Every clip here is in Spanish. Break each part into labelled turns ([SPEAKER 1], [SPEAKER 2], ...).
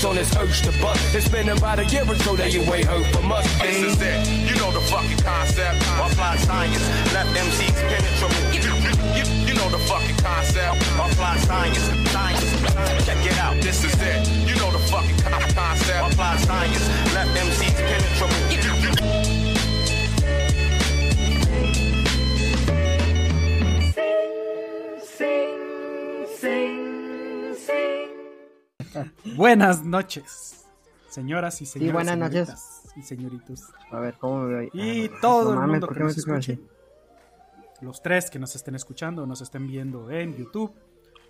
[SPEAKER 1] must on this urge to bust. It's been about a year or so that you ain't heard from us.
[SPEAKER 2] This is it. You know the fucking concept. Apply science. Left MCs penetrable. You, you, you, you know the fucking concept. Apply science. Science. Check it out. This is it. You know the fucking con- concept. Apply science. Left MCs penetrable.
[SPEAKER 3] Buenas noches, señoras y señores.
[SPEAKER 4] Sí, buenas noches.
[SPEAKER 3] Y señoritos.
[SPEAKER 4] A ver, ¿cómo me veo?
[SPEAKER 3] Y
[SPEAKER 4] Ah,
[SPEAKER 3] todo
[SPEAKER 4] no
[SPEAKER 3] el mundo
[SPEAKER 4] ¿por
[SPEAKER 3] que nos escuche.
[SPEAKER 4] así?
[SPEAKER 3] Los tres que nos estén escuchando o nos estén viendo en YouTube.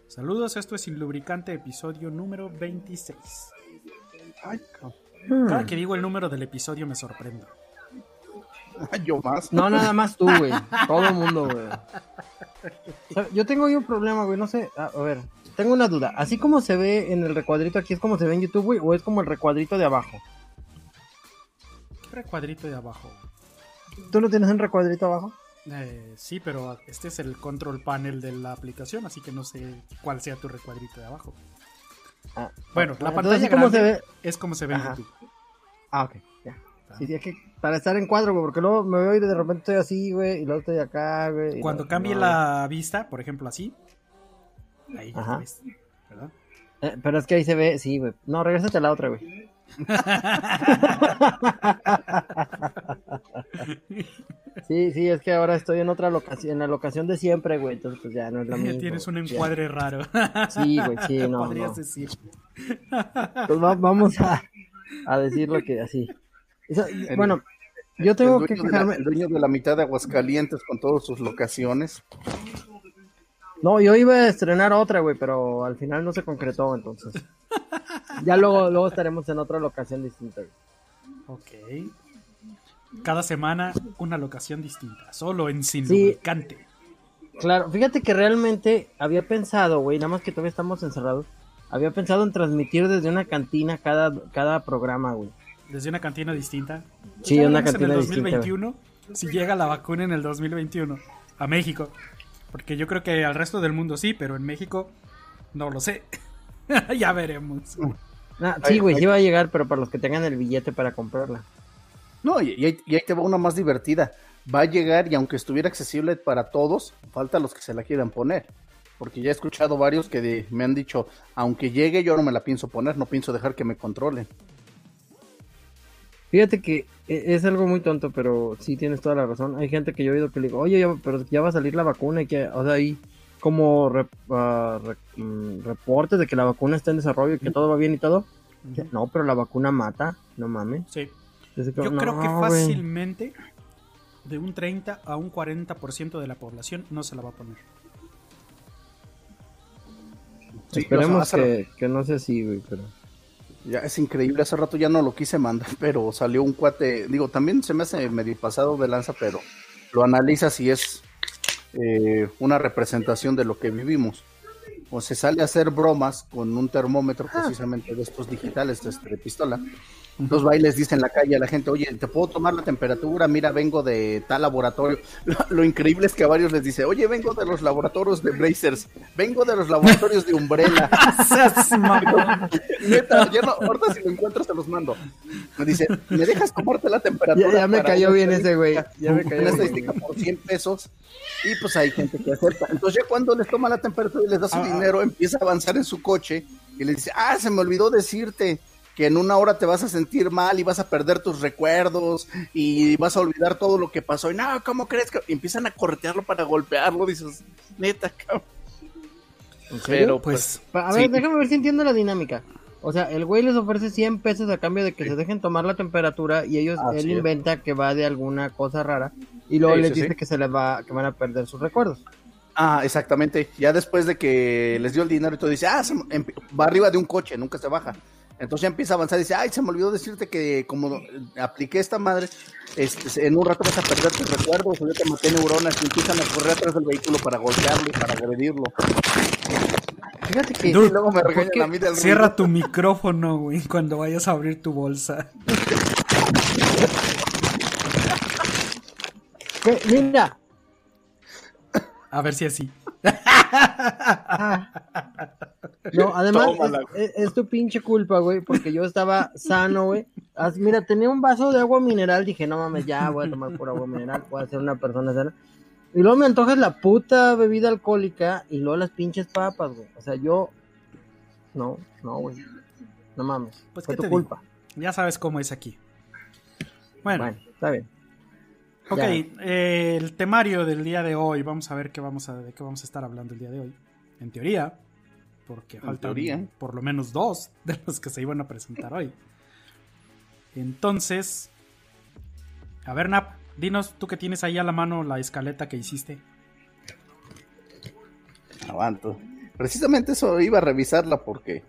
[SPEAKER 3] Saludos, esto es Sin Lubricante, episodio número 26.
[SPEAKER 4] Hmm.
[SPEAKER 3] Cada que digo el número del episodio me sorprendo.
[SPEAKER 5] Yo más.
[SPEAKER 4] No, nada más tú, güey. Todo el mundo, güey. O sea, Yo tengo ahí un problema, güey. No sé. A, a ver, tengo una duda. Así como se ve en el recuadrito aquí, ¿es como se ve en YouTube, güey? ¿O es como el recuadrito de abajo?
[SPEAKER 3] ¿Qué recuadrito de abajo?
[SPEAKER 4] ¿Tú no tienes un recuadrito abajo?
[SPEAKER 3] Eh, sí, pero este es el control panel de la aplicación, así que no sé cuál sea tu recuadrito de abajo.
[SPEAKER 4] Ah,
[SPEAKER 3] Bueno,
[SPEAKER 4] ah,
[SPEAKER 3] la pantalla
[SPEAKER 4] ¿así cómo
[SPEAKER 3] grande
[SPEAKER 4] se ve?
[SPEAKER 3] es como se ve en. YouTube.
[SPEAKER 4] Ah, ok, ya. Sí, sí, es que para estar en cuadro, güey, porque luego me veo y de repente estoy así, güey, y luego estoy acá, güey.
[SPEAKER 3] Cuando cambie
[SPEAKER 4] no,
[SPEAKER 3] la vista, por ejemplo así, ahí ya
[SPEAKER 4] Ajá.
[SPEAKER 3] lo ves, ¿verdad?
[SPEAKER 4] Eh, pero es que ahí se ve, sí, güey. No, regrésate a la otra, güey. Sí, sí, es que ahora estoy en otra locación, en la locación de siempre, güey. Entonces, pues ya no es la misma.
[SPEAKER 3] Tienes un
[SPEAKER 4] güey, ya.
[SPEAKER 3] encuadre raro.
[SPEAKER 4] Sí, güey, sí, no,
[SPEAKER 3] Podrías
[SPEAKER 4] no.
[SPEAKER 3] decir.
[SPEAKER 4] Pues va- vamos a, a decir lo que así. Eso- bueno, yo tengo
[SPEAKER 5] el
[SPEAKER 4] que quejarme.
[SPEAKER 5] el dueño de la mitad de Aguascalientes con todas sus locaciones.
[SPEAKER 4] No, yo iba a estrenar otra, güey, pero al final no se concretó, entonces. Ya luego, luego estaremos en otra locación distinta. güey.
[SPEAKER 3] Ok. Cada semana una locación distinta, solo en Sin
[SPEAKER 4] Sí. Claro, fíjate que realmente había pensado, güey, nada más que todavía estamos encerrados. Había pensado en transmitir desde una cantina cada, cada programa, güey.
[SPEAKER 3] Desde una cantina distinta.
[SPEAKER 4] Sí, una cantina
[SPEAKER 3] en el
[SPEAKER 4] distinta,
[SPEAKER 3] 2021, si llega la vacuna en el 2021 a México. Porque yo creo que al resto del mundo sí, pero en México no lo sé. ya veremos.
[SPEAKER 4] Ah, sí, güey, sí va a llegar, pero para los que tengan el billete para comprarla.
[SPEAKER 5] No, y, y ahí, y ahí te va una más divertida. Va a llegar y aunque estuviera accesible para todos, falta los que se la quieran poner. Porque ya he escuchado varios que de- me han dicho, aunque llegue yo no me la pienso poner, no pienso dejar que me controlen.
[SPEAKER 4] Fíjate que e- es algo muy tonto, pero sí tienes toda la razón. Hay gente que yo he oído que le digo, oye, ya- pero ya va a salir la vacuna y que, o sea, hay como re- ah, re- mm, reportes de que la vacuna está en desarrollo y que todo va bien y todo. No, pero la vacuna mata, no mames.
[SPEAKER 3] Sí.
[SPEAKER 4] Yo, sé que-
[SPEAKER 3] Yo creo que fácilmente de un 30 a un 40% de la población no se la va a poner.
[SPEAKER 5] Sí,
[SPEAKER 4] Esperemos
[SPEAKER 5] o sea, hace-
[SPEAKER 4] que, que no sea así, güey, pero...
[SPEAKER 5] Ya es increíble, hace rato ya no lo quise mandar, pero salió un cuate, digo, también se me hace medio pasado de lanza, pero lo analiza si es eh, una representación de lo que vivimos. O se sale a hacer bromas con un termómetro precisamente de estos digitales, de, este, de pistola. Los bailes dicen en la calle a la gente, oye, ¿te puedo tomar la temperatura? Mira, vengo de tal laboratorio. Lo, lo increíble es que a varios les dice, oye, vengo de los laboratorios de Brazers, vengo de los laboratorios de Umbrella. Neta, ya no, ahorita si lo encuentro se los mando. Me dice, ¿me dejas tomarte la temperatura?
[SPEAKER 4] Ya, ya me cayó
[SPEAKER 5] una
[SPEAKER 4] bien ese güey. Ya me
[SPEAKER 5] una
[SPEAKER 4] cayó bien.
[SPEAKER 5] estadística por 100 pesos y pues hay gente que acepta. Entonces ya cuando les toma la temperatura y les da su
[SPEAKER 3] Ah, ah.
[SPEAKER 5] dinero, empieza a avanzar en su coche y les dice, ah, se me olvidó decirte que en una hora te vas a sentir mal y vas a perder tus recuerdos y vas a olvidar todo lo que pasó. Y no, ¿cómo crees que? Y empiezan a corretearlo para golpearlo, dices, neta, cabrón. Pero
[SPEAKER 3] Pues
[SPEAKER 4] Pa- A ver,
[SPEAKER 5] Sí.
[SPEAKER 4] déjame ver si entiendo la dinámica. O sea, el güey les ofrece 100 pesos a cambio de que se dejen tomar la temperatura y ellos, él inventa que va de alguna cosa rara y luego
[SPEAKER 5] Sí,
[SPEAKER 4] les
[SPEAKER 5] sí,
[SPEAKER 4] dice
[SPEAKER 5] sí.
[SPEAKER 4] que se les va, que van a perder sus recuerdos.
[SPEAKER 5] Ah, exactamente. Ya después de que les dio el dinero y todo, dice, ah, se emp- va arriba de un coche, nunca se baja. Entonces ya empieza a avanzar y dice, ay, se me olvidó decirte que como apliqué esta madre, este, en un rato vas a perder tus recuerdos, o yo te maté neuronas y empiezan a correr atrás del vehículo para golpearlo y para agredirlo.
[SPEAKER 4] Fíjate que
[SPEAKER 3] Dude,
[SPEAKER 5] luego me
[SPEAKER 3] ¿por
[SPEAKER 5] regañan a mí del
[SPEAKER 3] Cierra
[SPEAKER 5] ruido.
[SPEAKER 3] tu micrófono, güey, cuando vayas a abrir tu bolsa.
[SPEAKER 4] mira,
[SPEAKER 3] A ver si así.
[SPEAKER 4] No, además es, es- es tu pinche culpa, güey, porque yo estaba sano, güey. As- Mira, tenía un vaso de agua mineral, dije, no mames, ya voy a tomar pura agua mineral, voy a ser una persona sana. Y luego me antojas la puta bebida alcohólica y luego las pinches papas, güey. O sea, yo... No, no, güey. No mames.
[SPEAKER 3] Pues,
[SPEAKER 4] Fue
[SPEAKER 3] ¿qué
[SPEAKER 4] tu
[SPEAKER 3] te
[SPEAKER 4] culpa.
[SPEAKER 3] Ya sabes cómo es aquí. Bueno,
[SPEAKER 4] Bueno, está bien.
[SPEAKER 3] Ok, eh, el temario del día de hoy, vamos a ver qué vamos a, de qué vamos a estar hablando el día de hoy. En teoría, porque
[SPEAKER 5] En
[SPEAKER 3] faltan
[SPEAKER 5] teoría.
[SPEAKER 3] por lo menos dos de los que se iban a presentar hoy. Entonces, a ver, Nap, dinos tú que tienes ahí a la mano la escaleta que hiciste.
[SPEAKER 5] Aguanto. Precisamente eso iba a revisarla porque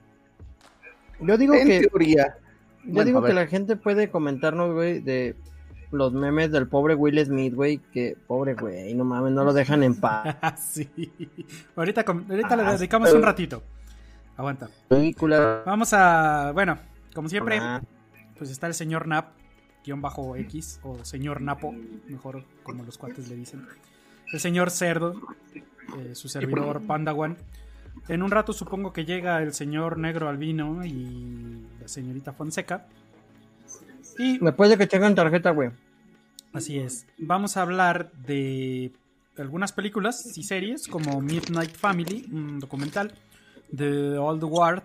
[SPEAKER 4] Yo digo
[SPEAKER 5] en
[SPEAKER 4] que...
[SPEAKER 5] teoría.
[SPEAKER 4] Yo
[SPEAKER 5] Bueno,
[SPEAKER 4] digo que la gente puede comentarnos, güey, de los memes del pobre Will Smith, güey, que pobre güey, no mames, no lo dejan en paz.
[SPEAKER 3] sí. Ahorita, ahorita le
[SPEAKER 5] Ah,
[SPEAKER 3] dedicamos
[SPEAKER 5] pero-
[SPEAKER 3] un ratito. Aguanta.
[SPEAKER 4] Película.
[SPEAKER 3] Vamos a. Bueno, como siempre,
[SPEAKER 4] Ah,
[SPEAKER 3] pues está el señor Nap, guion bajo X, o señor Napo, mejor como los cuates le dicen. El señor Cerdo, eh, su servidor Pandawan. En un rato supongo que llega el señor Negro Albino y la señorita Fonseca. Y
[SPEAKER 4] Después de que tengan tarjeta, güey.
[SPEAKER 3] Así es. Vamos a hablar de algunas películas y series como Midnight Family, un documental, The Old Guard,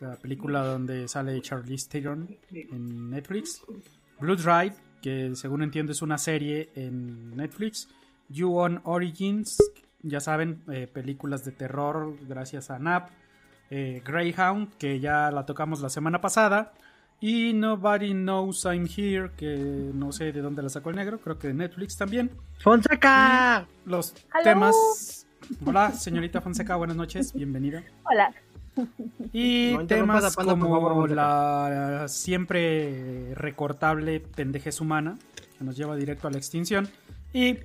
[SPEAKER 3] la película donde sale Charlize Theron en Netflix, Blue Drive, que según entiendo es una serie en Netflix, You on Origins, ya saben, eh, películas de terror gracias a Nap, eh, Greyhound, que ya la tocamos la semana pasada, y Nobody Knows I'm Here, que no sé de dónde la sacó el negro, creo que de Netflix también.
[SPEAKER 4] ¡Fonseca!
[SPEAKER 3] Los temas... Hola, señorita Fonseca, buenas noches, bienvenida.
[SPEAKER 6] Hola.
[SPEAKER 3] Y
[SPEAKER 4] No
[SPEAKER 3] temas
[SPEAKER 4] Panda,
[SPEAKER 3] como
[SPEAKER 4] favor,
[SPEAKER 3] la siempre recortable pendejez humana, que nos lleva directo a la extinción. Y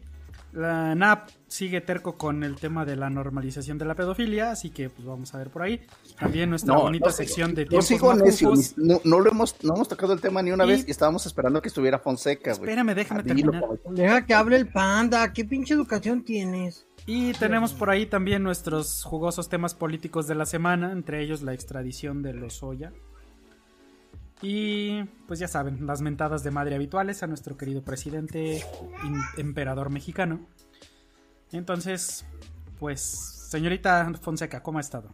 [SPEAKER 3] la NAP sigue terco con el tema de la normalización de la pedofilia, así que pues vamos a ver por ahí. También nuestra
[SPEAKER 5] No,
[SPEAKER 3] bonita
[SPEAKER 5] no,
[SPEAKER 3] sección de
[SPEAKER 5] Yo
[SPEAKER 3] tiempos
[SPEAKER 5] sigo necio,
[SPEAKER 3] mafufos.
[SPEAKER 5] ni- no, no lo hemos, no hemos tocado el tema ni una
[SPEAKER 3] Y-
[SPEAKER 5] vez y estábamos esperando que estuviera Fonseca, güey.
[SPEAKER 3] Espérame, déjame
[SPEAKER 5] Ah, dilo,
[SPEAKER 3] terminar.
[SPEAKER 4] Deja que hable el panda. ¿Qué pinche educación tienes?
[SPEAKER 3] Y tenemos por ahí también nuestros jugosos temas políticos de la semana, entre ellos la extradición de Lozoya. Y pues ya saben, las mentadas de madre habituales a nuestro querido presidente emperador mexicano. Entonces, pues, señorita Fonseca, ¿cómo ha estado?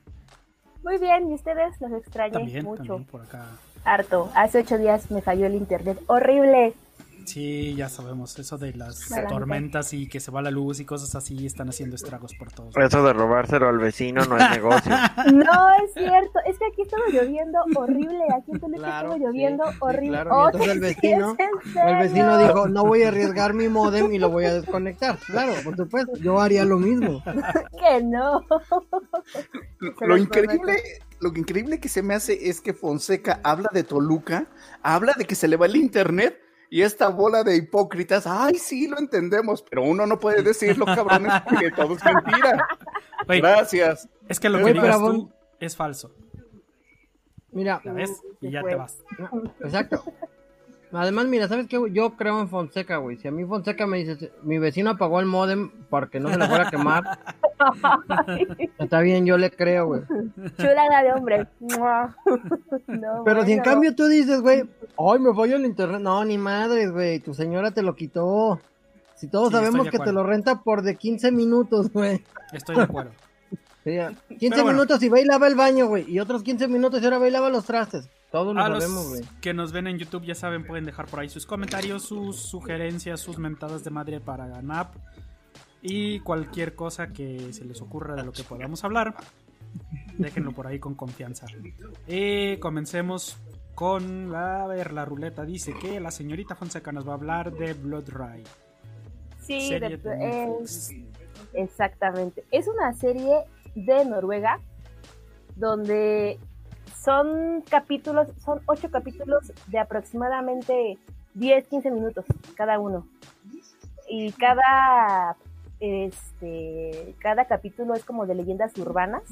[SPEAKER 6] Muy bien, ¿y ustedes? Los extrañé
[SPEAKER 3] También,
[SPEAKER 6] mucho.
[SPEAKER 3] también por acá.
[SPEAKER 6] Harto. Hace ocho días me falló el internet. Horrible.
[SPEAKER 3] Sí, ya sabemos, eso de las tormentas y que se va la luz y cosas así están haciendo estragos por todos.
[SPEAKER 7] Eso de robárselo al vecino no es negocio.
[SPEAKER 6] No es cierto. Es que aquí estaba lloviendo horrible. Aquí en Toluca
[SPEAKER 4] Claro,
[SPEAKER 6] estaba lloviendo
[SPEAKER 4] sí, sí,
[SPEAKER 6] horrible.
[SPEAKER 4] claro.
[SPEAKER 6] Oh,
[SPEAKER 4] entonces el
[SPEAKER 6] ¿sí
[SPEAKER 4] vecino- El vecino dijo, no voy a arriesgar mi modem y lo voy a desconectar. Claro, por supuesto, yo haría lo mismo.
[SPEAKER 6] que no.
[SPEAKER 5] Lo
[SPEAKER 6] los
[SPEAKER 5] increíble, lo increíble que se me hace es que Fonseca habla de Toluca, habla de que se le va el internet y esta bola de hipócritas, ay, sí, lo entendemos, pero uno no puede decirlo, cabrones, porque todo es mentira.
[SPEAKER 3] Oye,
[SPEAKER 5] Gracias.
[SPEAKER 3] es que lo que digas tú es falso,
[SPEAKER 4] Mira,
[SPEAKER 3] ¿la ves? Y ya
[SPEAKER 6] fue.
[SPEAKER 3] te vas.
[SPEAKER 4] exacto. Además, mira, ¿sabes qué? güey? Yo creo en Fonseca, güey. Si a mí Fonseca me dice, mi vecino apagó el modem para que no se le fuera a quemar, está bien, yo le creo, güey.
[SPEAKER 6] Chulada de hombre. No,
[SPEAKER 4] Pero si en cambio tú dices, güey, ay, me falló el internet. No, ni madres, güey, tu señora te lo quitó. Si todos
[SPEAKER 3] Sí,
[SPEAKER 4] sabemos que te lo renta por de 15 minutos, güey.
[SPEAKER 3] Estoy de acuerdo.
[SPEAKER 4] Sí, ya. 15
[SPEAKER 3] Pero bueno.
[SPEAKER 4] minutos y va y lava el baño, güey. Y otros 15 minutos y ahora va y lava los trastes. Todos lo
[SPEAKER 3] A los
[SPEAKER 4] sabemos, güey.
[SPEAKER 3] que nos ven en YouTube ya saben, pueden dejar por ahí sus comentarios, sus sugerencias, sus mentadas de madre para GANAP y cualquier cosa que se les ocurra de lo que podamos hablar. Déjenlo por ahí con confianza. Y comencemos con la, a ver, la ruleta. Dice que la señorita Fonseca nos va a hablar de Blood Ride.
[SPEAKER 6] Sí, de- es- exactamente. Es una serie de Noruega donde son capítulos, son ocho capítulos de aproximadamente 10, 15 minutos cada uno. Y cada este cada capítulo es como de leyendas urbanas.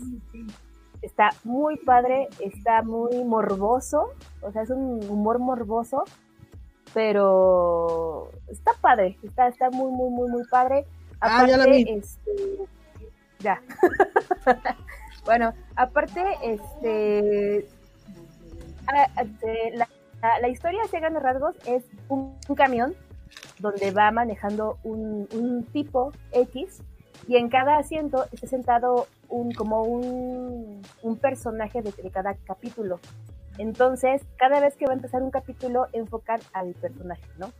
[SPEAKER 6] Está muy padre, está muy morboso, o sea, es un humor morboso, pero está padre, está, está muy, muy, muy, muy padre.
[SPEAKER 4] Ah, ya la
[SPEAKER 6] Aparte,
[SPEAKER 4] vi.
[SPEAKER 6] este, ya. bueno, aparte, este, a- este, la, historia, de grandes rasgos, es un, camión donde va manejando un, un tipo X y en cada asiento está sentado un, como un, un personaje de, de cada capítulo. Entonces, cada vez que va a empezar un capítulo, enfocan al personaje, ¿no?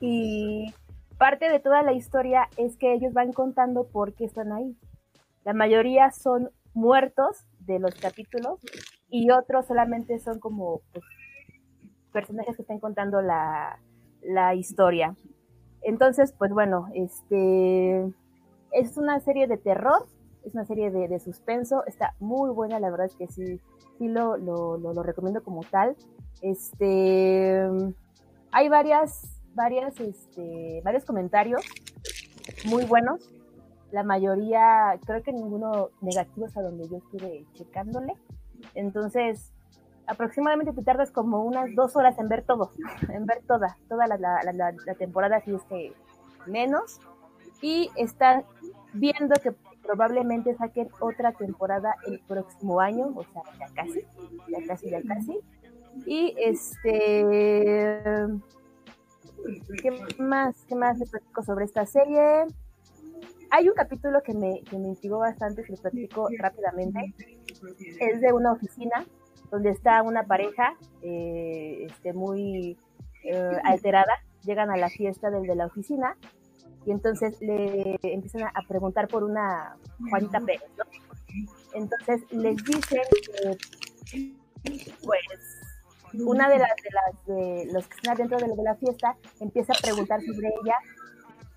[SPEAKER 6] Y parte de toda la historia es que ellos van contando por qué están ahí. La mayoría son muertos de los capítulos y otros solamente son como pues, personajes que están contando la, la historia. Entonces, pues bueno, este es una serie de terror, es una serie de, de suspenso, está muy buena, la verdad es que sí, sí lo, lo, lo, lo recomiendo como tal. Este hay varias, varias, este, varios comentarios muy buenos. La mayoría, creo que ninguno negativo hasta donde yo estuve checándole. Entonces, aproximadamente te tardas como unas dos horas en ver todo, en ver toda, toda la, temporada, si es que menos. Y están viendo que probablemente saquen otra temporada el próximo año, o sea, ya casi, ya casi, ya casi. Y este, ¿qué más? ¿Qué más les platico sobre esta serie? Hay un capítulo que me, que me intrigó bastante, que les platico rápidamente. Es de una oficina donde está una pareja eh, este, muy eh, alterada. Llegan a la fiesta del de la oficina y entonces le empiezan a preguntar por una Juanita Pérez. Entonces les dicen que, pues, una de las de las de los que están dentro de, de la fiesta empieza a preguntar sobre ella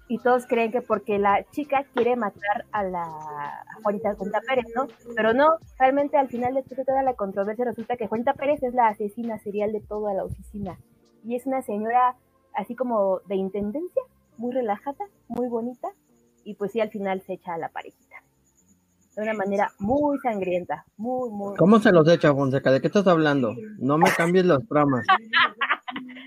[SPEAKER 6] y todos creen que porque la chica quiere matar a la a Juanita, Juanita Pérez, ¿no? Pero no, realmente al final después de toda la controversia resulta que Juanita Pérez es la asesina serial de toda la oficina y es una señora así como de intendencia, muy relajada, muy bonita y pues sí al final se echa a la parejita de una manera muy sangrienta, muy muy
[SPEAKER 4] ¿Cómo se los echa, Fonseca? ¿De qué estás hablando? No me cambies los tramas.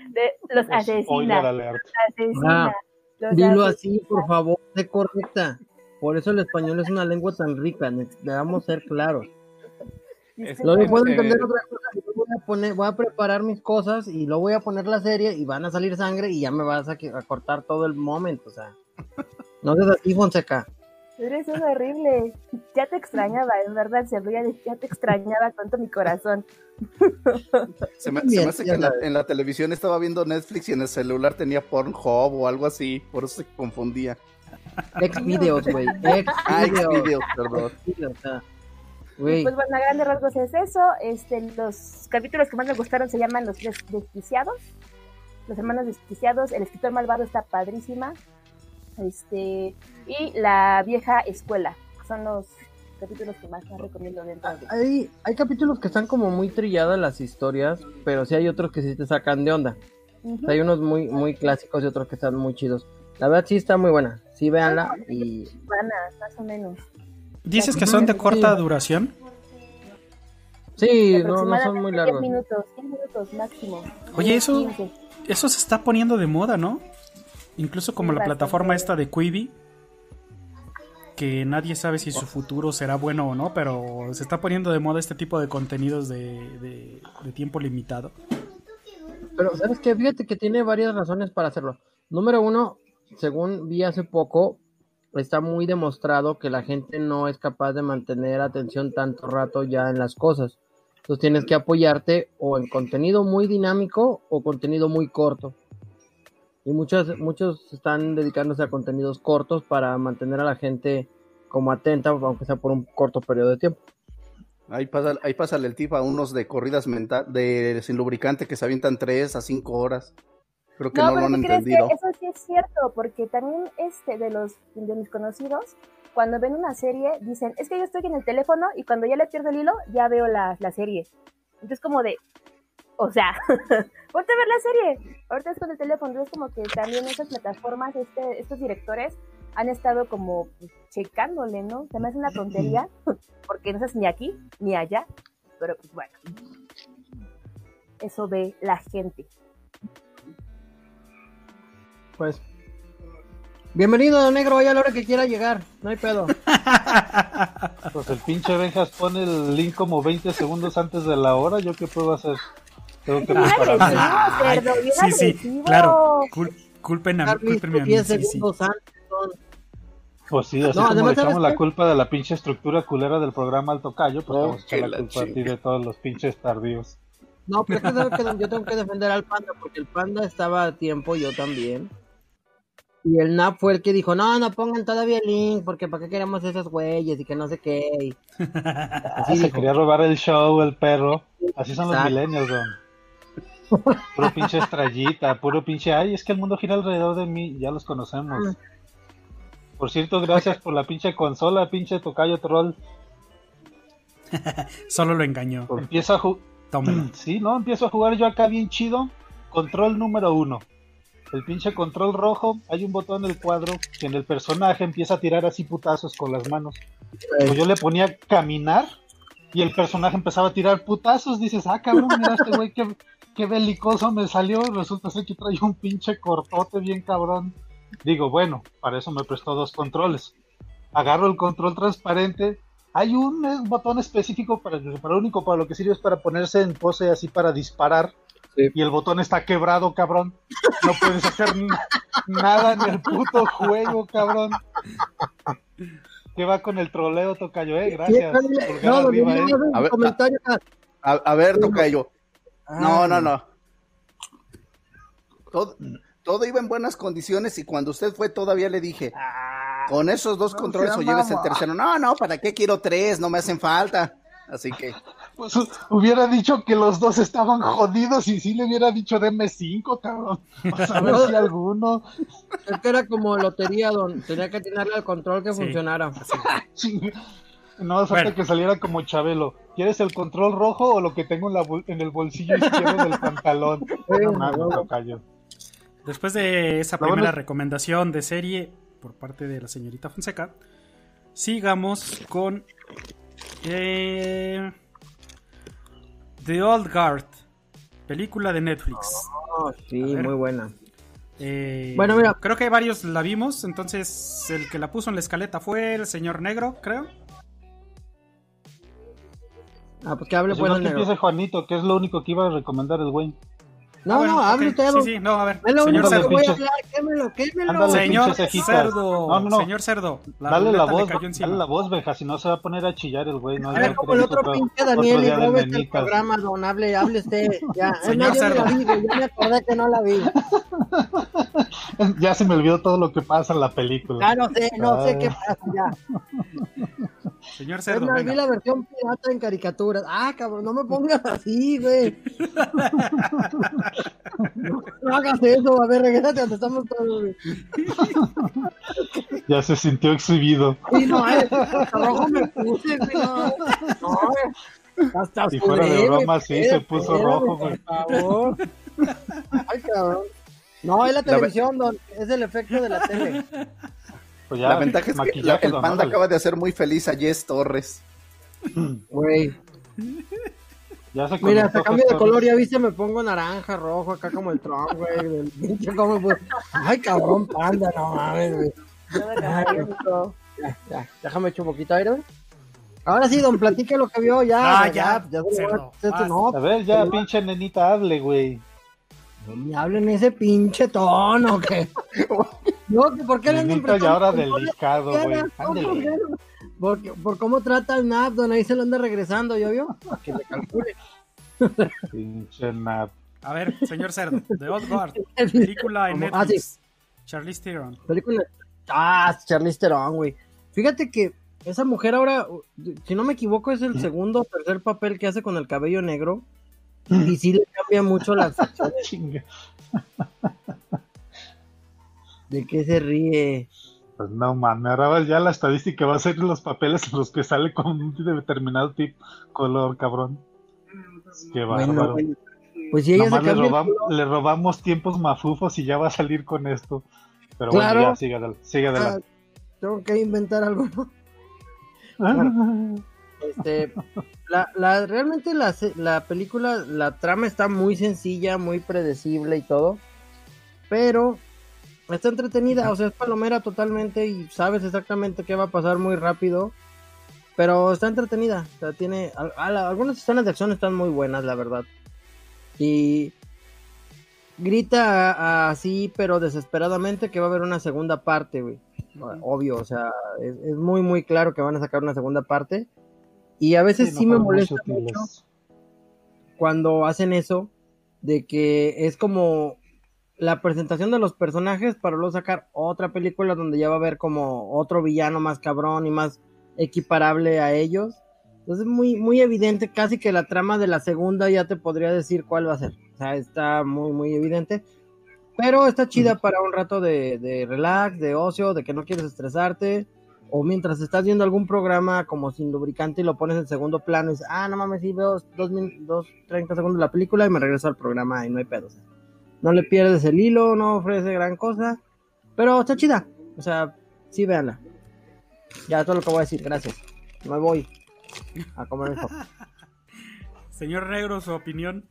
[SPEAKER 6] de los
[SPEAKER 8] Spoiler
[SPEAKER 6] asesina,
[SPEAKER 8] alert.
[SPEAKER 6] asesina. Los
[SPEAKER 4] Dilo así, por favor, sé correcta. Por eso el español es una lengua tan rica, debemos ser claros.
[SPEAKER 8] Es-
[SPEAKER 4] Luego puedo entender otra cosa. yo Voy a, poner, voy a preparar mis cosas y luego voy a poner la serie y van a salir sangre y ya me vas a, que- a cortar todo el momento. O sea, no seas así, Fonseca.
[SPEAKER 6] Eres un horrible. Ya te extrañaba, en verdad, se de- ya te extrañaba tanto mi corazón.
[SPEAKER 5] Se me,
[SPEAKER 4] Bien,
[SPEAKER 5] se me hace que en la,
[SPEAKER 4] sabes.
[SPEAKER 5] en la televisión estaba viendo Netflix y en el celular tenía Pornhub o algo así, por eso se confundía.
[SPEAKER 4] Ex videos, güey. Ex
[SPEAKER 5] Ah,
[SPEAKER 4] videos.
[SPEAKER 5] Xvideos, perdón.
[SPEAKER 4] Güey.
[SPEAKER 6] Pues bueno, a grandes rasgos es eso. Este, los capítulos que más me gustaron se llaman Los Des- Desquiciados. Los hermanos desquiciados. El escritor malvado está padrísima. Este, y la vieja escuela. Son los capítulos que más más recomiendo dentro de.
[SPEAKER 4] Hay, hay capítulos que están como muy trilladas las historias, pero sí hay otros que sí te sacan de onda.
[SPEAKER 6] Ujú.
[SPEAKER 4] O sea, hay unos muy, muy clásicos y otros que están muy chidos. La verdad sí está muy buena. Sí, véanla y
[SPEAKER 6] Buenas, más o menos.
[SPEAKER 3] Dices que son de corta duración.
[SPEAKER 4] sí, no, no son muy largos.
[SPEAKER 6] 10 minutos, 10 minutos máximo.
[SPEAKER 3] Oye, eso-
[SPEAKER 6] 15.
[SPEAKER 3] Eso se está poniendo de moda, ¿no? Incluso como la plataforma esta de Quibi, que nadie sabe si su futuro será bueno o no, pero se está poniendo de moda este tipo de contenidos de, de- de tiempo limitado.
[SPEAKER 4] Pero, ¿sabes qué? Fíjate que tiene varias razones para hacerlo. Número uno, según vi hace poco, está muy demostrado que la gente no es capaz de mantener atención tanto rato ya en las cosas. Entonces tienes que apoyarte o en contenido muy dinámico o contenido muy corto. Y muchos, muchos están dedicándose a contenidos cortos para mantener a la gente como atenta, aunque sea por un corto periodo de tiempo.
[SPEAKER 5] Ahí, pasa, ahí pásale el tip a unos de corridas mental, de sin lubricante que se avientan 3 a 5 horas. Creo que no, lo
[SPEAKER 6] pero
[SPEAKER 5] han
[SPEAKER 6] ¿qué crees? Que
[SPEAKER 5] entendido.
[SPEAKER 6] eso sí es cierto, porque también este de los de mis conocidos, cuando ven una serie, dicen, es que yo estoy en el teléfono y cuando ya le pierdo el hilo, ya veo la, la serie. Entonces como de, o sea, ponte a ver la serie. Ahorita es con el teléfono, entonces como que también esas plataformas, este, estos directores han estado como pues, checándole, ¿no? Se me hace una tontería, porque no es ni aquí ni allá, pero pues bueno. Eso ve la gente.
[SPEAKER 4] Pues, Bienvenido, don negro, vaya a la hora que quiera llegar. No hay pedo.
[SPEAKER 8] Pues el pinche Benjas pone el link como 20 segundos antes de la hora. ¿Yo qué puedo hacer? Tengo que
[SPEAKER 6] bien
[SPEAKER 3] sí, sí, claro. Cul- culpen a, mí.
[SPEAKER 4] 10
[SPEAKER 3] Sí, sí.
[SPEAKER 4] segundos antes son-
[SPEAKER 8] Pues sí, así
[SPEAKER 4] No,
[SPEAKER 8] como echamos
[SPEAKER 4] ¿sabes
[SPEAKER 8] la
[SPEAKER 4] qué?
[SPEAKER 8] culpa de la pinche estructura culera del programa Alto Callo, pues vamos a la culpa a ti de todos los pinches tardíos.
[SPEAKER 4] No, pero es que sabes que yo tengo que defender al panda porque el panda estaba a tiempo, yo también. Y el NAP fue el que dijo, no, no pongan todavía el link, porque para qué queremos esos güeyes y que no sé qué.
[SPEAKER 8] Ah,
[SPEAKER 4] Así
[SPEAKER 8] se
[SPEAKER 4] dijo.
[SPEAKER 8] quería robar el show, el perro. Así son los
[SPEAKER 4] Exacto.
[SPEAKER 8] millennials, don. Puro pinche estrellita, puro pinche, ay, es que el mundo gira alrededor de mí, ya los conocemos. Por cierto, gracias por la pinche consola, pinche tocayo troll.
[SPEAKER 3] Solo lo engañó.
[SPEAKER 8] Empiezo a jugar, sí, ¿no? Empiezo a jugar yo acá bien chido. Control número uno. El pinche control rojo, hay un botón en el cuadro que en el personaje empieza a tirar así putazos con las manos. Pues yo le ponía caminar y el personaje empezaba a tirar putazos. Dices, ah, cabrón, mira este güey, qué, qué belicoso me salió. Resulta ser que trae un pinche cortote bien cabrón. Digo, bueno, para eso me prestó dos controles. Agarro el control transparente. Hay un botón específico para, para lo único para lo que sirve es para ponerse en pose así para disparar.
[SPEAKER 4] Sí.
[SPEAKER 8] Y el botón está quebrado, cabrón. No puedes hacer nada en el puto juego, cabrón. ¿Qué va con el troleo, Tocayo? Eh, gracias.
[SPEAKER 4] No, no,
[SPEAKER 8] eh.
[SPEAKER 4] no, no,
[SPEAKER 5] A ver, a ver, Tocayo. No,
[SPEAKER 4] Ah.
[SPEAKER 5] no, no. Todo, todo iba en buenas condiciones y cuando usted fue todavía le dije, con esos dos controles o lleves el tercero. No, no, ¿para qué quiero tres? No me hacen falta. Así que,
[SPEAKER 8] Pues hu- hubiera dicho que los dos estaban jodidos y sí le hubiera dicho deme cinco, cabrón. A ver si alguno.
[SPEAKER 4] Es que era como lotería, don. Tenía que atinarle al control que
[SPEAKER 3] Sí.
[SPEAKER 4] funcionara.
[SPEAKER 8] No,
[SPEAKER 3] Bueno.
[SPEAKER 8] que saliera como Chabelo. ¿Quieres el control rojo o lo que tengo en, la bol- en el bolsillo izquierdo del pantalón? No mames, Tocayo.
[SPEAKER 3] Después de esa
[SPEAKER 8] bueno
[SPEAKER 3] primera recomendación de serie por parte de la señorita Fonseca, sigamos con eh, The Old Guard, película de Netflix.
[SPEAKER 4] Oh, sí, muy buena.
[SPEAKER 3] Eh,
[SPEAKER 4] Bueno, mira.
[SPEAKER 3] Creo que varios la vimos, entonces el que la puso en la escaleta fue el señor negro, creo.
[SPEAKER 4] Ah, pues que hable
[SPEAKER 8] Si
[SPEAKER 4] pues
[SPEAKER 8] no,
[SPEAKER 4] el
[SPEAKER 8] que
[SPEAKER 4] negro.
[SPEAKER 8] empiece Juanito, que es lo único que iba a recomendar el güey.
[SPEAKER 4] No,
[SPEAKER 3] Ah, bueno,
[SPEAKER 4] no, hable usted,
[SPEAKER 3] Sí, sí, no, a ver.
[SPEAKER 4] Es lo
[SPEAKER 3] Señor
[SPEAKER 4] único que
[SPEAKER 8] Cerdo.
[SPEAKER 3] Cerdo.
[SPEAKER 4] voy a
[SPEAKER 8] Pinches-
[SPEAKER 4] hablar. Quémelo, quémelo.
[SPEAKER 8] Ándale,
[SPEAKER 3] Señor
[SPEAKER 8] pinches cejitas.
[SPEAKER 3] Cerdo,
[SPEAKER 8] No, no, no.
[SPEAKER 3] señor Cerdo, la
[SPEAKER 8] Dale la voz, dale la voz, Beja, si no se va a poner a chillar el güey. No,
[SPEAKER 4] Era
[SPEAKER 8] Ya
[SPEAKER 4] como el otro pinche
[SPEAKER 8] otro
[SPEAKER 4] Daniel y el
[SPEAKER 8] menitas.
[SPEAKER 4] programa, don. Hable, hable usted. Ya,
[SPEAKER 3] Señor
[SPEAKER 4] no
[SPEAKER 3] Cerdo.
[SPEAKER 4] me acordé que no la vi.
[SPEAKER 8] Ya se me olvidó todo lo que pasa en la película.
[SPEAKER 4] Ya no sé, no sé
[SPEAKER 8] Ah.
[SPEAKER 4] qué pasa ya.
[SPEAKER 3] Señor
[SPEAKER 4] Es
[SPEAKER 3] Cerdo,
[SPEAKER 4] más, vi la versión pirata en caricaturas. Ah, cabrón, no me pongas así, güey. No, no hagas eso, a ver, regresate donde estamos todos, güey.
[SPEAKER 8] Ya se sintió exhibido.
[SPEAKER 4] Sí, no, eh, rojo me puse, güey, no. No, güey. Hasta
[SPEAKER 8] Si fuera de broma, sí, se puso rojo, güey.
[SPEAKER 4] Por favor. Ay, cabrón. No, es la televisión, don. Es el efecto de la tele.
[SPEAKER 8] Pues ya,
[SPEAKER 5] la ventaja es que la- el panda acaba de hacer muy feliz a Jess Torres.
[SPEAKER 4] Güey.
[SPEAKER 8] Ya se
[SPEAKER 4] Mira, hasta cambio de color, ya viste, me pongo naranja, rojo, acá como el Trump, güey. pues. Ay, cabrón, panda, no mames, güey. Ya, ya, déjame echar un poquito de aire, güey. Ahora sí, don, platique lo que vio, ya.
[SPEAKER 3] Ah, ya,
[SPEAKER 4] ya, se
[SPEAKER 3] cerdo,
[SPEAKER 8] ya,
[SPEAKER 4] pero-
[SPEAKER 8] pinche nenita, hable, güey.
[SPEAKER 4] No me hablen ese pinche tono, que. No, que por qué le andan
[SPEAKER 8] Nenita y ahora delicado, güey.
[SPEAKER 4] ¿por cómo trata el NAP, don, ahí se lo anda regresando, ¿ya vio? Para que le calcule.
[SPEAKER 8] Pinche nap.
[SPEAKER 3] A ver, señor Cerdo, The Old Guard, película en
[SPEAKER 4] Ah, sí.
[SPEAKER 3] Netflix. Charlize Theron.
[SPEAKER 4] Película. Ah, Charlize Theron, güey. Fíjate que esa mujer ahora, si no me equivoco, es el segundo o tercer papel que hace con el cabello negro. Y sí le cambia mucho las. ¿De qué se ríe?
[SPEAKER 8] Pues no mames, ahora ya la estadística va a ser los papeles en los que sale con un determinado tipo color, cabrón. Qué
[SPEAKER 4] Bueno,
[SPEAKER 8] bárbaro.
[SPEAKER 4] pues si ella se
[SPEAKER 8] Nomás le,
[SPEAKER 4] cambia el
[SPEAKER 8] robam-
[SPEAKER 4] color,
[SPEAKER 8] le robamos tiempos mafufos y ya va a salir con esto. Pero
[SPEAKER 4] Claro.
[SPEAKER 8] bueno, ya, sigue adelante. Sigue
[SPEAKER 4] ah,
[SPEAKER 8] adelante.
[SPEAKER 4] tengo que inventar algo, ¿no? Este, la, la, realmente la, la película, la trama está muy sencilla, muy predecible y todo. Pero está entretenida, o sea, es palomera totalmente y sabes exactamente qué va a pasar muy rápido. Pero está entretenida, o sea, tiene... algunas escenas de acción están muy buenas, la verdad. Y grita así, pero desesperadamente que va a haber una segunda parte, güey. Obvio, o sea, es muy, muy claro que van a sacar una segunda parte. Y a veces sí,
[SPEAKER 8] no
[SPEAKER 4] me molesta mucho cuando hacen eso, de que es como la presentación de los personajes para luego sacar otra película donde ya va a haber como otro villano más cabrón y más equiparable a ellos. Entonces es muy, muy evidente, casi que la trama de la segunda ya te podría decir cuál va a ser. O sea, está muy, muy evidente. Pero está chida para un rato de, de relax, de ocio, de que no quieres estresarte. O mientras estás viendo algún programa como sin lubricante y lo pones en segundo plano y dices, ah, no mames, sí, veo dos, dos 30 segundos de la película y me regreso al programa y no hay pedos. No le pierdes el hilo, no ofrece gran cosa, pero está chida. O sea, sí, véanla. Ya, todo lo que voy a decir, gracias. Me voy a comer esto.
[SPEAKER 3] Señor Negro, su opinión.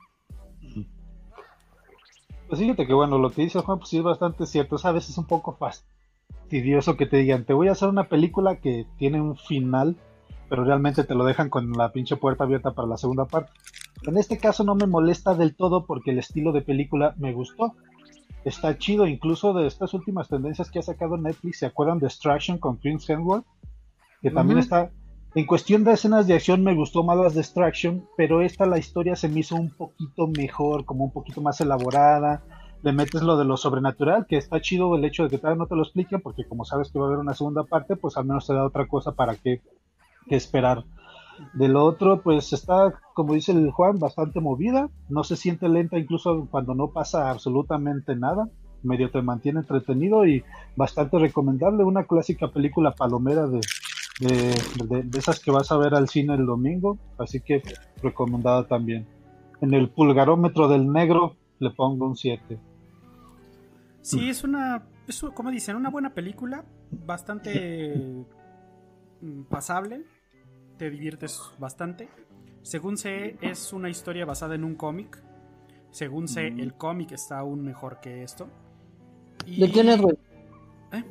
[SPEAKER 8] Pues fíjate que bueno, lo que dice Juan, pues sí es bastante cierto. Es a veces un poco fastidioso que te digan, te voy a hacer una película que tiene un final, pero realmente te lo dejan con la pinche puerta abierta para la segunda parte. En este caso no me molesta del todo porque el estilo de película me gustó. Está chido, incluso de estas últimas tendencias que ha sacado Netflix, ¿se acuerdan de Extraction con Chris Hemsworth? Que también
[SPEAKER 4] Ujú.
[SPEAKER 8] está... En cuestión de escenas de acción me gustó más las de Extraction, pero esta la historia se me hizo un poquito mejor, como un poquito más elaborada. Le metes lo de lo sobrenatural, que está chido el hecho de que todavía no te lo expliquen, porque como sabes que va a haber una segunda parte, pues al menos te da otra cosa para que, esperar. De lo otro, pues está, como dice el Juan, bastante movida, no se siente lenta incluso cuando no pasa absolutamente nada, medio te mantiene entretenido y bastante recomendable, una clásica película palomera de, de, de- de esas que vas a ver al cine el domingo, así que recomendada también. En el pulgarómetro del negro le pongo un 7.
[SPEAKER 3] Sí, es una, es, como dicen, una buena película, bastante mm, pasable, te diviertes bastante. Según sé, es una historia basada en un cómic. Según sé, el cómic está aún mejor que esto. Y-
[SPEAKER 4] ¿De quién es, güey?
[SPEAKER 3] ¿Eh?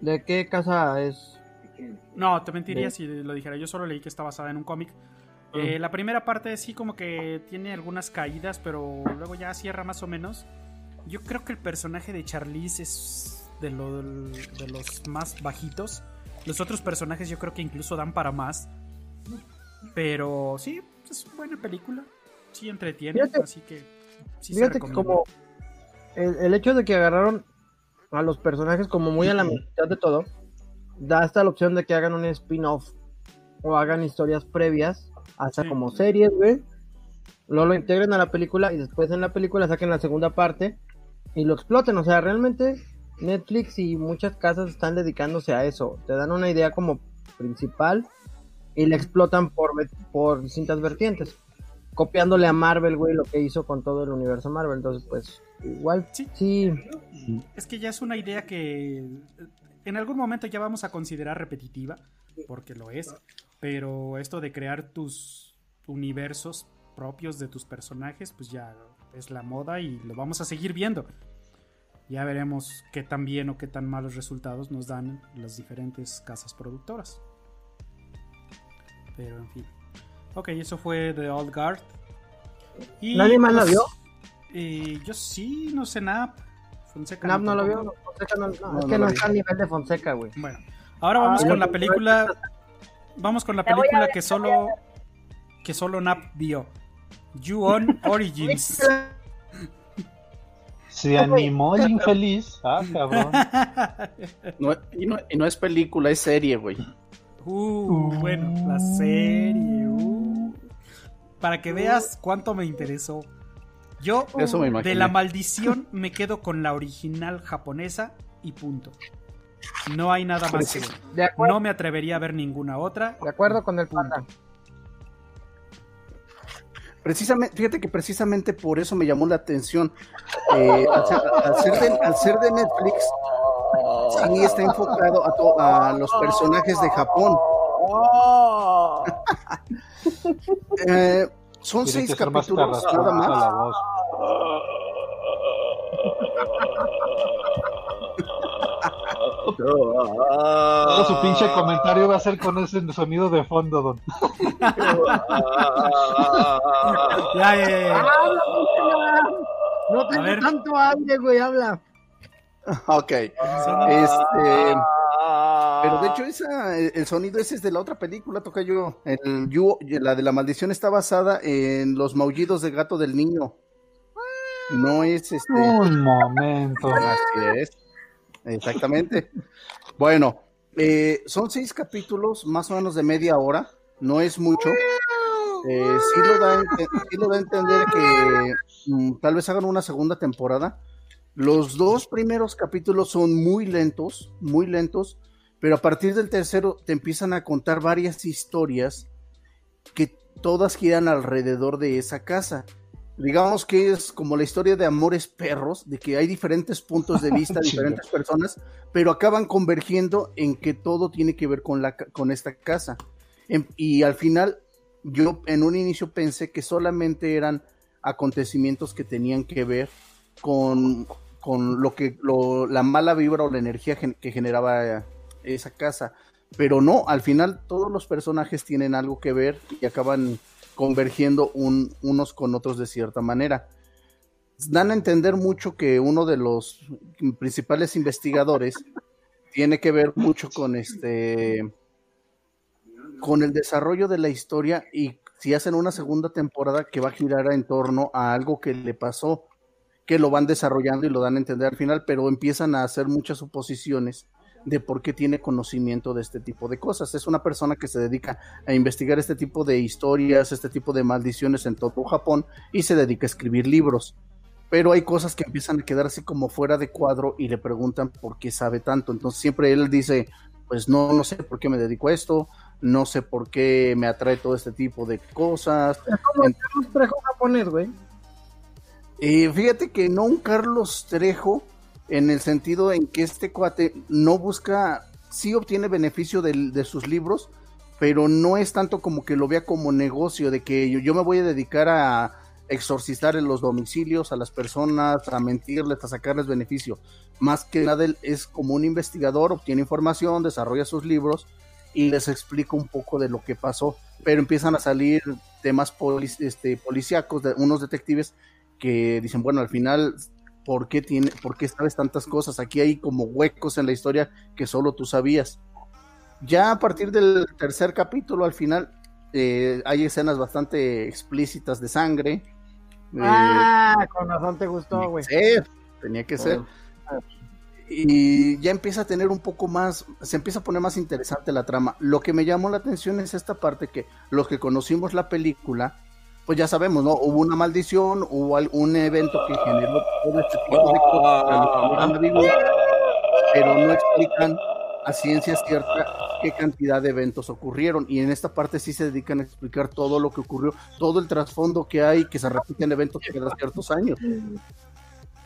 [SPEAKER 4] ¿De qué casa es?
[SPEAKER 3] No, te mentiría
[SPEAKER 4] De-
[SPEAKER 3] si lo dijera. Yo solo leí que está basada en un cómic.
[SPEAKER 4] Ah.
[SPEAKER 3] Eh, la primera parte sí como que tiene algunas caídas, pero luego ya cierra más o menos. Yo creo que el personaje de Charlize es de, lo- de los más bajitos. Los otros personajes yo creo que incluso dan para más. Pero sí, es buena película. Sí entretiene,
[SPEAKER 4] Fíjate-
[SPEAKER 3] así que sí se
[SPEAKER 4] Fíjate que
[SPEAKER 3] recomienda.
[SPEAKER 4] como el, el hecho de que agarraron a los personajes como muy a la mitad de todo, da hasta la opción de que hagan un spin-off o hagan historias previas, hasta
[SPEAKER 3] Sí.
[SPEAKER 4] como series, güey. Luego lo integren a la película y después en la película saquen la segunda parte y lo exploten. O sea, realmente Netflix y muchas casas están dedicándose a eso. Te dan una idea como principal y la explotan por, por distintas vertientes. Copiándole a Marvel, güey, lo que hizo con todo el universo Marvel. Entonces, pues, igual,
[SPEAKER 3] Sí.
[SPEAKER 4] sí.
[SPEAKER 3] Es que ya es una idea que eh, en algún momento ya vamos a considerar repetitiva, porque lo es, pero esto de crear tus universos propios de tus personajes, pues ya es la moda y lo vamos a seguir viendo. Ya veremos qué tan bien o qué tan malos resultados nos dan las diferentes casas productoras. Pero en fin. Ok, eso fue The Old Guard. Y,
[SPEAKER 4] ¿Nadie más la
[SPEAKER 3] pues,
[SPEAKER 4] vio?
[SPEAKER 3] eh, yo sí, no sé nada. Fonseca
[SPEAKER 4] Nap no lo vio. Fonseca no- no,
[SPEAKER 5] No,
[SPEAKER 4] es que
[SPEAKER 5] lo
[SPEAKER 4] no está al nivel de Fonseca, güey.
[SPEAKER 3] Bueno, ahora vamos
[SPEAKER 4] Ah,
[SPEAKER 3] con la película. Vamos con la
[SPEAKER 6] La
[SPEAKER 3] película
[SPEAKER 6] ver,
[SPEAKER 3] que
[SPEAKER 6] la
[SPEAKER 3] solo que solo Nap vio. You-On Origins.
[SPEAKER 8] Se animó el infeliz. Ah, cabrón.
[SPEAKER 5] No, y, no, y no es película, es serie, güey.
[SPEAKER 3] Uh, bueno, la serie. uh. Para que veas cuánto me interesó. Yo
[SPEAKER 5] Eso me
[SPEAKER 3] de
[SPEAKER 5] imaginé.
[SPEAKER 3] la maldición me quedo con la original japonesa y punto. No hay nada más que ver.
[SPEAKER 4] De acuerdo,
[SPEAKER 3] No me atrevería a ver ninguna otra.
[SPEAKER 4] de acuerdo con el pata.
[SPEAKER 5] Precisamente, fíjate que precisamente por eso me llamó la atención. Eh, al, ser, al ser de, al ser de Netflix, sí está enfocado a, to- a los personajes de Japón. Eh, son
[SPEAKER 8] Tiene
[SPEAKER 5] seis
[SPEAKER 8] más
[SPEAKER 5] capítulos nada más.
[SPEAKER 8] Todo su pinche comentario va a ser con ese sonido de fondo, don.
[SPEAKER 3] Ya, ya.
[SPEAKER 4] Habla, No
[SPEAKER 3] ver.
[SPEAKER 4] tengo tanto aire, güey, habla.
[SPEAKER 5] Ok. Este. Pero de hecho, esa, el sonido ese es de la otra película, toca yo. El, You- la de la maldición está basada en los maullidos de gato del niño. No es este.
[SPEAKER 8] Un momento.
[SPEAKER 5] Así es. Exactamente. Bueno, eh, son seis capítulos, más o menos de media hora. No es mucho. Eh, sí, lo da, a entender que mm, tal vez hagan una segunda temporada. Los dos primeros capítulos son muy lentos, muy lentos, pero a partir del tercero te empiezan a contar varias historias que todas giran alrededor de esa casa. Digamos que es como la historia de amores perros, de que hay diferentes puntos de vista, diferentes personas, pero acaban convergiendo en que todo tiene que ver con, la, con esta casa. En- y al final, yo en un inicio pensé que solamente eran acontecimientos que tenían que ver con, con lo que lo- la mala vibra o la energía gen- que generaba eh, esa casa. Pero no, al final todos los personajes tienen algo que ver y acaban convergiendo un- unos con otros de cierta manera. Dan a entender mucho que uno de los principales investigadores tiene que ver mucho con este con el desarrollo de la historia y si hacen una segunda temporada que va a girar en torno a algo que le pasó, que lo van desarrollando y lo dan a entender al final, pero empiezan a hacer muchas suposiciones de por qué tiene conocimiento de este tipo de cosas. Es una persona que se dedica a investigar este tipo de historias, este tipo de maldiciones en todo Japón y se dedica a escribir libros. Pero hay cosas que empiezan a quedar así como fuera de cuadro y le preguntan por qué sabe tanto. Entonces siempre él dice, pues no, no sé por qué me dedico a esto, no sé por qué me atrae todo este tipo de cosas.
[SPEAKER 4] Es como Carlos Trejo japonés, güey.
[SPEAKER 5] Eh, fíjate que no un Carlos Trejo, en el sentido en que este cuate no busca, sí obtiene beneficio del- de sus libros, pero no es tanto como que lo vea como negocio, de que yo, yo me voy a dedicar a exorcizar en los domicilios a las personas, a mentirles, a sacarles beneficio. Más que nada él es como un investigador, obtiene información, desarrolla sus libros y les explica un poco de lo que pasó, pero empiezan a salir temas polic- este, policíacos de unos detectives que dicen, bueno, al final, ¿por qué, tiene, ¿por qué sabes tantas cosas? Aquí hay como huecos en la historia que solo tú sabías. Ya a partir del tercer capítulo, al final, eh, hay escenas bastante explícitas de sangre. Eh,
[SPEAKER 4] Ah, con razón te gustó, güey.
[SPEAKER 5] Tenía que ser. Y ya empieza a tener un poco más, se empieza a poner más interesante la trama. Lo que me llamó la atención es esta parte que los que conocimos la película, pues ya sabemos, ¿no? Hubo una maldición, hubo algún evento que generó todo este tipo de cosas, han vivido, pero no explican a ciencia cierta qué cantidad de eventos ocurrieron. Y en esta parte sí se dedican a explicar todo lo que ocurrió, todo el trasfondo que hay, que se repiten eventos cada ciertos años.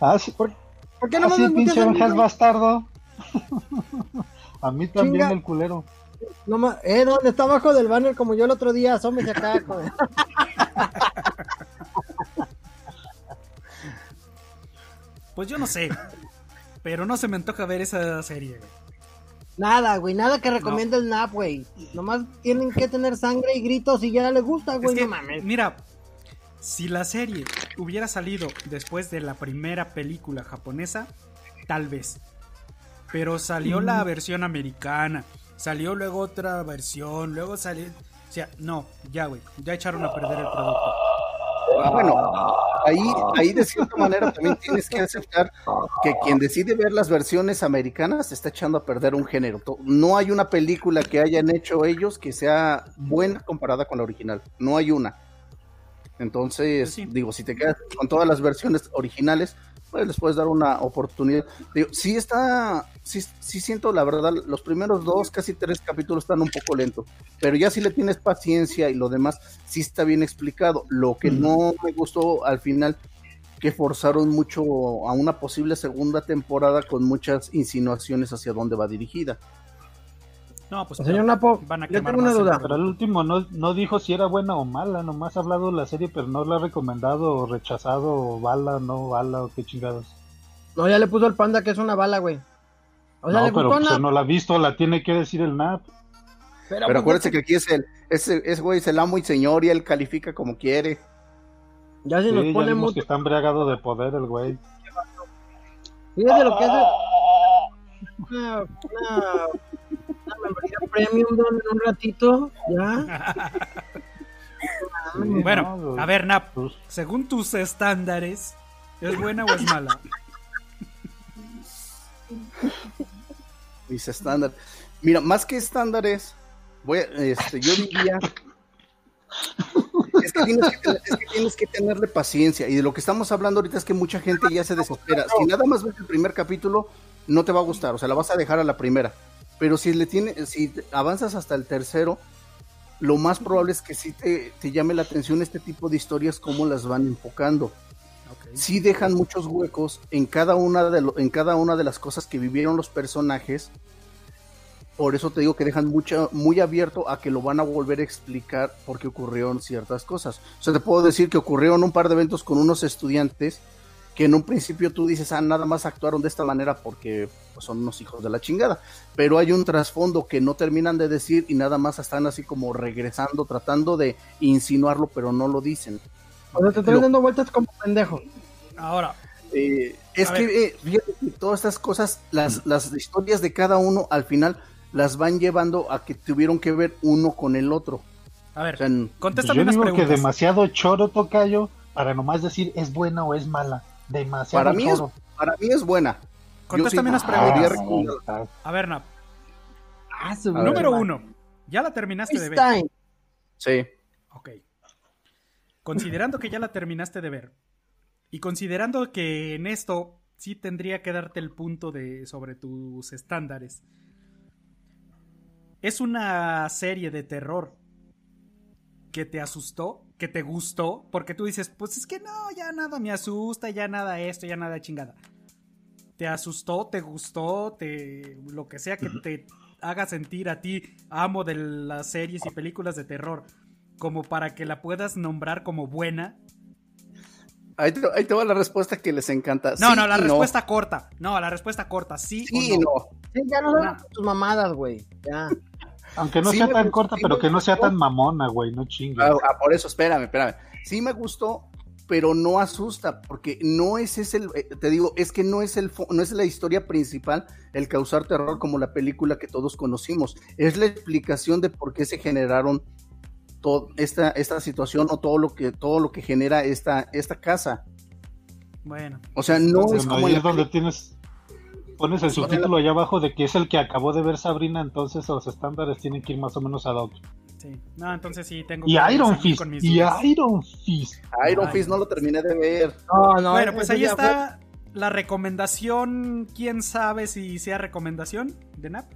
[SPEAKER 8] Ah, sí,
[SPEAKER 4] ¿Por qué
[SPEAKER 8] ah,
[SPEAKER 4] no
[SPEAKER 8] sí,
[SPEAKER 4] me
[SPEAKER 8] pinche bastardo. A mí también
[SPEAKER 4] Chinga.
[SPEAKER 8] el culero.
[SPEAKER 4] No ma- eh, ¿dónde está abajo del banner como yo el otro día? Asómese acá.
[SPEAKER 3] Pues yo no sé. Pero no se me antoja ver esa serie, güey.
[SPEAKER 4] Nada, güey, nada que recomienda el NAP, güey. Nomás tienen que tener sangre y gritos y ya le gusta,
[SPEAKER 3] Es
[SPEAKER 4] güey,
[SPEAKER 3] que,
[SPEAKER 4] no mames.
[SPEAKER 3] mira, si la serie hubiera salido después de la primera película japonesa, tal vez. Pero salió la versión americana, salió luego otra versión, luego salió... O sea, no, ya, güey, ya echaron a perder el producto.
[SPEAKER 5] Ah, Bueno, ahí, ahí de cierta manera también tienes que aceptar que quien decide ver las versiones americanas está echando a perder un género. No hay una película que hayan hecho ellos que sea buena comparada con la original. No hay una. Entonces,
[SPEAKER 3] Pues sí.
[SPEAKER 5] digo, si te quedas con todas las versiones originales, pues les puedes dar una oportunidad. Digo, sí está, sí, sí siento la verdad, los primeros dos, casi tres capítulos están un poco lentos, pero ya si le tienes paciencia y lo demás, sí está bien explicado. Lo que no me gustó al final, que forzaron mucho a una posible segunda temporada con muchas insinuaciones hacia dónde va dirigida.
[SPEAKER 3] No, pues
[SPEAKER 4] Señor Napo,
[SPEAKER 3] van a
[SPEAKER 4] yo
[SPEAKER 3] quemar
[SPEAKER 4] tengo una duda.
[SPEAKER 8] Pero el último no, no dijo si era buena o mala, nomás ha hablado de la serie, pero no la ha recomendado o rechazado o bala, no bala o qué chingados.
[SPEAKER 4] No, ya le puso el panda que es una bala, güey. O sea,
[SPEAKER 8] no,
[SPEAKER 4] le
[SPEAKER 8] pero
[SPEAKER 4] gustó
[SPEAKER 8] pues, no la ha visto, la tiene que decir el NAP.
[SPEAKER 4] pero,
[SPEAKER 5] Pero
[SPEAKER 4] pues,
[SPEAKER 5] acuérdense que aquí es el, ese, ese güey es el amo y señor y él califica como quiere.
[SPEAKER 4] Ya si
[SPEAKER 8] Sí,
[SPEAKER 4] nos
[SPEAKER 8] ya
[SPEAKER 4] pone mucho.
[SPEAKER 8] que está embriagado de poder el güey.
[SPEAKER 4] Fíjate lo que hace. Una, una, una membresía premium don, en un ratito, ya.
[SPEAKER 3] Bueno,
[SPEAKER 8] No,
[SPEAKER 3] a ver, Nap,
[SPEAKER 8] pues,
[SPEAKER 3] según tus estándares, ¿es buena o es mala?
[SPEAKER 5] Mis estándares. Mira, más que estándares, voy a, este, yo diría. Es que, tienes que, tener- es que tienes que tenerle paciencia. Y de lo que estamos hablando ahorita es que mucha gente ya se desespera. Si nada más ves el primer capítulo, no te va a gustar. O sea, la vas a dejar a la primera. Pero si le tiene, si avanzas hasta el tercero, lo más probable es que sí te, te llame la atención este tipo de historias, cómo las van enfocando
[SPEAKER 3] Ok.
[SPEAKER 5] sí dejan muchos huecos en cada una de lo- en cada una de las cosas que vivieron los personajes. Por eso te digo que dejan mucho, muy abierto a que lo van a volver a explicar porque ocurrieron ciertas cosas. O sea, te puedo decir que ocurrieron un par de eventos con unos estudiantes que en un principio tú dices, ah, nada más actuaron de esta manera porque pues, son unos hijos de la chingada. Pero hay un trasfondo que no terminan de decir y nada más están así como regresando, tratando de insinuarlo, pero no lo dicen.
[SPEAKER 4] O sea, te estoy
[SPEAKER 5] Lo-
[SPEAKER 4] dando vueltas como pendejo.
[SPEAKER 3] Ahora,
[SPEAKER 5] Eh, es que eh, fíjate que todas estas cosas, las, las historias de cada uno al final las van llevando a que tuvieron que ver uno con el otro.
[SPEAKER 3] a ver,
[SPEAKER 5] O sea,
[SPEAKER 3] contéstame
[SPEAKER 8] yo
[SPEAKER 3] unas
[SPEAKER 8] digo que demasiado choro tocayo para nomás decir es buena o es mala. Demasiado
[SPEAKER 5] para, mí es,
[SPEAKER 8] choro.
[SPEAKER 5] para mí es buena.
[SPEAKER 3] Contéstame unas preguntas.
[SPEAKER 8] Ah,
[SPEAKER 3] A ver, Nap,
[SPEAKER 4] Ah,
[SPEAKER 5] ver.
[SPEAKER 3] número uno, ¿ya la terminaste de ver?
[SPEAKER 4] Einstein.
[SPEAKER 5] Sí.
[SPEAKER 3] Ok. Considerando que ya la terminaste de ver y considerando que en esto sí tendría que darte el punto de sobre tus estándares. Es una serie de terror que te asustó, que te gustó, porque tú dices, pues es que no, ya nada me asusta, ya nada esto, ya nada chingada. Te asustó, te gustó, te lo que sea que te haga sentir a ti amo de las series y películas de terror como para que la puedas nombrar como buena.
[SPEAKER 5] Ahí te, ahí te va la respuesta que les encanta.
[SPEAKER 3] No,
[SPEAKER 5] Sí
[SPEAKER 3] no, la respuesta corta. No, la respuesta corta, sí,
[SPEAKER 5] Sí
[SPEAKER 3] o
[SPEAKER 5] y
[SPEAKER 3] no.
[SPEAKER 5] no.
[SPEAKER 4] Sí, ya no son tus mamadas, güey. Ya.
[SPEAKER 8] Aunque no
[SPEAKER 5] Sí
[SPEAKER 8] sea tan
[SPEAKER 5] gustó,
[SPEAKER 8] corta,
[SPEAKER 5] sí
[SPEAKER 8] pero que no sea tan mamona, güey, no chingues.
[SPEAKER 5] Ah, ah, por eso, espérame, espérame. Sí me gustó, pero no asusta, porque no es ese, el- eh, te digo, es que no es el, fo- no es la historia principal el causar terror como la película que todos conocimos. Es la explicación de por qué se generaron toda esta, esta situación o todo lo que, todo lo que genera esta, esta casa.
[SPEAKER 3] Bueno,
[SPEAKER 5] O sea, no es como
[SPEAKER 8] ahí es donde tienes pones el subtítulo allá abajo de que es el que acabó de ver Sabrina, entonces los estándares tienen que ir más o menos ad hoc.
[SPEAKER 3] sí. No, entonces sí tengo
[SPEAKER 8] Y Iron Fist,
[SPEAKER 3] con mis
[SPEAKER 8] y
[SPEAKER 3] dudas.
[SPEAKER 8] Iron Fist.
[SPEAKER 5] Iron
[SPEAKER 3] Ay,
[SPEAKER 5] Fist
[SPEAKER 3] no.
[SPEAKER 5] lo terminé de ver.
[SPEAKER 4] No, no.
[SPEAKER 3] Bueno, pues ahí está la recomendación. ¿Quién sabe si sea recomendación de NAP?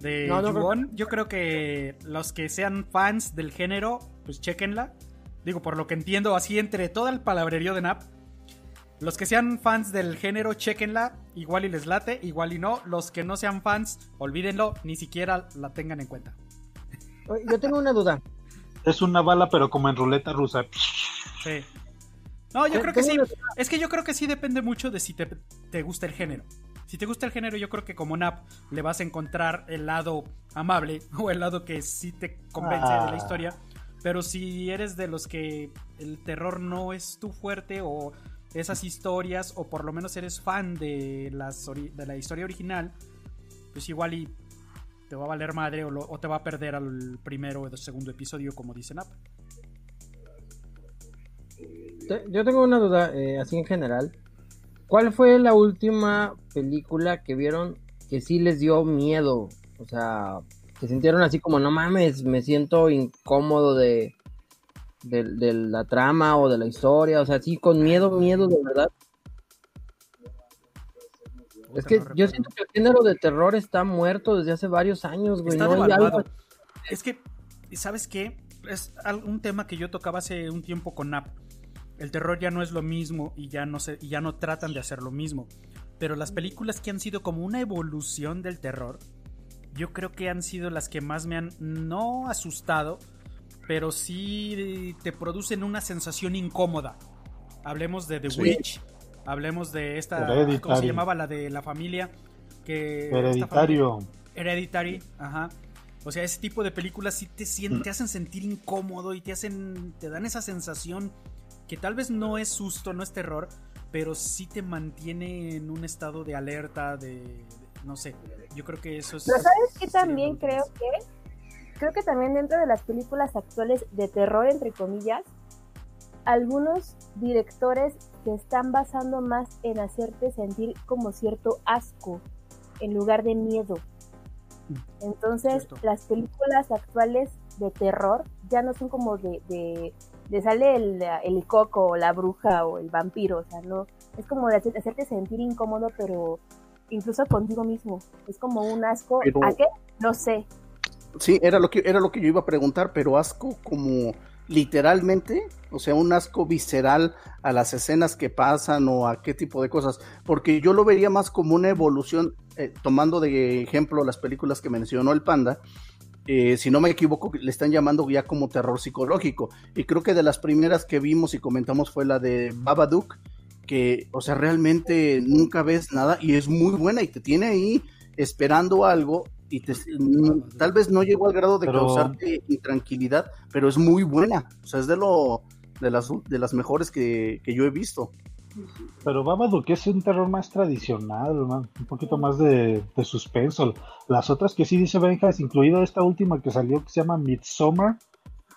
[SPEAKER 3] De
[SPEAKER 4] No, no creo-
[SPEAKER 3] Yuon. Yo creo que los que sean fans del género, pues chequenla. Digo, por lo que entiendo, así entre todo el palabrerío de NAP. Los que sean fans del género, chequenla. Igual y les late, igual y no. Los que no sean fans, olvídenlo, ni siquiera la tengan en cuenta.
[SPEAKER 4] Yo tengo una duda.
[SPEAKER 8] Es una bala, pero como en ruleta rusa.
[SPEAKER 3] Sí. No, yo creo que sí. Es que yo creo que sí depende mucho de si te, te gusta el género. Si te gusta el género, yo creo que como Nap le vas a encontrar el lado amable o el lado que sí te convence de
[SPEAKER 8] Ah.
[SPEAKER 3] la historia. Pero si eres de los que el terror no es tu fuerte o esas historias, o por lo menos eres fan de, las de la historia original, pues igual y te va a valer madre o, lo- o te va a perder al primero o segundo episodio, como dice Nap.
[SPEAKER 4] Te- Yo tengo una duda, eh, así en general. ¿Cuál fue la última película que vieron que sí les dio miedo? O sea, que sintieron así como, no mames, me siento incómodo de, de, de la trama o de la historia. O sea, sí, con miedo, miedo de verdad. Es que yo siento que el género de terror está muerto desde hace varios años, güey.
[SPEAKER 3] Está
[SPEAKER 4] ¿no? Algo-
[SPEAKER 3] Es que, ¿sabes qué? Es un tema que yo tocaba hace un tiempo con Nap. El terror ya no es lo mismo y ya no, se, y ya no tratan de hacer lo mismo. Pero las películas que han sido como una evolución del terror, yo creo que han sido las que más me han no asustado, pero sí te producen una sensación incómoda. Hablemos de The
[SPEAKER 5] Sí.
[SPEAKER 3] Witch, hablemos de esta, ¿cómo se
[SPEAKER 8] Hereditary.
[SPEAKER 3] llamaba? La de la familia. Que
[SPEAKER 8] Hereditario.
[SPEAKER 3] familia- Hereditary, ajá. O sea, ese tipo de películas sí te, sien- te hacen sentir incómodo y te hacen. te dan esa sensación que tal vez no es susto, no es terror, pero sí te mantiene en un estado de alerta, de. de- no sé. Yo creo que eso es.
[SPEAKER 6] Pero ¿sabes qué
[SPEAKER 3] sería
[SPEAKER 6] también
[SPEAKER 3] que
[SPEAKER 6] creo que? Creo que también dentro de las películas actuales de terror, entre comillas, algunos directores se están basando más en hacerte sentir como cierto asco en lugar de miedo. Entonces,
[SPEAKER 3] Cierto.
[SPEAKER 6] las películas actuales de terror ya no son como de, de, de sale el, el coco o la bruja o el vampiro, o sea, no, es como de hacer- hacerte sentir incómodo, pero incluso contigo mismo. Es como un asco.
[SPEAKER 5] Pero-
[SPEAKER 6] ¿A qué? No sé.
[SPEAKER 5] Sí, era lo que era lo que yo iba a preguntar, pero asco como literalmente, o sea, un asco visceral a las escenas que pasan o a qué tipo de cosas, porque yo lo vería más como una evolución, eh, tomando de ejemplo las películas que mencionó el panda, eh, si no me equivoco, le están llamando ya como terror psicológico, y creo que de las primeras que vimos y comentamos fue la de Babadook, que, o sea, realmente nunca ves nada y es muy buena y te tiene ahí esperando algo y te, mm, tal vez no llegó al grado de
[SPEAKER 8] Pero-
[SPEAKER 5] causarte intranquilidad, pero es muy buena, o sea, es de lo de las, de las mejores que, que yo he visto.
[SPEAKER 8] Pero Babadook es un terror más tradicional, man, un poquito más de, de suspenso. Las otras que sí dice Benjas, incluido esta última que salió que se llama Midsommar,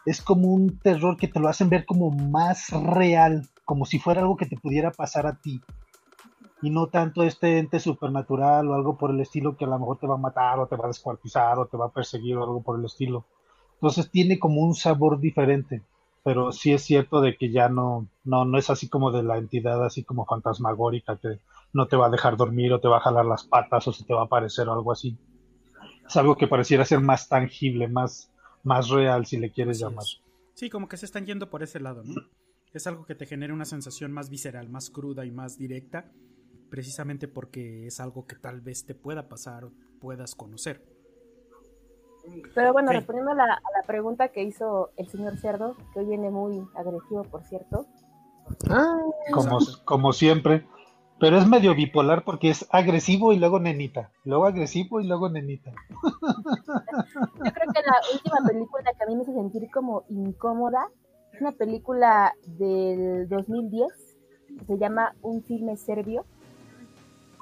[SPEAKER 8] es como un terror que te lo hacen ver como más real, como si fuera algo que te pudiera pasar a ti. Y no tanto este ente supernatural o algo por el estilo que a lo mejor te va a matar o te va a descuartizar o te va a perseguir o algo por el estilo. Entonces tiene como un sabor diferente pero sí es cierto de que ya no, no, no es así como de la entidad así como fantasmagórica que no te va a dejar dormir o te va a jalar las patas o se te va a aparecer o algo así. Es algo que pareciera ser más tangible, más, más real si le quieres
[SPEAKER 3] Así
[SPEAKER 8] llamar.
[SPEAKER 3] es. Sí, como que se están yendo por ese lado, ¿no? Es algo que te genera una sensación más visceral, más cruda y más directa, precisamente porque es algo que tal vez te pueda pasar o puedas conocer.
[SPEAKER 6] Pero bueno, respondiendo a la, a la pregunta que hizo el señor Cerdo, que hoy viene muy agresivo, por cierto.
[SPEAKER 4] Ah,
[SPEAKER 8] Como, como siempre. Pero es medio bipolar porque es agresivo y luego nenita. Luego agresivo y luego nenita.
[SPEAKER 6] Yo creo que la última película que a mí me hace sentir como incómoda es una película del 2010 que se llama Un filme serbio.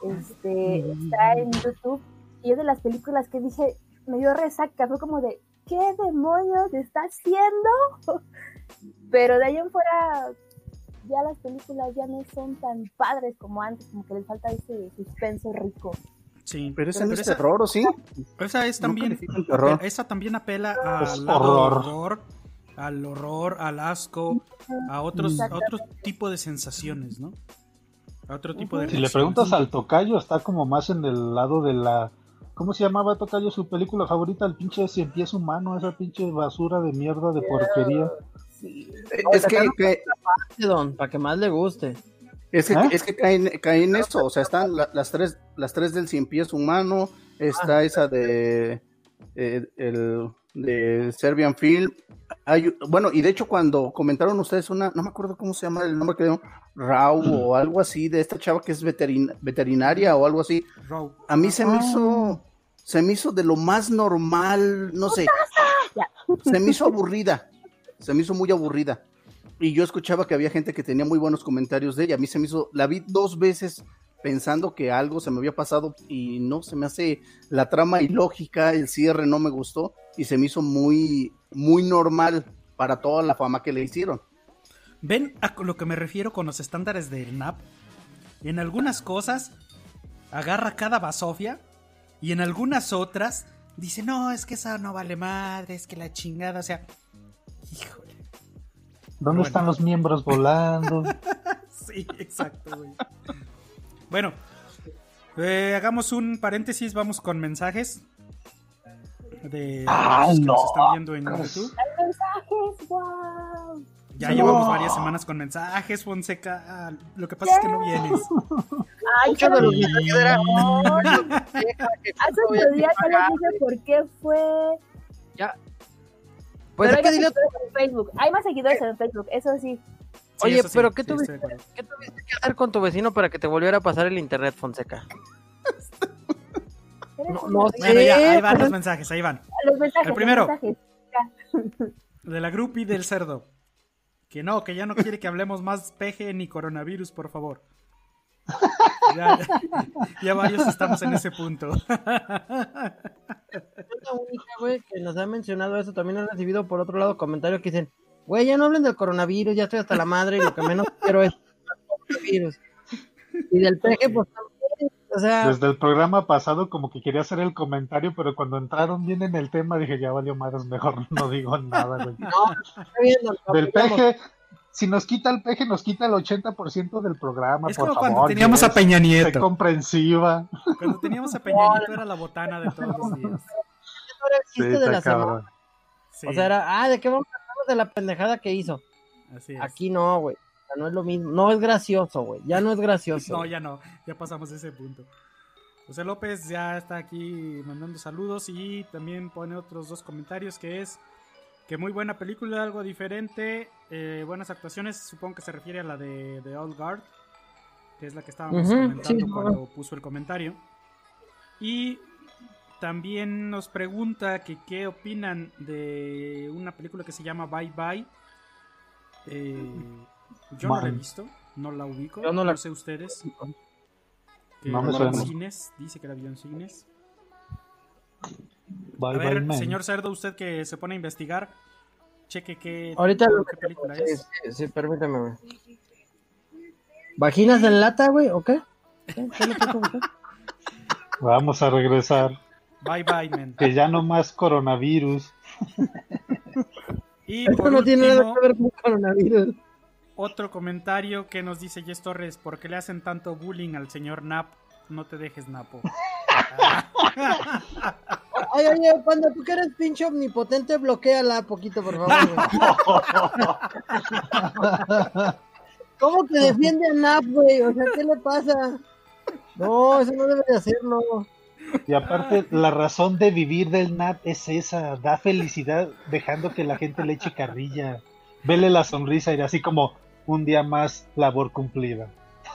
[SPEAKER 6] Este, está en YouTube y es de las películas que dije, me dio resaca, fue como de, ¿qué demonios está haciendo? Pero de ahí en fuera, ya las películas ya no son tan padres como antes, como que les falta ese suspenso rico.
[SPEAKER 3] Sí.
[SPEAKER 5] Pero ese
[SPEAKER 3] Pero
[SPEAKER 5] no es
[SPEAKER 3] esa-
[SPEAKER 5] terror, ¿o sí?
[SPEAKER 3] Esa es también.
[SPEAKER 5] terror.
[SPEAKER 3] Esa también apela al
[SPEAKER 8] horror,
[SPEAKER 3] al horror, al asco, a otros, a otro tipo de sensaciones, ¿no? A otro tipo de
[SPEAKER 8] Si le preguntas al tocayo, está como más en el lado de la. ¿Cómo se llamaba tocayo su película favorita? El pinche cien pies humano, esa pinche basura de mierda de porquería.
[SPEAKER 5] Eh, Es que, que-
[SPEAKER 4] Don, para que más le guste.
[SPEAKER 5] es que,
[SPEAKER 8] ¿Ah?
[SPEAKER 5] es que caen, caen en eso, o sea, están la- las tres, las tres del cien pies humano, está esa de eh, el de Serbian Film. Hay, bueno, y de hecho cuando comentaron ustedes una, no me acuerdo cómo se llama el nombre que dio, Rau o algo así, de esta chava que es veterin- veterinaria o algo así,
[SPEAKER 3] Raw.
[SPEAKER 5] a mí se me hizo, se me hizo de lo más normal, no sé, se me hizo aburrida, se me hizo muy aburrida. Y yo escuchaba que había gente que tenía muy buenos comentarios de ella. A mí se me hizo, la vi dos veces pensando que algo se me había pasado y no, se me hace la trama ilógica, el cierre no me gustó y se me hizo muy, muy normal para toda la fama que le hicieron.
[SPEAKER 3] ¿Ven a lo que me refiero con los estándares del NAP? En algunas cosas agarra cada basofia y en algunas otras dice, no, es que esa no vale madre, es que la chingada, o sea, híjole.
[SPEAKER 8] ¿Dónde
[SPEAKER 3] Bueno.
[SPEAKER 8] están los miembros volando?
[SPEAKER 3] Sí, exacto, güey. Bueno, eh, hagamos un paréntesis, vamos con mensajes de los que
[SPEAKER 8] no.
[SPEAKER 3] nos están viendo en YouTube.
[SPEAKER 6] ¡Hay mensajes! ¡Wow!
[SPEAKER 3] Ya
[SPEAKER 8] No.
[SPEAKER 3] llevamos varias semanas con mensajes, Fonseca. Ah, Lo que pasa es que no vienes.
[SPEAKER 6] ¡Ay,
[SPEAKER 4] Muchos de los
[SPEAKER 6] pero-
[SPEAKER 4] mensajes eran,
[SPEAKER 6] Hace otro día ya les dije por qué fue.
[SPEAKER 4] Pues
[SPEAKER 6] pero
[SPEAKER 4] hay que
[SPEAKER 6] hay
[SPEAKER 4] dile,
[SPEAKER 6] más seguidores en Facebook. Hay más seguidores en Facebook, eso sí.
[SPEAKER 3] Sí,
[SPEAKER 4] Oye,
[SPEAKER 3] eso sí,
[SPEAKER 4] pero ¿qué
[SPEAKER 3] sí,
[SPEAKER 4] tuviste? ¿qué tuviste que hacer con tu vecino para que te volviera a pasar el internet, Fonseca? No, no sé.
[SPEAKER 3] Bueno, ya, ahí van los mensajes, ahí van.
[SPEAKER 6] Los mensajes,
[SPEAKER 3] El primero.
[SPEAKER 6] los mensajes.
[SPEAKER 3] De la groupie del cerdo. Que no, que ya no quiere que hablemos más peje ni coronavirus, por favor. Ya, ya, ya varios estamos en ese punto.
[SPEAKER 4] es la única, güey, que nos ha mencionado eso. También han recibido por otro lado comentarios que dicen, güey, ya no hablen del coronavirus, ya estoy hasta la madre y lo que menos quiero es el coronavirus. Y del peje, pues o sea,
[SPEAKER 8] Desde el programa pasado como que quería hacer el comentario, pero cuando entraron bien en el tema dije, ya valió madres, mejor no digo nada, güey.
[SPEAKER 4] nos
[SPEAKER 8] Del peje, si nos quita el peje, nos quita el 80% del programa,
[SPEAKER 3] Es
[SPEAKER 8] por
[SPEAKER 3] como
[SPEAKER 8] favor.
[SPEAKER 3] cuando teníamos a Peña
[SPEAKER 8] Sé
[SPEAKER 3] Nieto.
[SPEAKER 8] comprensiva.
[SPEAKER 3] Cuando teníamos a Peñanito era la botana de todos los días.
[SPEAKER 4] Eso era el
[SPEAKER 8] Sí,
[SPEAKER 4] chiste de la semana.
[SPEAKER 3] Sí,
[SPEAKER 4] O sea, era, ah, ¿de qué vamos a hablar de la pendejada que hizo?
[SPEAKER 3] así es.
[SPEAKER 4] Aquí no, güey. No es lo mismo. No es gracioso, güey. Ya no es gracioso.
[SPEAKER 3] No, ya no, ya pasamos ese punto. José López ya está aquí mandando saludos y también pone otros dos comentarios que es que muy buena película, algo diferente, eh, buenas actuaciones, supongo que se refiere a la de, de Old Guard, que es la que estábamos comentando
[SPEAKER 4] sí,
[SPEAKER 3] cuando puso el comentario. Y también nos pregunta que qué opinan de una película que se llama Bye Bye. Eh, yo no la he
[SPEAKER 8] Man.
[SPEAKER 3] visto, no la ubico,
[SPEAKER 4] Yo
[SPEAKER 3] no,
[SPEAKER 4] no la-
[SPEAKER 3] sé ustedes. Que
[SPEAKER 8] No me suena.
[SPEAKER 3] cines, dice que la vio en cines.
[SPEAKER 8] Bye,
[SPEAKER 3] A
[SPEAKER 8] bye,
[SPEAKER 3] ver,
[SPEAKER 8] man.
[SPEAKER 3] señor Cerdo, usted que se pone a investigar, cheque qué,
[SPEAKER 4] Ahorita lo
[SPEAKER 3] qué película
[SPEAKER 4] sí,
[SPEAKER 3] es.
[SPEAKER 4] sí, sí, permíteme, güey. ¿Vaginas en lata, güey? ¿O qué? ¿Qué? ¿Qué le?
[SPEAKER 8] Vamos a regresar.
[SPEAKER 3] Bye bye, man.
[SPEAKER 8] Que ya no más coronavirus.
[SPEAKER 3] Y
[SPEAKER 4] Esto no tiene nada
[SPEAKER 3] último,
[SPEAKER 4] que ver con coronavirus.
[SPEAKER 3] Otro comentario que nos dice Jess Torres, ¿por qué le hacen tanto bullying al señor Nap? No te dejes, Napo.
[SPEAKER 4] Ay, oye, Panda, tú que eres pinche omnipotente, bloqueala poquito, por favor. ¿Cómo que defiende a Nap, güey? O sea, ¿qué le pasa? No, eso no debe de hacerlo.
[SPEAKER 8] Y aparte, la razón de vivir del NAT es esa, da felicidad dejando que la gente le eche carrilla. Vele la sonrisa y así como un día más labor cumplida.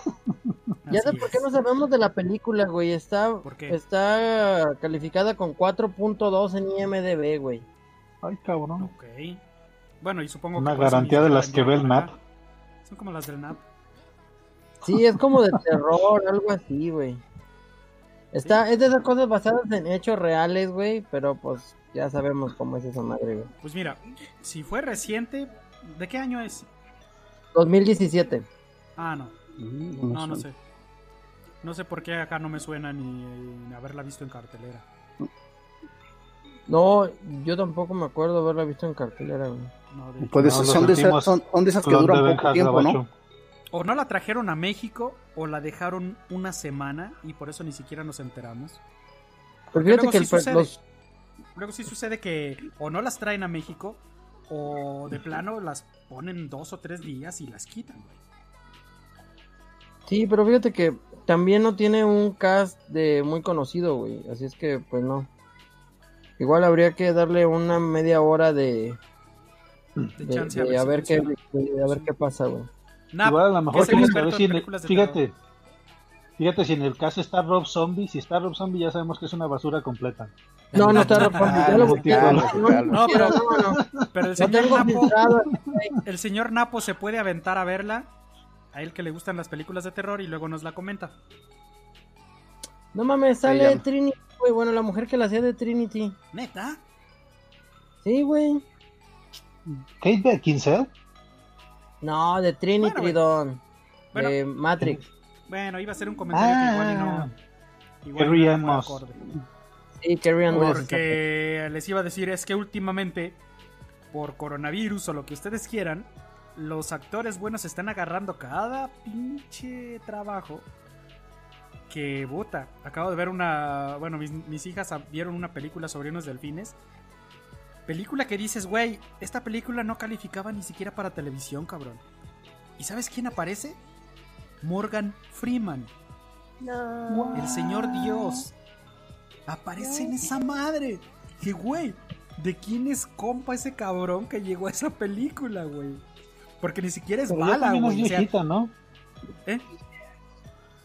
[SPEAKER 4] Ya sé por qué no sabemos de la película, güey. Está, está calificada con 4.2 en IMDB, güey.
[SPEAKER 8] Ay, cabrón.
[SPEAKER 3] Ok. Bueno, y supongo
[SPEAKER 8] Una
[SPEAKER 3] que por eso
[SPEAKER 8] garantía de las que ve el NAP.
[SPEAKER 3] Son como las del NAP.
[SPEAKER 4] Sí, es como de terror, algo así, güey. Está, es de esas cosas basadas en hechos reales, güey, pero pues ya sabemos cómo es esa madre, güey.
[SPEAKER 3] Pues mira, si fue reciente, ¿de qué año es?
[SPEAKER 4] 2017.
[SPEAKER 3] Ah, no.
[SPEAKER 5] Mm,
[SPEAKER 3] No, no
[SPEAKER 5] sé.
[SPEAKER 3] sé. No sé por qué acá no me suena ni, ni haberla visto en cartelera.
[SPEAKER 4] No, yo tampoco me acuerdo haberla visto en cartelera, güey.
[SPEAKER 3] No, de
[SPEAKER 8] No,
[SPEAKER 5] son, de esas,
[SPEAKER 8] últimos
[SPEAKER 5] son, son de esas que duran poco tiempo, ¿no?
[SPEAKER 3] O no la trajeron a México o la dejaron una semana y por eso ni siquiera nos enteramos.
[SPEAKER 4] Porque fíjate
[SPEAKER 3] luego
[SPEAKER 4] que
[SPEAKER 3] sí
[SPEAKER 4] el
[SPEAKER 3] sucede.
[SPEAKER 4] los,
[SPEAKER 3] Luego sí sucede que o no las traen a México o de plano las ponen dos o tres días y las quitan, güey.
[SPEAKER 4] Sí, pero fíjate que también no tiene un cast de muy conocido, güey. Así es que, pues no. Igual habría que darle una media hora de,
[SPEAKER 3] De
[SPEAKER 4] de-
[SPEAKER 3] chance
[SPEAKER 4] de a
[SPEAKER 3] si
[SPEAKER 4] ver qué, de a ver qué pasa, güey.
[SPEAKER 8] Igual a lo mejor ver si
[SPEAKER 3] en
[SPEAKER 8] fíjate, fíjate si en el caso está Rob Zombie, si está Rob Zombie ya sabemos que es una basura completa.
[SPEAKER 4] No, no está reportado. Ya lo güey. No,
[SPEAKER 3] pero-
[SPEAKER 4] no, no.
[SPEAKER 3] Pero el señor, Napo, el señor Napo se puede aventar a verla. A él que le gustan las películas de terror y luego nos la comenta.
[SPEAKER 4] No mames, sale
[SPEAKER 5] no.
[SPEAKER 4] Trinity, güey. Bueno, la mujer que la hacía de Trinity.
[SPEAKER 3] ¿Neta?
[SPEAKER 4] Sí, güey.
[SPEAKER 8] Kate Beckinsale,
[SPEAKER 4] No, de Trinity,
[SPEAKER 3] Bueno.
[SPEAKER 4] Don.
[SPEAKER 3] Bueno.
[SPEAKER 4] de Matrix.
[SPEAKER 3] Bueno, iba a ser un comentario que igual y
[SPEAKER 8] Ah.
[SPEAKER 3] no. Igual no acorde.
[SPEAKER 4] Sí.
[SPEAKER 3] Porque les iba a decir es que últimamente, por coronavirus o lo que ustedes quieran, los actores buenos están agarrando cada pinche trabajo que bota. Acabo de ver una. Bueno, mis, mis hijas vieron una película sobre unos delfines. Película que dices, güey, esta película no calificaba ni siquiera para televisión, cabrón. ¿Y sabes quién aparece? Morgan Freeman.
[SPEAKER 6] No.
[SPEAKER 3] El señor Dios. Aparece en esa madre. Que güey, ¿de quién es compa ese cabrón que llegó a esa película, güey? Porque ni siquiera es
[SPEAKER 8] pero ya
[SPEAKER 3] bala,
[SPEAKER 8] también es
[SPEAKER 3] güey. o sea,
[SPEAKER 8] viejita, ¿no?
[SPEAKER 3] ¿eh?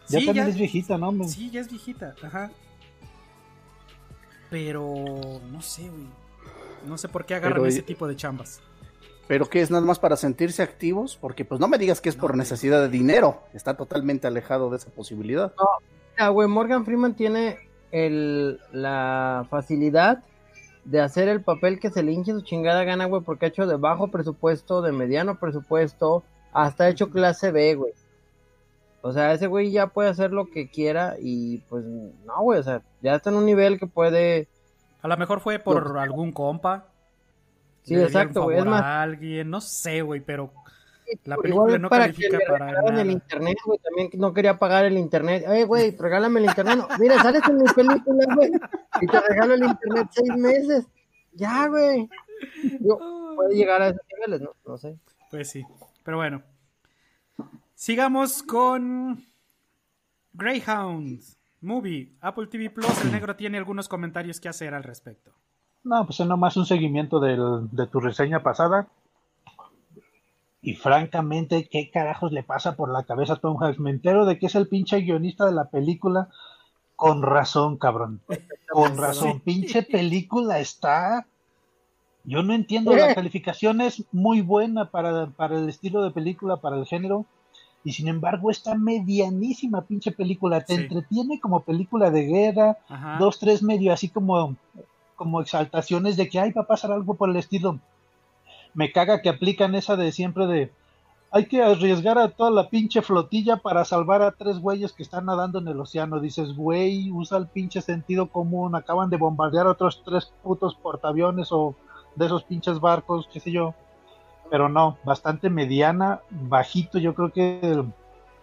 [SPEAKER 8] Ya
[SPEAKER 3] Sí,
[SPEAKER 8] también es viejita, ¿no?
[SPEAKER 3] Sí, ya es viejita, ajá. Pero no sé, güey. No sé por qué agarran
[SPEAKER 5] Pero,
[SPEAKER 3] ese
[SPEAKER 5] y-
[SPEAKER 3] tipo de chambas.
[SPEAKER 5] Pero que es nada más para sentirse activos, porque pues no me digas que es por necesidad de dinero, está totalmente alejado de esa posibilidad.
[SPEAKER 4] Ah, güey, Morgan Freeman tiene el, la facilidad de hacer el papel que se le hinche su chingada gana, güey, porque ha hecho de bajo presupuesto, de mediano presupuesto, hasta ha hecho clase B, güey. O sea, ese güey ya puede hacer lo que quiera y pues no, güey, o sea, ya está en un nivel que puede...
[SPEAKER 3] A lo mejor fue por algún compa.
[SPEAKER 4] Sí, exacto, güey, es más-
[SPEAKER 3] a alguien, no sé, güey, pero la
[SPEAKER 4] Igual
[SPEAKER 3] película no
[SPEAKER 4] para
[SPEAKER 3] califica
[SPEAKER 4] que le
[SPEAKER 3] para
[SPEAKER 4] regalaran el internet, güey, también no quería pagar el internet. Oye, güey, regálame el internet. No, mira, sales en mi película, güey, y te regalo el internet seis meses. Ya, güey. Yo, puede llegar a esos niveles, ¿no? No sé.
[SPEAKER 3] Pues sí, pero bueno. Sigamos con Greyhound Movie. Apple TV Plus, el negro tiene algunos comentarios que hacer al respecto.
[SPEAKER 8] No, pues es nomás un seguimiento del- de tu reseña pasada. Y francamente, ¿qué carajos le pasa por la cabeza a Tom Hanks? Me entero de que es el pinche guionista de la película. Con razón, cabrón. Con razón. Pinche película está. Yo no entiendo. La calificación es muy buena para, para el estilo de película, para el género. Y sin embargo, está medianísima pinche película. Te
[SPEAKER 3] Sí.
[SPEAKER 8] entretiene como película de guerra
[SPEAKER 3] Ajá.
[SPEAKER 8] dos, tres medio así como, como exaltaciones de que ay va a pasar algo por el estilo. Me caga que aplican esa de siempre de hay que arriesgar a toda la pinche flotilla para salvar a tres güeyes que están nadando en el océano. Dices, güey, usa el pinche sentido común, acaban de bombardear otros tres putos portaaviones o de esos pinches barcos, qué sé yo. Pero no, bastante mediana, bajito, yo creo que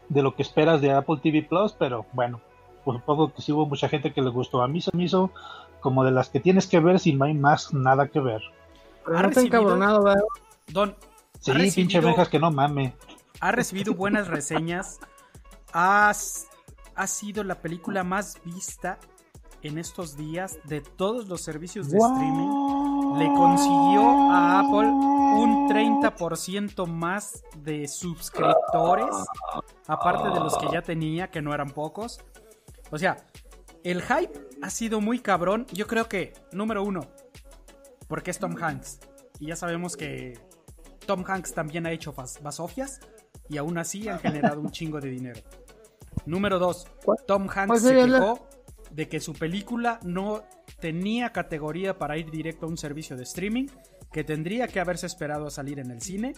[SPEAKER 8] de, lo que esperas de Apple TV Plus, pero bueno, pues supongo que sí hubo mucha gente que le gustó. A mí se me hizo como de las que tienes que ver si no hay más nada que ver.
[SPEAKER 4] Pero
[SPEAKER 3] ¿Ha
[SPEAKER 4] no está encabronado, ¿verdad?
[SPEAKER 3] Don,
[SPEAKER 8] Sí,
[SPEAKER 3] ¿Ha
[SPEAKER 8] pinche
[SPEAKER 3] recibido-
[SPEAKER 8] Benjas que no mame.
[SPEAKER 3] ha recibido buenas reseñas. Has- ha sido la película más vista en estos días de todos los servicios de streaming. Le consiguió a Apple un 30% más de suscriptores, aparte de los que ya tenía, que no eran pocos. O sea, el hype ha sido muy cabrón. Yo creo que, número uno, porque es Tom Hanks. Y ya sabemos que Tom Hanks también ha hecho basofias y aún así han generado un chingo de dinero. Número dos,
[SPEAKER 4] ¿Cuál-
[SPEAKER 3] Tom Hanks se quejó de que su película no tenía categoría para ir directo a un servicio de streaming, que tendría que haberse esperado a salir en el cine.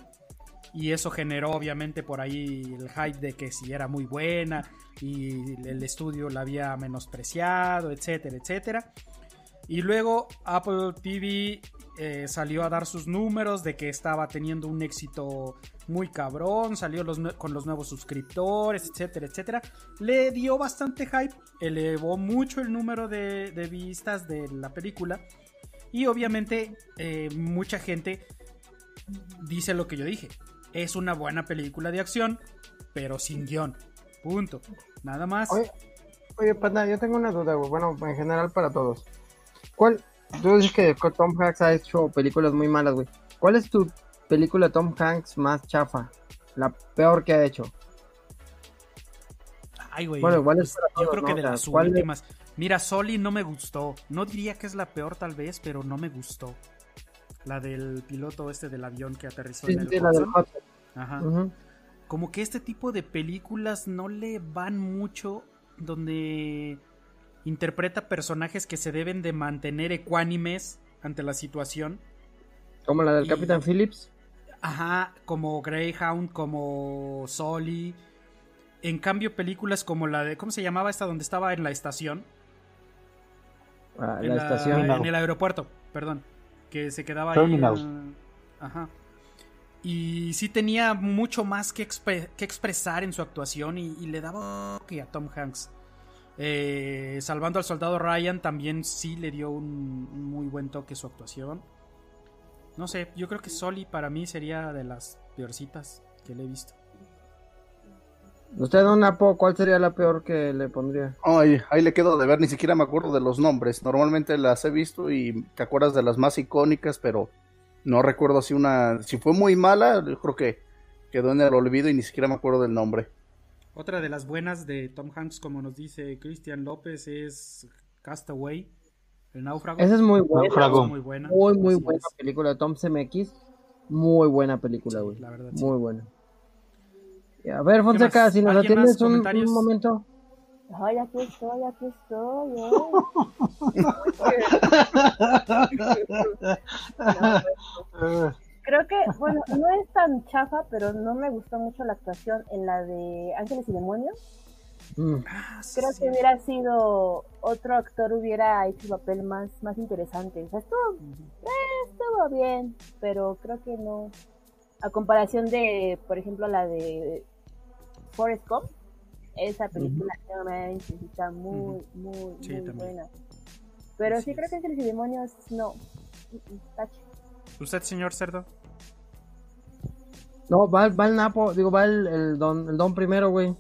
[SPEAKER 3] Y eso generó obviamente por ahí el hype de que si era muy buena y el estudio la había menospreciado, etcétera, etcétera. Y luego Apple TV eh, salió a dar sus números de que estaba teniendo un éxito muy cabrón, salió con los nuevos suscriptores, etcétera, etcétera. Le dio bastante hype, elevó mucho el número de, vistas de la película. Y obviamente eh, mucha gente dice lo que yo dije. Es una buena película de acción, pero sin guion. Punto. Nada más.
[SPEAKER 4] Oye, panda, yo tengo una duda. Bueno, en general para todos. ¿Cuál? Tú dices que Tom Hanks ha hecho películas muy malas, güey. ¿Cuál es tu película Tom Hanks más chafa? La peor que ha hecho.
[SPEAKER 3] Ay, güey.
[SPEAKER 4] Bueno, igual es
[SPEAKER 3] yo creo que de
[SPEAKER 4] O sea,
[SPEAKER 3] las
[SPEAKER 4] ¿cuál de-
[SPEAKER 3] últimas. Mira, Soli no me gustó. No diría que es la peor, tal vez, pero no me gustó. La del piloto este del avión que aterrizó
[SPEAKER 4] Sí,
[SPEAKER 3] en el
[SPEAKER 4] sí, la del.
[SPEAKER 3] Ajá. Como que este tipo de películas no le van mucho donde interpreta personajes que se deben de mantener ecuánimes ante la situación.
[SPEAKER 4] Como la del
[SPEAKER 3] Y-
[SPEAKER 4] Capitán Phillips.
[SPEAKER 3] Ajá, como Greyhound, como Soli. En cambio, películas como la de. ¿Cómo se llamaba esta donde estaba en la estación?
[SPEAKER 4] Ah,
[SPEAKER 3] en,
[SPEAKER 4] la
[SPEAKER 3] la-
[SPEAKER 4] estación.
[SPEAKER 3] en el aeropuerto, perdón. Que se quedaba ahí.
[SPEAKER 8] Terminal.
[SPEAKER 3] en- Ajá. Y sí tenía mucho más que, expresar en su actuación y, y le daba que a Tom Hanks. Eh, salvando al soldado Ryan también sí le dio un, un muy buen toque su actuación. No sé, yo creo que Soli para mí sería de las peorcitas que le he visto.
[SPEAKER 4] Usted, Don Apo, ¿cuál sería la peor que le pondría?
[SPEAKER 5] Ay, ahí le quedo de ver, ni siquiera me acuerdo de los nombres. Normalmente las he visto y te acuerdas de las más icónicas, pero no recuerdo si una, si fue muy mala, yo creo que quedó en el olvido y ni siquiera me acuerdo del nombre.
[SPEAKER 3] Otra de las buenas de Tom Hanks, como nos dice Christian López, es Castaway. El náufrago.
[SPEAKER 4] Esa es muy buena.
[SPEAKER 8] Náufrago.
[SPEAKER 3] muy buena.
[SPEAKER 4] Muy, muy
[SPEAKER 3] Así
[SPEAKER 4] buena
[SPEAKER 3] es.
[SPEAKER 4] película de Tom CMX. Muy buena película,
[SPEAKER 3] Sí,
[SPEAKER 4] güey.
[SPEAKER 3] la verdad, sí.
[SPEAKER 4] Muy buena. A ver, Fonseca, si nos
[SPEAKER 3] ¿Alguien más?
[SPEAKER 4] atiendes un momento.
[SPEAKER 6] Ay, aquí estoy, aquí estoy. ¿eh? Creo que, bueno, no es tan chafa, pero no me gustó mucho la actuación en la de Ángeles y Demonios.
[SPEAKER 4] Mm.
[SPEAKER 3] Ah,
[SPEAKER 6] Creo
[SPEAKER 3] sí.
[SPEAKER 6] que hubiera sido otro actor hubiera hecho el papel más, más interesante. O sea, estuvo, eh, estuvo bien, pero creo que no. A comparación de, por ejemplo, la de Forrest Gump, esa película manches, está muy, muy,
[SPEAKER 3] Sí,
[SPEAKER 6] muy
[SPEAKER 3] también.
[SPEAKER 6] buena. Pero
[SPEAKER 3] Así
[SPEAKER 6] sí creo
[SPEAKER 3] es.
[SPEAKER 6] que Ángeles y Demonios, no. Mm, mm, tache.
[SPEAKER 3] ¿Usted, señor Cerdo?
[SPEAKER 4] No, va, va el Napo, digo, va el, el don, el don primero, güey.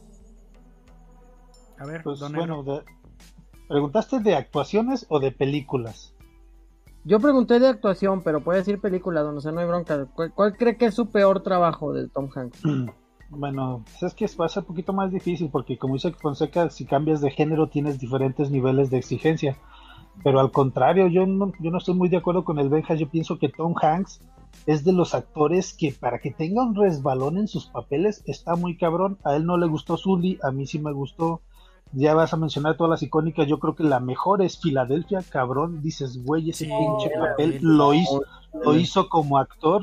[SPEAKER 3] A ver,
[SPEAKER 8] pues
[SPEAKER 3] don
[SPEAKER 8] bueno, de- ¿preguntaste de actuaciones o de películas?
[SPEAKER 4] Yo pregunté de actuación, pero puede decir película, donde sea, no hay bronca. ¿Cuál, cuál cree que es su peor trabajo de Tom Hanks?
[SPEAKER 8] Bueno, pues es que va a ser un poquito más difícil porque como dice Fonseca, si cambias de género tienes diferentes niveles de exigencia. Pero al contrario, yo no, yo no estoy muy de acuerdo con el Benja. Yo pienso que Tom Hanks es de los actores que para que tenga un resbalón en sus papeles está muy cabrón. A él no le gustó Sully, a mí sí me gustó. Ya vas a mencionar todas las icónicas. Yo creo que la mejor es Filadelfia, cabrón. Dices, güey, ese
[SPEAKER 3] Sí,
[SPEAKER 8] pinche papel lo hizo, lo hizo como actor.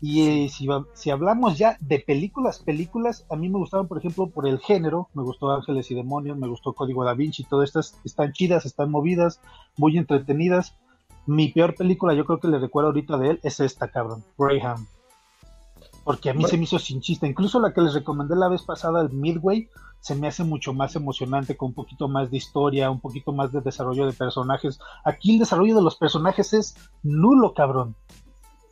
[SPEAKER 8] Y eh, si, si hablamos ya de películas, películas, a mí me gustaron, por ejemplo, por el género, me gustó Ángeles y Demonios, me gustó Código Da Vinci, todas estas están chidas, están movidas, muy entretenidas. Mi peor película, yo creo que le recuerdo ahorita de él, es esta, cabrón, Graham. Porque a mí se me hizo sin chiste. Incluso la que les recomendé la vez pasada, el Midway, se me hace mucho más emocionante, con un poquito más de historia, un poquito más de desarrollo de personajes. Aquí el desarrollo de los personajes es nulo, cabrón.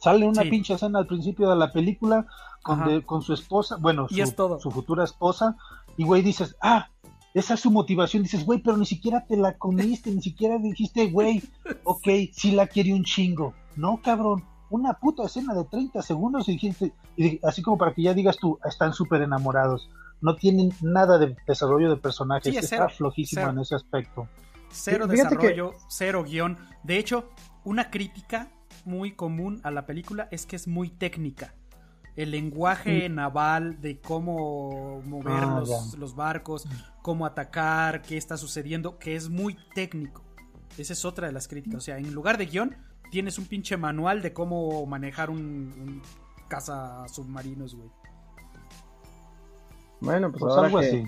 [SPEAKER 8] Sale una
[SPEAKER 3] Sí.
[SPEAKER 8] pinche escena al principio de la película con, de- con su esposa, bueno, su,
[SPEAKER 3] es todo.
[SPEAKER 8] su futura esposa, y güey dices, ah, esa es su motivación. Dices, güey, pero ni siquiera te la comiste, ni siquiera dijiste, güey, ok, sí la quiere un chingo. No, cabrón, una puta escena de 30 segundos y dijiste, y así como para que ya digas tú, están súper enamorados. No tienen nada de desarrollo de personajes,
[SPEAKER 3] Sí, es
[SPEAKER 8] está
[SPEAKER 3] cero,
[SPEAKER 8] flojísimo
[SPEAKER 3] cero.
[SPEAKER 8] en ese aspecto.
[SPEAKER 3] Cero
[SPEAKER 4] Fíjate que-
[SPEAKER 3] desarrollo, cero guion. De hecho, una crítica muy común a la película es que es muy técnica. El lenguaje naval de cómo mover
[SPEAKER 8] Ah,
[SPEAKER 3] los, barcos, cómo atacar, qué está sucediendo, que es muy técnico. Esa es otra de las críticas. O sea, en lugar de guion, tienes un pinche manual de cómo manejar un, un caza submarinos, güey.
[SPEAKER 4] Bueno, pues,
[SPEAKER 8] Pues
[SPEAKER 4] ahora
[SPEAKER 8] algo
[SPEAKER 4] que-
[SPEAKER 8] así.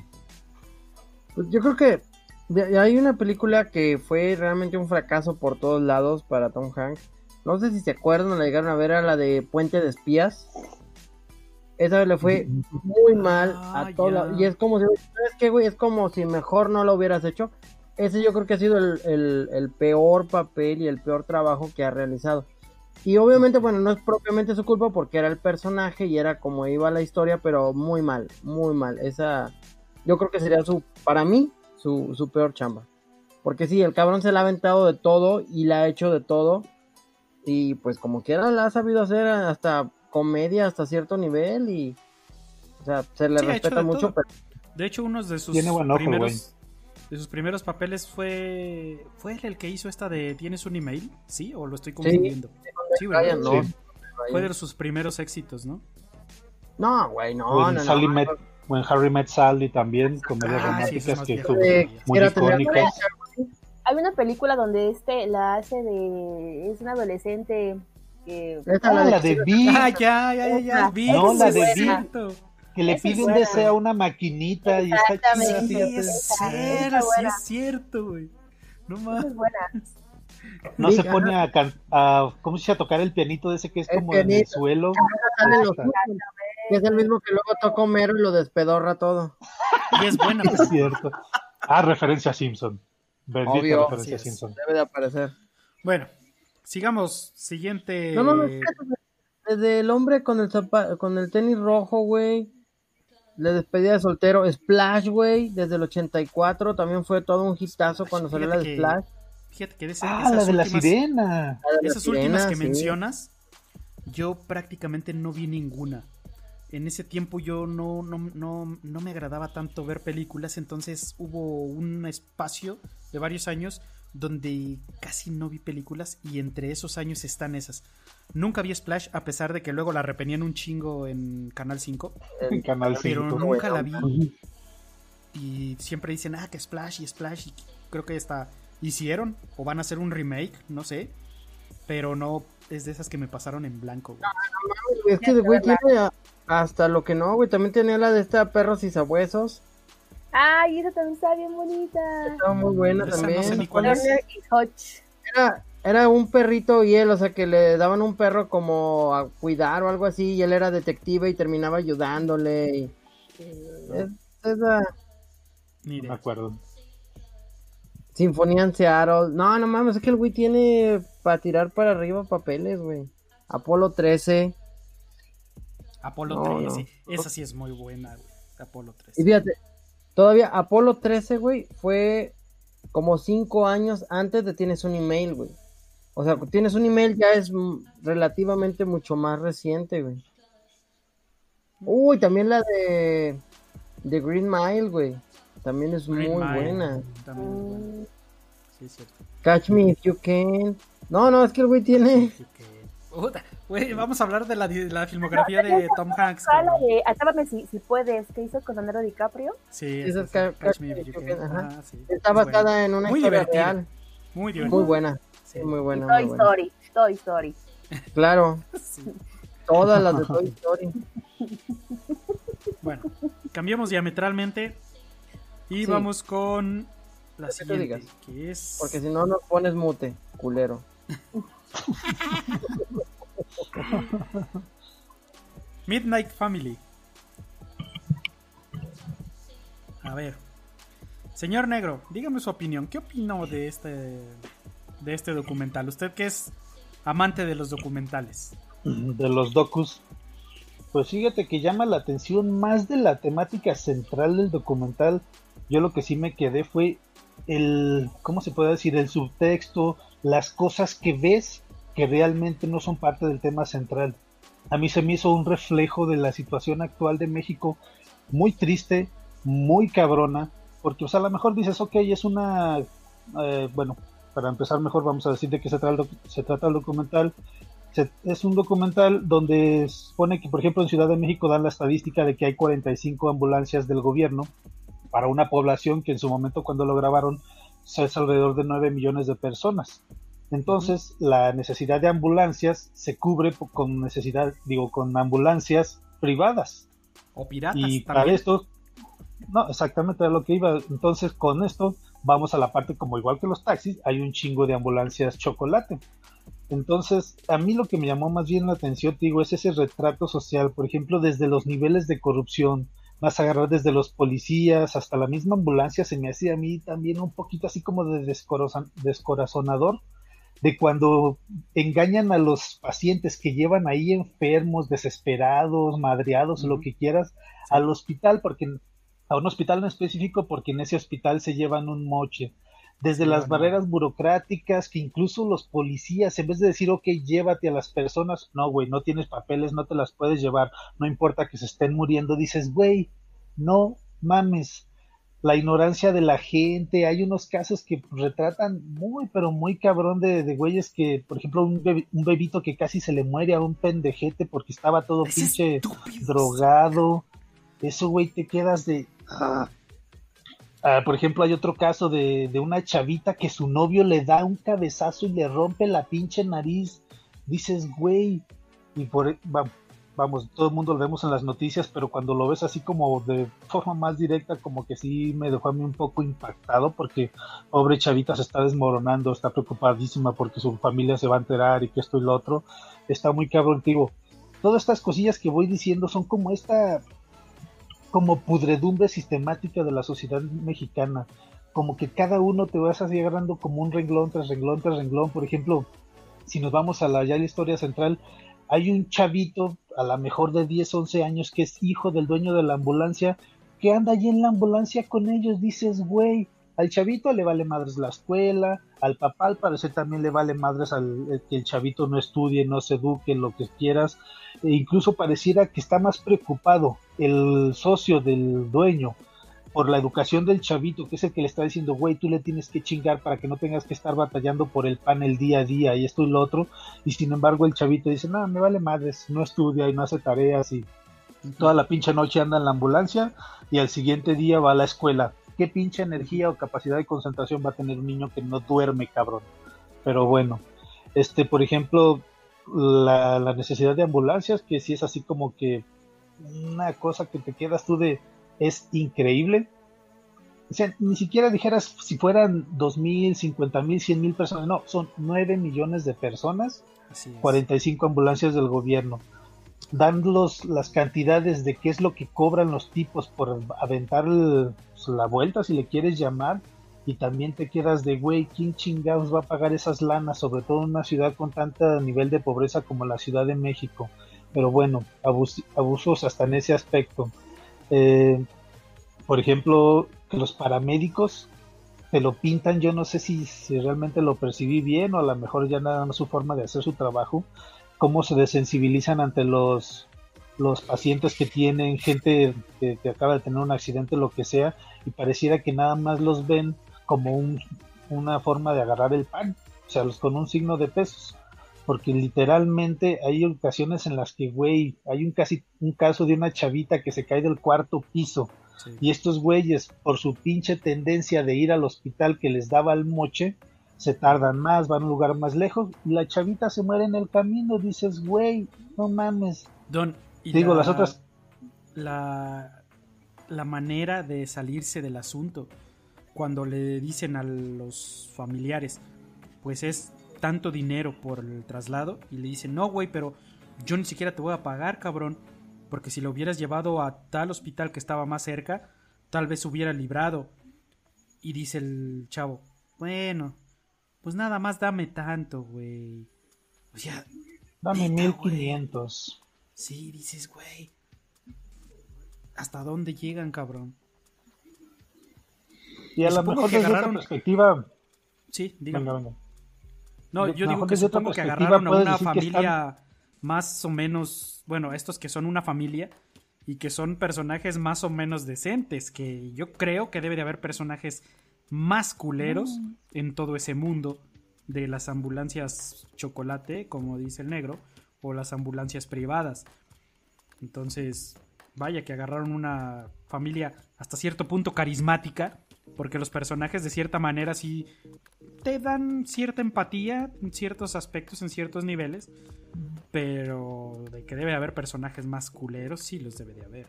[SPEAKER 4] Pues yo creo que hay una película que fue realmente un fracaso por todos lados para Tom Hanks. No sé si se acuerdan la llegaron a ver, era la de Puente de Espías. Esa le fue muy mal
[SPEAKER 3] Ah,
[SPEAKER 4] a todos.
[SPEAKER 3] ya.
[SPEAKER 4] Y es como si, ¿sabes qué, güey? Es como si mejor no lo hubieras hecho. Ese yo creo que ha sido el, el- el peor papel y el peor trabajo que ha realizado. Y obviamente, bueno, no es propiamente su culpa porque era el personaje y era como iba la historia, pero muy mal, muy mal. Esa, yo creo que sería su, para mí, su, su peor chamba. Porque sí, el cabrón se la ha aventado de todo y la ha hecho de todo. Y pues como quiera la ha sabido hacer hasta comedia hasta cierto nivel y... O sea, se le
[SPEAKER 3] Sí,
[SPEAKER 4] respeta
[SPEAKER 3] de
[SPEAKER 4] mucho,
[SPEAKER 3] todo.
[SPEAKER 4] pero
[SPEAKER 3] De hecho, uno de sus
[SPEAKER 8] Tiene buen ojo,
[SPEAKER 3] primeros de sus primeros papeles fue fue él el que hizo esta de ¿Tienes un email? ¿Sí? ¿O lo estoy confundiendo? Sí, ¿verdad?
[SPEAKER 4] Ryan, no.
[SPEAKER 8] Sí.
[SPEAKER 3] Fue de sus primeros éxitos, ¿no?
[SPEAKER 4] No, güey, no,
[SPEAKER 8] O
[SPEAKER 4] no,
[SPEAKER 8] en
[SPEAKER 4] no.
[SPEAKER 8] Sally Met, o en Harry Met Sally también, comedias
[SPEAKER 3] Ah, sí,
[SPEAKER 8] románticas que estuvo
[SPEAKER 4] Eh,
[SPEAKER 8] muy icónicas.
[SPEAKER 6] Hay una película donde este la hace de. Es un adolescente que.
[SPEAKER 4] Esta,
[SPEAKER 8] Ah,
[SPEAKER 4] la de-
[SPEAKER 8] la de Vi,
[SPEAKER 3] Ah, ya, ya, ya,
[SPEAKER 8] No, la de
[SPEAKER 3] cierto.
[SPEAKER 8] que le pide un deseo a una maquinita y está chida.
[SPEAKER 3] Sí, es cierto, sí es cierto, güey. No mames.
[SPEAKER 8] No se pone a, can- a ¿cómo se dice? a tocar el pianito de ese que es
[SPEAKER 4] El
[SPEAKER 8] como en el suelo.
[SPEAKER 4] es el mismo que luego toca Homero y lo despedorra todo.
[SPEAKER 3] Y es buena.
[SPEAKER 8] Es cierto. Ah, referencia a Simpson. Bendita
[SPEAKER 4] Obvio.
[SPEAKER 3] es.
[SPEAKER 4] Debe de aparecer.
[SPEAKER 3] Bueno, sigamos. Siguiente.
[SPEAKER 4] No, no, no, Desde el hombre con el zapa- con el tenis rojo, güey. La despedida de soltero. Splash, güey. Desde el 84 también fue todo un hitazo cuando salió la de
[SPEAKER 3] que-
[SPEAKER 4] Splash.
[SPEAKER 3] Fíjate que de ese-
[SPEAKER 8] Ah,
[SPEAKER 3] esas
[SPEAKER 8] la de la sirena.
[SPEAKER 4] La
[SPEAKER 3] Esas
[SPEAKER 4] sirena,
[SPEAKER 3] últimas que
[SPEAKER 4] sí.
[SPEAKER 3] mencionas, yo prácticamente no vi ninguna. En ese tiempo yo no, no, no, no me agradaba tanto ver películas, entonces hubo un espacio de varios años donde casi no vi películas y entre esos años están esas. Nunca vi Splash, a pesar de que luego la repenían un chingo en Canal 5,
[SPEAKER 8] En Canal 5.
[SPEAKER 3] pero nunca la vi. Y siempre dicen, ah, que Splash y Splash, y creo que hasta hicieron o van a hacer un remake, no sé. Pero no es de esas que me pasaron en blanco, güey.
[SPEAKER 4] Es que el güey tiene hasta lo que no, güey. También tenía la de esta perros y sabuesos.
[SPEAKER 6] Ay, esa también está bien bonita.
[SPEAKER 4] Estaba muy buena
[SPEAKER 3] Esa no
[SPEAKER 4] también.
[SPEAKER 3] sé ni cuál es.
[SPEAKER 4] Era, era un perrito y él, o sea, que le daban un perro como a cuidar o algo así, y él era detective y terminaba ayudándole. y- es- esa
[SPEAKER 3] Ni
[SPEAKER 8] No me acuerdo.
[SPEAKER 4] Sinfonía en Seattle. No, no mames, es que el güey tiene para tirar para arriba papeles, güey. Apolo 13.
[SPEAKER 3] Apolo
[SPEAKER 4] No,
[SPEAKER 3] 13. Esa sí es muy buena, güey. Apolo 13.
[SPEAKER 4] Y fíjate, todavía Apolo 13, güey, fue como cinco años antes de Tienes un email, güey. O sea, Tienes un email ya es mm, relativamente mucho más reciente, güey. Uy, también la de, de Green Mile, güey. También es
[SPEAKER 3] Green
[SPEAKER 4] muy
[SPEAKER 3] Mile,
[SPEAKER 4] buena.
[SPEAKER 3] también es buena. Sí, es cierto.
[SPEAKER 4] Catch Me If You Can. No, no, es que el güey tiene...
[SPEAKER 3] Puta, Güey, vamos a hablar de la, de la filmografía de Tom Hanks.
[SPEAKER 6] ¿Cuál la
[SPEAKER 3] cabrón.
[SPEAKER 6] de Atrápame si, si puedes? que hizo con Leonardo DiCaprio?
[SPEAKER 3] Sí,
[SPEAKER 4] es
[SPEAKER 3] es Catch Me If You Can.
[SPEAKER 4] If You Can, ajá.
[SPEAKER 3] Ajá, sí.
[SPEAKER 4] Está
[SPEAKER 3] Es
[SPEAKER 4] basada
[SPEAKER 3] buena.
[SPEAKER 4] en una
[SPEAKER 3] Muy
[SPEAKER 4] historia
[SPEAKER 3] divertida.
[SPEAKER 4] real.
[SPEAKER 3] Muy divertida.
[SPEAKER 4] Muy buena.
[SPEAKER 3] Sí.
[SPEAKER 4] Muy buena.
[SPEAKER 6] Toy
[SPEAKER 4] muy buena.
[SPEAKER 6] Story, Toy Story.
[SPEAKER 4] Claro,
[SPEAKER 3] Sí.
[SPEAKER 4] todas las de Toy Story.
[SPEAKER 3] Bueno, cambiamos diametralmente y
[SPEAKER 4] Sí.
[SPEAKER 3] vamos con la siguiente,
[SPEAKER 4] digas.
[SPEAKER 3] que es
[SPEAKER 4] Porque si no nos pones mute, culero.
[SPEAKER 3] Midnight Family. A ver, señor Negro, dígame su opinión. ¿Qué opinó de este de este documental? Usted que es amante de los documentales.
[SPEAKER 8] de los docus. Pues fíjate que llama la atención más de la temática central del documental. Yo lo que sí me quedé fue el, ¿cómo se puede decir? El subtexto, las cosas que ves que realmente no son parte del tema central. A mí se me hizo un reflejo de la situación actual de México muy triste, muy cabrona, porque o sea, a lo mejor dices, ok, es una, eh, bueno, para empezar mejor vamos a decir de qué se trata el, doc- se trata el documental. Se- es un documental donde supone que, por ejemplo, en Ciudad de México dan la estadística de que hay 45 ambulancias del gobierno para una población que en su momento cuando lo grabaron es alrededor de 9 millones de personas. Entonces, la necesidad de ambulancias se cubre con necesidad, digo, con ambulancias privadas.
[SPEAKER 3] O piratas
[SPEAKER 8] Y para esto, no, exactamente a lo que iba. Entonces, con esto, vamos a la parte como igual que los taxis, hay un chingo de ambulancias chocolate. Entonces, a mí lo que me llamó más bien la atención, te digo, es ese retrato social, por ejemplo, desde los niveles de corrupción, más agarrar desde los policías hasta la misma ambulancia, se me hacía a mí también un poquito así como de descorazon- descorazonador, de cuando engañan a los pacientes que llevan ahí enfermos, desesperados, madreados, lo que quieras, al hospital, porque a un hospital en específico, porque en ese hospital se llevan un moche. Desde las barreras burocráticas, que incluso los policías, en vez de decir, ok, llévate a las personas, no, güey, no tienes papeles, no te las puedes llevar, no importa que se estén muriendo, dices, güey, no mames, la ignorancia de la gente, hay unos casos que retratan muy, pero muy cabrón de, de güeyes que, por ejemplo, un, bebé- un bebito que casi se le muere a un pendejete porque estaba todo
[SPEAKER 3] Es
[SPEAKER 8] pinche
[SPEAKER 3] estúpido.
[SPEAKER 8] drogado, eso, güey, te quedas de... ah. Ah, por ejemplo, hay otro caso de, de una chavita que su novio le da un cabezazo y le rompe la pinche nariz. Dices, güey, y por e, vamos, todo el mundo lo vemos en las noticias, pero cuando lo ves así como de forma más directa, como que sí me dejó a mí un poco impactado porque pobre chavita se está desmoronando, está preocupadísima porque su familia se va a enterar y que esto y lo otro. Está muy cabrón, digo. Todas estas cosillas que voy diciendo son como esta como pudredumbre sistemática de la sociedad mexicana, como que cada uno te vas agarrando como un renglón tras renglón tras renglón, por ejemplo, si nos vamos a la ya la historia central, hay un chavito a la mejor de 10, 11 años que es hijo del dueño de la ambulancia que anda allí en la ambulancia con ellos, dices, güey, al chavito le vale madres la escuela, al papá al parecer también le vale madres al que el chavito no estudie, no se eduque, lo que quieras, e incluso pareciera que está más preocupado el socio del dueño por la educación del chavito, que es el que le está diciendo, güey, tú le tienes que chingar para que no tengas que estar batallando por el pan el día a día y esto y lo otro. Y sin embargo el chavito dice, no, me vale madres, no estudia y no hace tareas y toda la pinche noche anda en la ambulancia y al siguiente día va a la escuela. ¿Qué pinche energía o capacidad de concentración va a tener un niño que no duerme, cabrón? Pero bueno, este, por ejemplo, la, la necesidad de ambulancias, que si es así como que una cosa que te quedas tú de, es increíble. O sea, ni siquiera dijeras si fueran dos mil, cincuenta mil, cien mil personas, no, son 9 millones de personas,
[SPEAKER 3] Así es.
[SPEAKER 8] 45 ambulancias del gobierno. Dan los, las cantidades de qué es lo que cobran los tipos por aventar el- pues, la vuelta, si le quieres llamar, y también te quedas de, güey, ¿quién chingados va a pagar esas lanas? Sobre todo en una ciudad con tanto nivel de pobreza como la Ciudad de México. Pero bueno, abus- abusos hasta en ese aspecto. Eh, por ejemplo, que los paramédicos te lo pintan, yo no sé si, realmente lo percibí bien o a lo mejor ya nada más su forma de hacer su trabajo, cómo se desensibilizan ante los, los pacientes que tienen, gente que, que acaba de tener un accidente, lo que sea, y pareciera que nada más los ven como un, una forma de agarrar el pan, o sea, los con un signo de pesos. Porque literalmente hay ocasiones en las que, güey, hay un, casi, un caso de una chavita que se cae del cuarto piso.
[SPEAKER 3] Sí.
[SPEAKER 8] Y estos güeyes, por su pinche tendencia de ir al hospital que les daba el moche, se tardan más, van a un lugar más lejos, y la chavita se muere en el camino. Dices, güey, no mames.
[SPEAKER 3] Don, y
[SPEAKER 8] Digo,
[SPEAKER 3] la-
[SPEAKER 8] las otras.
[SPEAKER 3] La, la manera de salirse del asunto cuando le dicen a los familiares, pues es tanto dinero por el traslado, y le dicen, no, güey, pero yo ni siquiera te voy a pagar, cabrón, porque si lo hubieras llevado a tal hospital que estaba más cerca, tal vez hubiera librado. Y dice el chavo, bueno, pues nada más dame tanto, güey. O sea,
[SPEAKER 8] Dame
[SPEAKER 3] Neta,
[SPEAKER 8] 1500.
[SPEAKER 3] Sí, dices, güey. ¿Hasta dónde llegan, cabrón?
[SPEAKER 8] Y a lo mejor desde
[SPEAKER 3] agarraron-
[SPEAKER 8] otra perspectiva.
[SPEAKER 3] Sí, dígame.
[SPEAKER 8] Venga, venga.
[SPEAKER 3] No,
[SPEAKER 8] Yo-
[SPEAKER 3] digo que supongo que agarraron a una familia más o menos, bueno, estos que son una familia y que son personajes más o menos decentes, que yo creo que debe de haber personajes más culeros
[SPEAKER 8] Mm.
[SPEAKER 3] en todo ese mundo de las ambulancias chocolate, como dice el negro, o las ambulancias privadas. Entonces, vaya que agarraron una familia hasta cierto punto carismática, porque los personajes de cierta manera sí te dan cierta empatía en ciertos aspectos, en ciertos niveles, pero de que debe haber personajes más culeros, sí los debe de haber.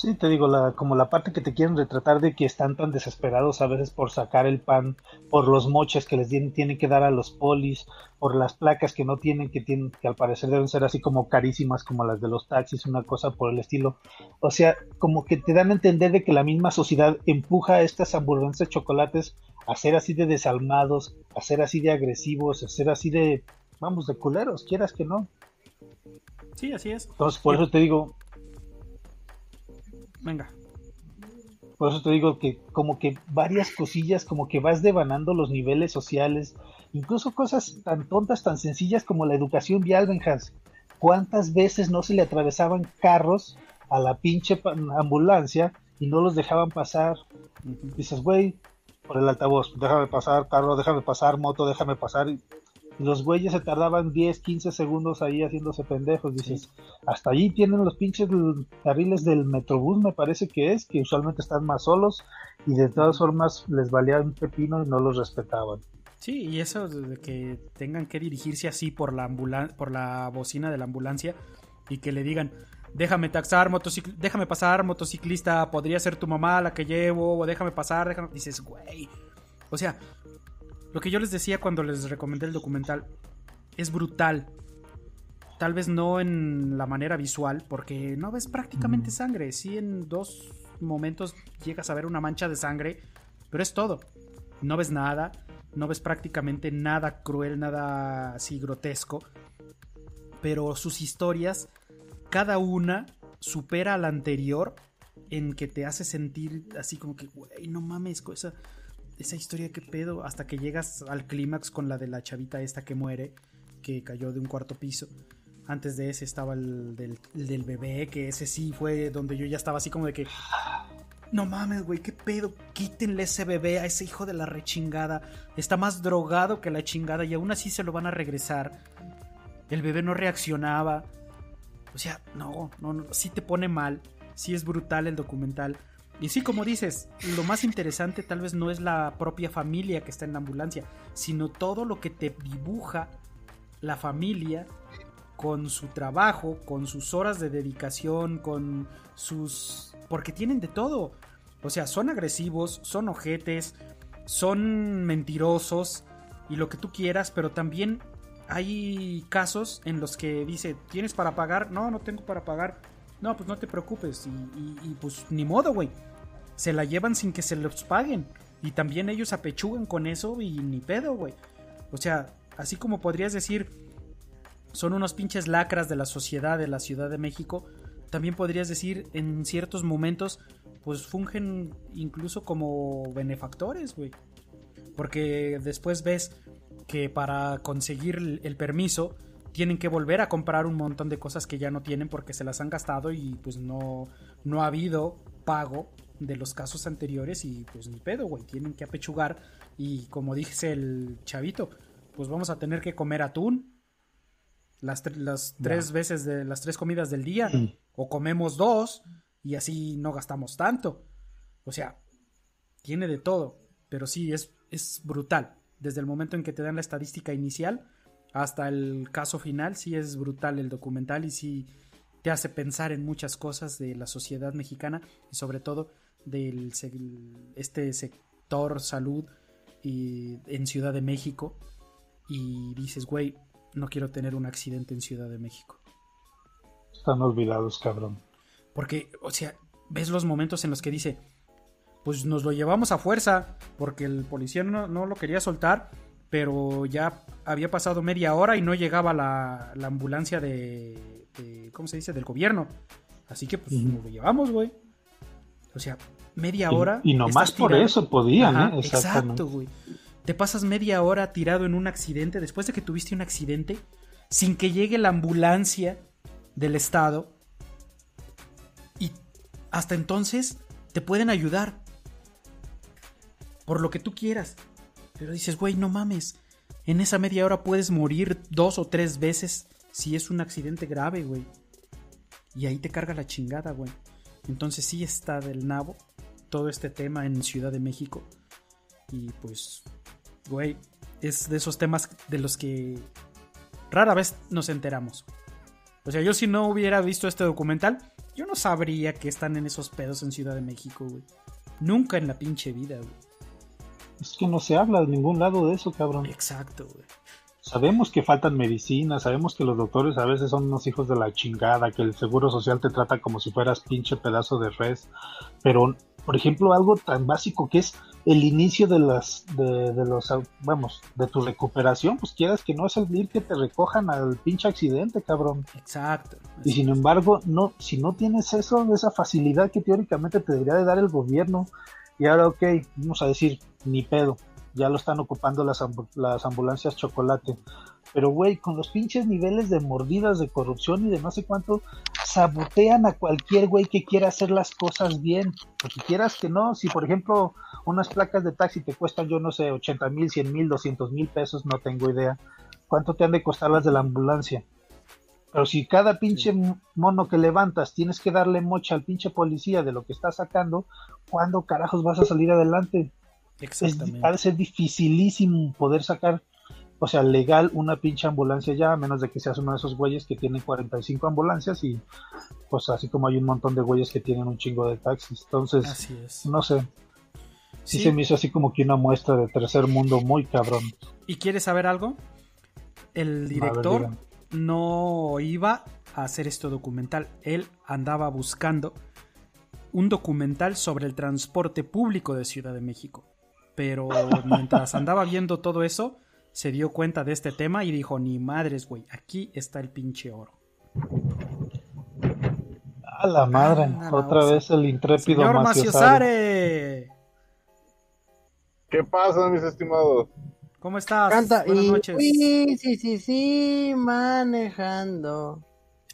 [SPEAKER 8] Sí, te digo, la, como la parte que te quieren retratar de que están tan desesperados a veces por sacar el pan, por los moches que les tienen, tienen que dar a los polis, por las placas que no tienen, que tienen, que al parecer deben ser así como carísimas como las de los taxis, una cosa por el estilo. O sea, como que te dan a entender de que la misma sociedad empuja a estas hamburguesas de chocolates a ser así de desalmados, a ser así de agresivos, a ser así de, vamos, de culeros, quieras que no.
[SPEAKER 3] Sí, así es.
[SPEAKER 8] Entonces, por eso te digo,
[SPEAKER 3] Venga.
[SPEAKER 8] Por eso te digo que como que varias cosillas, como que vas devanando los niveles sociales, incluso cosas tan tontas, tan sencillas como la educación vial, Benjas. ¿Cuántas veces no se le atravesaban carros a la pinche ambulancia y no los dejaban pasar? Dices, güey, por el altavoz, déjame pasar, carro, déjame pasar, moto, déjame pasar. Y los güeyes se tardaban 10, 15 segundos ahí haciéndose pendejos. Dices, hasta allí tienen los pinches carriles del Metrobús, me parece que es, que usualmente están más solos y de todas formas les valía un pepino y no los respetaban.
[SPEAKER 3] Sí, y eso de que tengan que dirigirse así por la ambulan por la bocina de la ambulancia y que le digan, déjame taxar, motocicl déjame pasar, motociclista, podría ser tu mamá la que llevo, o déjame pasar, déjame... Dices, güey. O sea, lo que yo les decía cuando les recomendé el documental es brutal. Tal vez no en la manera visual, porque no ves prácticamente sangre. Sí, en dos momentos llegas a ver una mancha de sangre, pero es todo. No ves nada, no ves prácticamente nada cruel, nada así grotesco. Pero sus historias, cada una supera a la anterior en que te hace sentir así como que, güey, no mames, co- esa, historia que pedo, hasta que llegas al clímax con la de la chavita esta que muere, que cayó de un cuarto piso. Antes de ese estaba el del, el del bebé, que ese sí fue donde yo ya estaba así como de que, no mames, güey, qué pedo, quítenle ese bebé a ese hijo de la rechingada. Está más drogado que la chingada y aún así se lo van a regresar. El bebé no reaccionaba. O sea, no, no, no, sí te pone mal. Sí es brutal el documental. Y sí, como dices, lo más interesante tal vez no es la propia familia que está en la ambulancia, sino todo lo que te dibuja la familia con su trabajo, con sus horas de dedicación, con sus... porque tienen de todo. O sea, son agresivos, son ojetes, son mentirosos y lo que tú quieras, pero también hay casos en los que dice, ¿tienes para pagar? No, no tengo para pagar. No, pues no te preocupes. Y, y pues ni modo, güey. Se la llevan sin que se los paguen. Y también ellos apechugan con eso y ni pedo, güey. O sea, así como podrías decir, son unos pinches lacras de la sociedad de la Ciudad de México, también podrías decir en ciertos momentos, pues fungen incluso como benefactores, güey. Porque después ves que para conseguir el permiso tienen que volver a comprar un montón de cosas que ya no tienen porque se las han gastado y pues no, no ha habido pago de los casos anteriores y pues ni pedo, güey, tienen que apechugar y como dice el chavito, pues vamos a tener que comer atún las, las tres veces de las tres comidas del día o comemos dos y así no gastamos tanto. O sea, tiene de todo, pero sí es, es brutal. Desde el momento en que te dan la estadística inicial hasta el caso final, sí es brutal el documental y sí te hace pensar en muchas cosas de la sociedad mexicana y sobre todo del este sector salud y en Ciudad de México y dices, güey, no quiero tener un accidente en Ciudad de México.
[SPEAKER 8] Están olvidados, cabrón.
[SPEAKER 3] Porque, o sea, ves los momentos en los que dice, pues nos lo llevamos a fuerza, porque el policía no, lo quería soltar, pero ya había pasado media hora y no llegaba la, ambulancia de, ¿cómo se dice?, del gobierno. Así que pues nos lo llevamos, güey. O sea, media hora.
[SPEAKER 8] Y, nomás por eso podían, ¿eh?
[SPEAKER 3] Exacto, güey. Te pasas media hora tirado en un accidente después de que tuviste un accidente sin que llegue la ambulancia del Estado. Y hasta entonces te pueden ayudar. Por lo que tú quieras. Pero dices, güey, no mames. En esa media hora puedes morir dos o tres veces si es un accidente grave, güey. Y ahí te carga la chingada, güey. Entonces sí está del nabo todo este tema en Ciudad de México. Y pues güey, es de esos temas de los que rara vez nos enteramos. O sea, yo si no hubiera visto este documental, yo no sabría que están en esos pedos en Ciudad de México, güey. Nunca en la pinche vida, güey.
[SPEAKER 8] Es que no se habla de ningún lado de eso, cabrón.
[SPEAKER 3] Exacto, güey.
[SPEAKER 8] Sabemos que faltan medicinas, sabemos que los doctores a veces son unos hijos de la chingada, que el seguro social te trata como si fueras pinche pedazo de res, pero por ejemplo, algo tan básico que es el inicio de las de, los vamos de tu recuperación pues quieras que no es el ir que te recojan al pinche accidente cabrón.
[SPEAKER 3] Exacto.
[SPEAKER 8] Y sin embargo no si no tienes eso esa facilidad que teóricamente te debería de dar el gobierno y ahora ok vamos a decir ni pedo ya lo están ocupando las, las ambulancias chocolate. Pero, güey, con los pinches niveles de mordidas, de corrupción y de no sé cuánto, sabotean a cualquier güey que quiera hacer las cosas bien. Porque quieras que no, si por ejemplo unas placas de taxi te cuestan, yo no sé, 80 mil, 100 mil, 200 mil pesos, no tengo idea. ¿Cuánto te han de costar las de la ambulancia? Pero si cada pinche mono que levantas tienes que darle mocha al pinche policía de lo que está sacando, ¿cuándo carajos vas a salir adelante? Exactamente. ha de ser dificilísimo poder sacar, o sea, legal una pinche ambulancia ya, a menos de que seas uno de esos güeyes que tienen 45 ambulancias y pues así como hay un montón de güeyes que tienen un chingo de taxis. Entonces, no sé. Sí, se me hizo así como que una muestra de tercer mundo muy cabrón.
[SPEAKER 3] ¿Y quieres saber algo? El director no iba a hacer este documental. Él andaba buscando un documental sobre el transporte público de Ciudad de México pero mientras andaba viendo todo eso, se dio cuenta de este tema y dijo, ni madres, güey, aquí está el pinche oro.
[SPEAKER 8] A la madre, otra vez el intrépido
[SPEAKER 3] Señor Maciosare.
[SPEAKER 9] ¿Qué pasa, mis estimados?
[SPEAKER 3] ¿Cómo estás?
[SPEAKER 4] Canta Buenas noches. Sí, sí, sí, sí, manejando.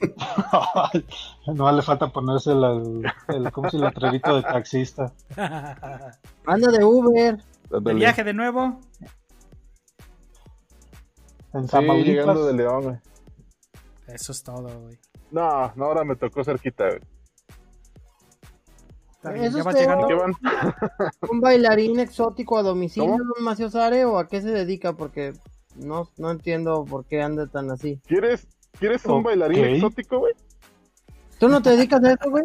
[SPEAKER 8] no le falta ponerse el, el, el- ¿cómo se el atrevito de taxista.
[SPEAKER 4] Anda de Uber.
[SPEAKER 3] ¿De viaje de nuevo?
[SPEAKER 8] En
[SPEAKER 9] Sí, llegando de León, güey.
[SPEAKER 3] Eso es todo, güey.
[SPEAKER 9] No, no, ahora me tocó cerquita, güey.
[SPEAKER 4] Eso
[SPEAKER 3] ya vas
[SPEAKER 4] es
[SPEAKER 3] llegando.
[SPEAKER 9] ¿Qué van?
[SPEAKER 4] ¿Un bailarín exótico a domicilio,
[SPEAKER 9] ¿Cómo?
[SPEAKER 4] don Maciosare, o a qué se dedica? Porque no, no entiendo por qué anda tan así.
[SPEAKER 9] ¿Quieres, ¿quieres un bailarín exótico, güey?
[SPEAKER 4] ¿Tú no te dedicas a eso, güey?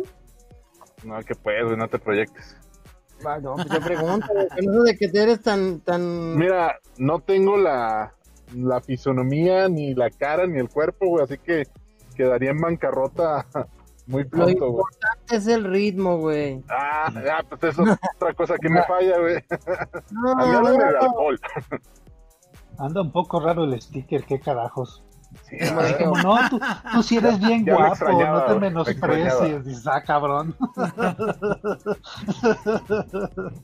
[SPEAKER 9] No, que puedes, güey, no te proyectes.
[SPEAKER 4] Ah, No, pues yo pregunto, no sé de que te eres tan, tan...
[SPEAKER 9] Mira, no tengo la, la fisonomía, ni la cara, ni el cuerpo, güey, así que quedaría en bancarrota muy
[SPEAKER 4] Lo
[SPEAKER 9] pronto, güey.
[SPEAKER 4] importante es el ritmo, güey.
[SPEAKER 9] Ah, ya, pues eso es otra cosa que me falla, güey.
[SPEAKER 4] No,
[SPEAKER 9] de
[SPEAKER 4] no,
[SPEAKER 9] alcohol.
[SPEAKER 8] Anda un poco raro el sticker, qué carajos.
[SPEAKER 9] Sí,
[SPEAKER 4] Como dije,
[SPEAKER 8] Como no, tú, tú sí eres bien
[SPEAKER 9] Ya
[SPEAKER 8] guapo, no te menosprecies. Dices, ah, cabrón.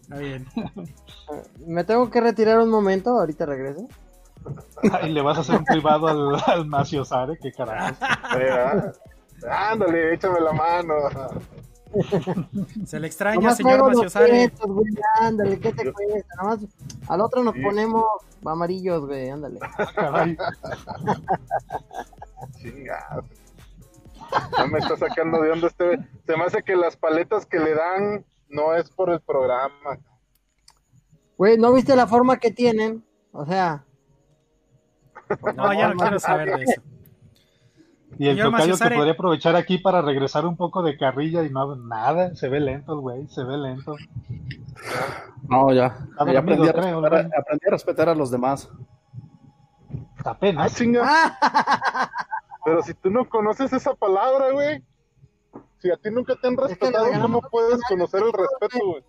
[SPEAKER 3] Está bien.
[SPEAKER 4] Me tengo que retirar un momento, ahorita regreso.
[SPEAKER 8] Y le vas a hacer un privado al, al Maciosare, qué carajos.
[SPEAKER 9] Mira. Ándale, échame la mano.
[SPEAKER 3] Se le extraña,
[SPEAKER 4] Nomás
[SPEAKER 3] señor
[SPEAKER 4] güey, ándale, ¿qué te cuesta? Nomás al otro nos
[SPEAKER 9] Sí.
[SPEAKER 4] ponemos amarillos, güey, ándale.
[SPEAKER 8] Caray.
[SPEAKER 9] Chingado. No me está sacando de onda este. güey. Se me hace que las paletas que le dan no es por el programa.
[SPEAKER 4] Güey, ¿no viste la forma que tienen? O sea...
[SPEAKER 3] No, ya no quiero saber de eso.
[SPEAKER 8] Y el
[SPEAKER 3] Señor
[SPEAKER 8] tocayo
[SPEAKER 3] Maciosare.
[SPEAKER 8] que podría aprovechar aquí para regresar un poco de carrilla y no nada, se ve lento el güey, se ve lento.
[SPEAKER 5] No, ya. Ya aprendí, a
[SPEAKER 8] creo,
[SPEAKER 5] respetar, a- aprendí a respetar a los demás.
[SPEAKER 9] Ah,
[SPEAKER 8] Apenas.
[SPEAKER 9] chinga. Pero si tú no conoces esa palabra, güey. Si a ti nunca te han respetado,
[SPEAKER 4] regalamos
[SPEAKER 9] ¿cómo puedes conocer el respeto, güey?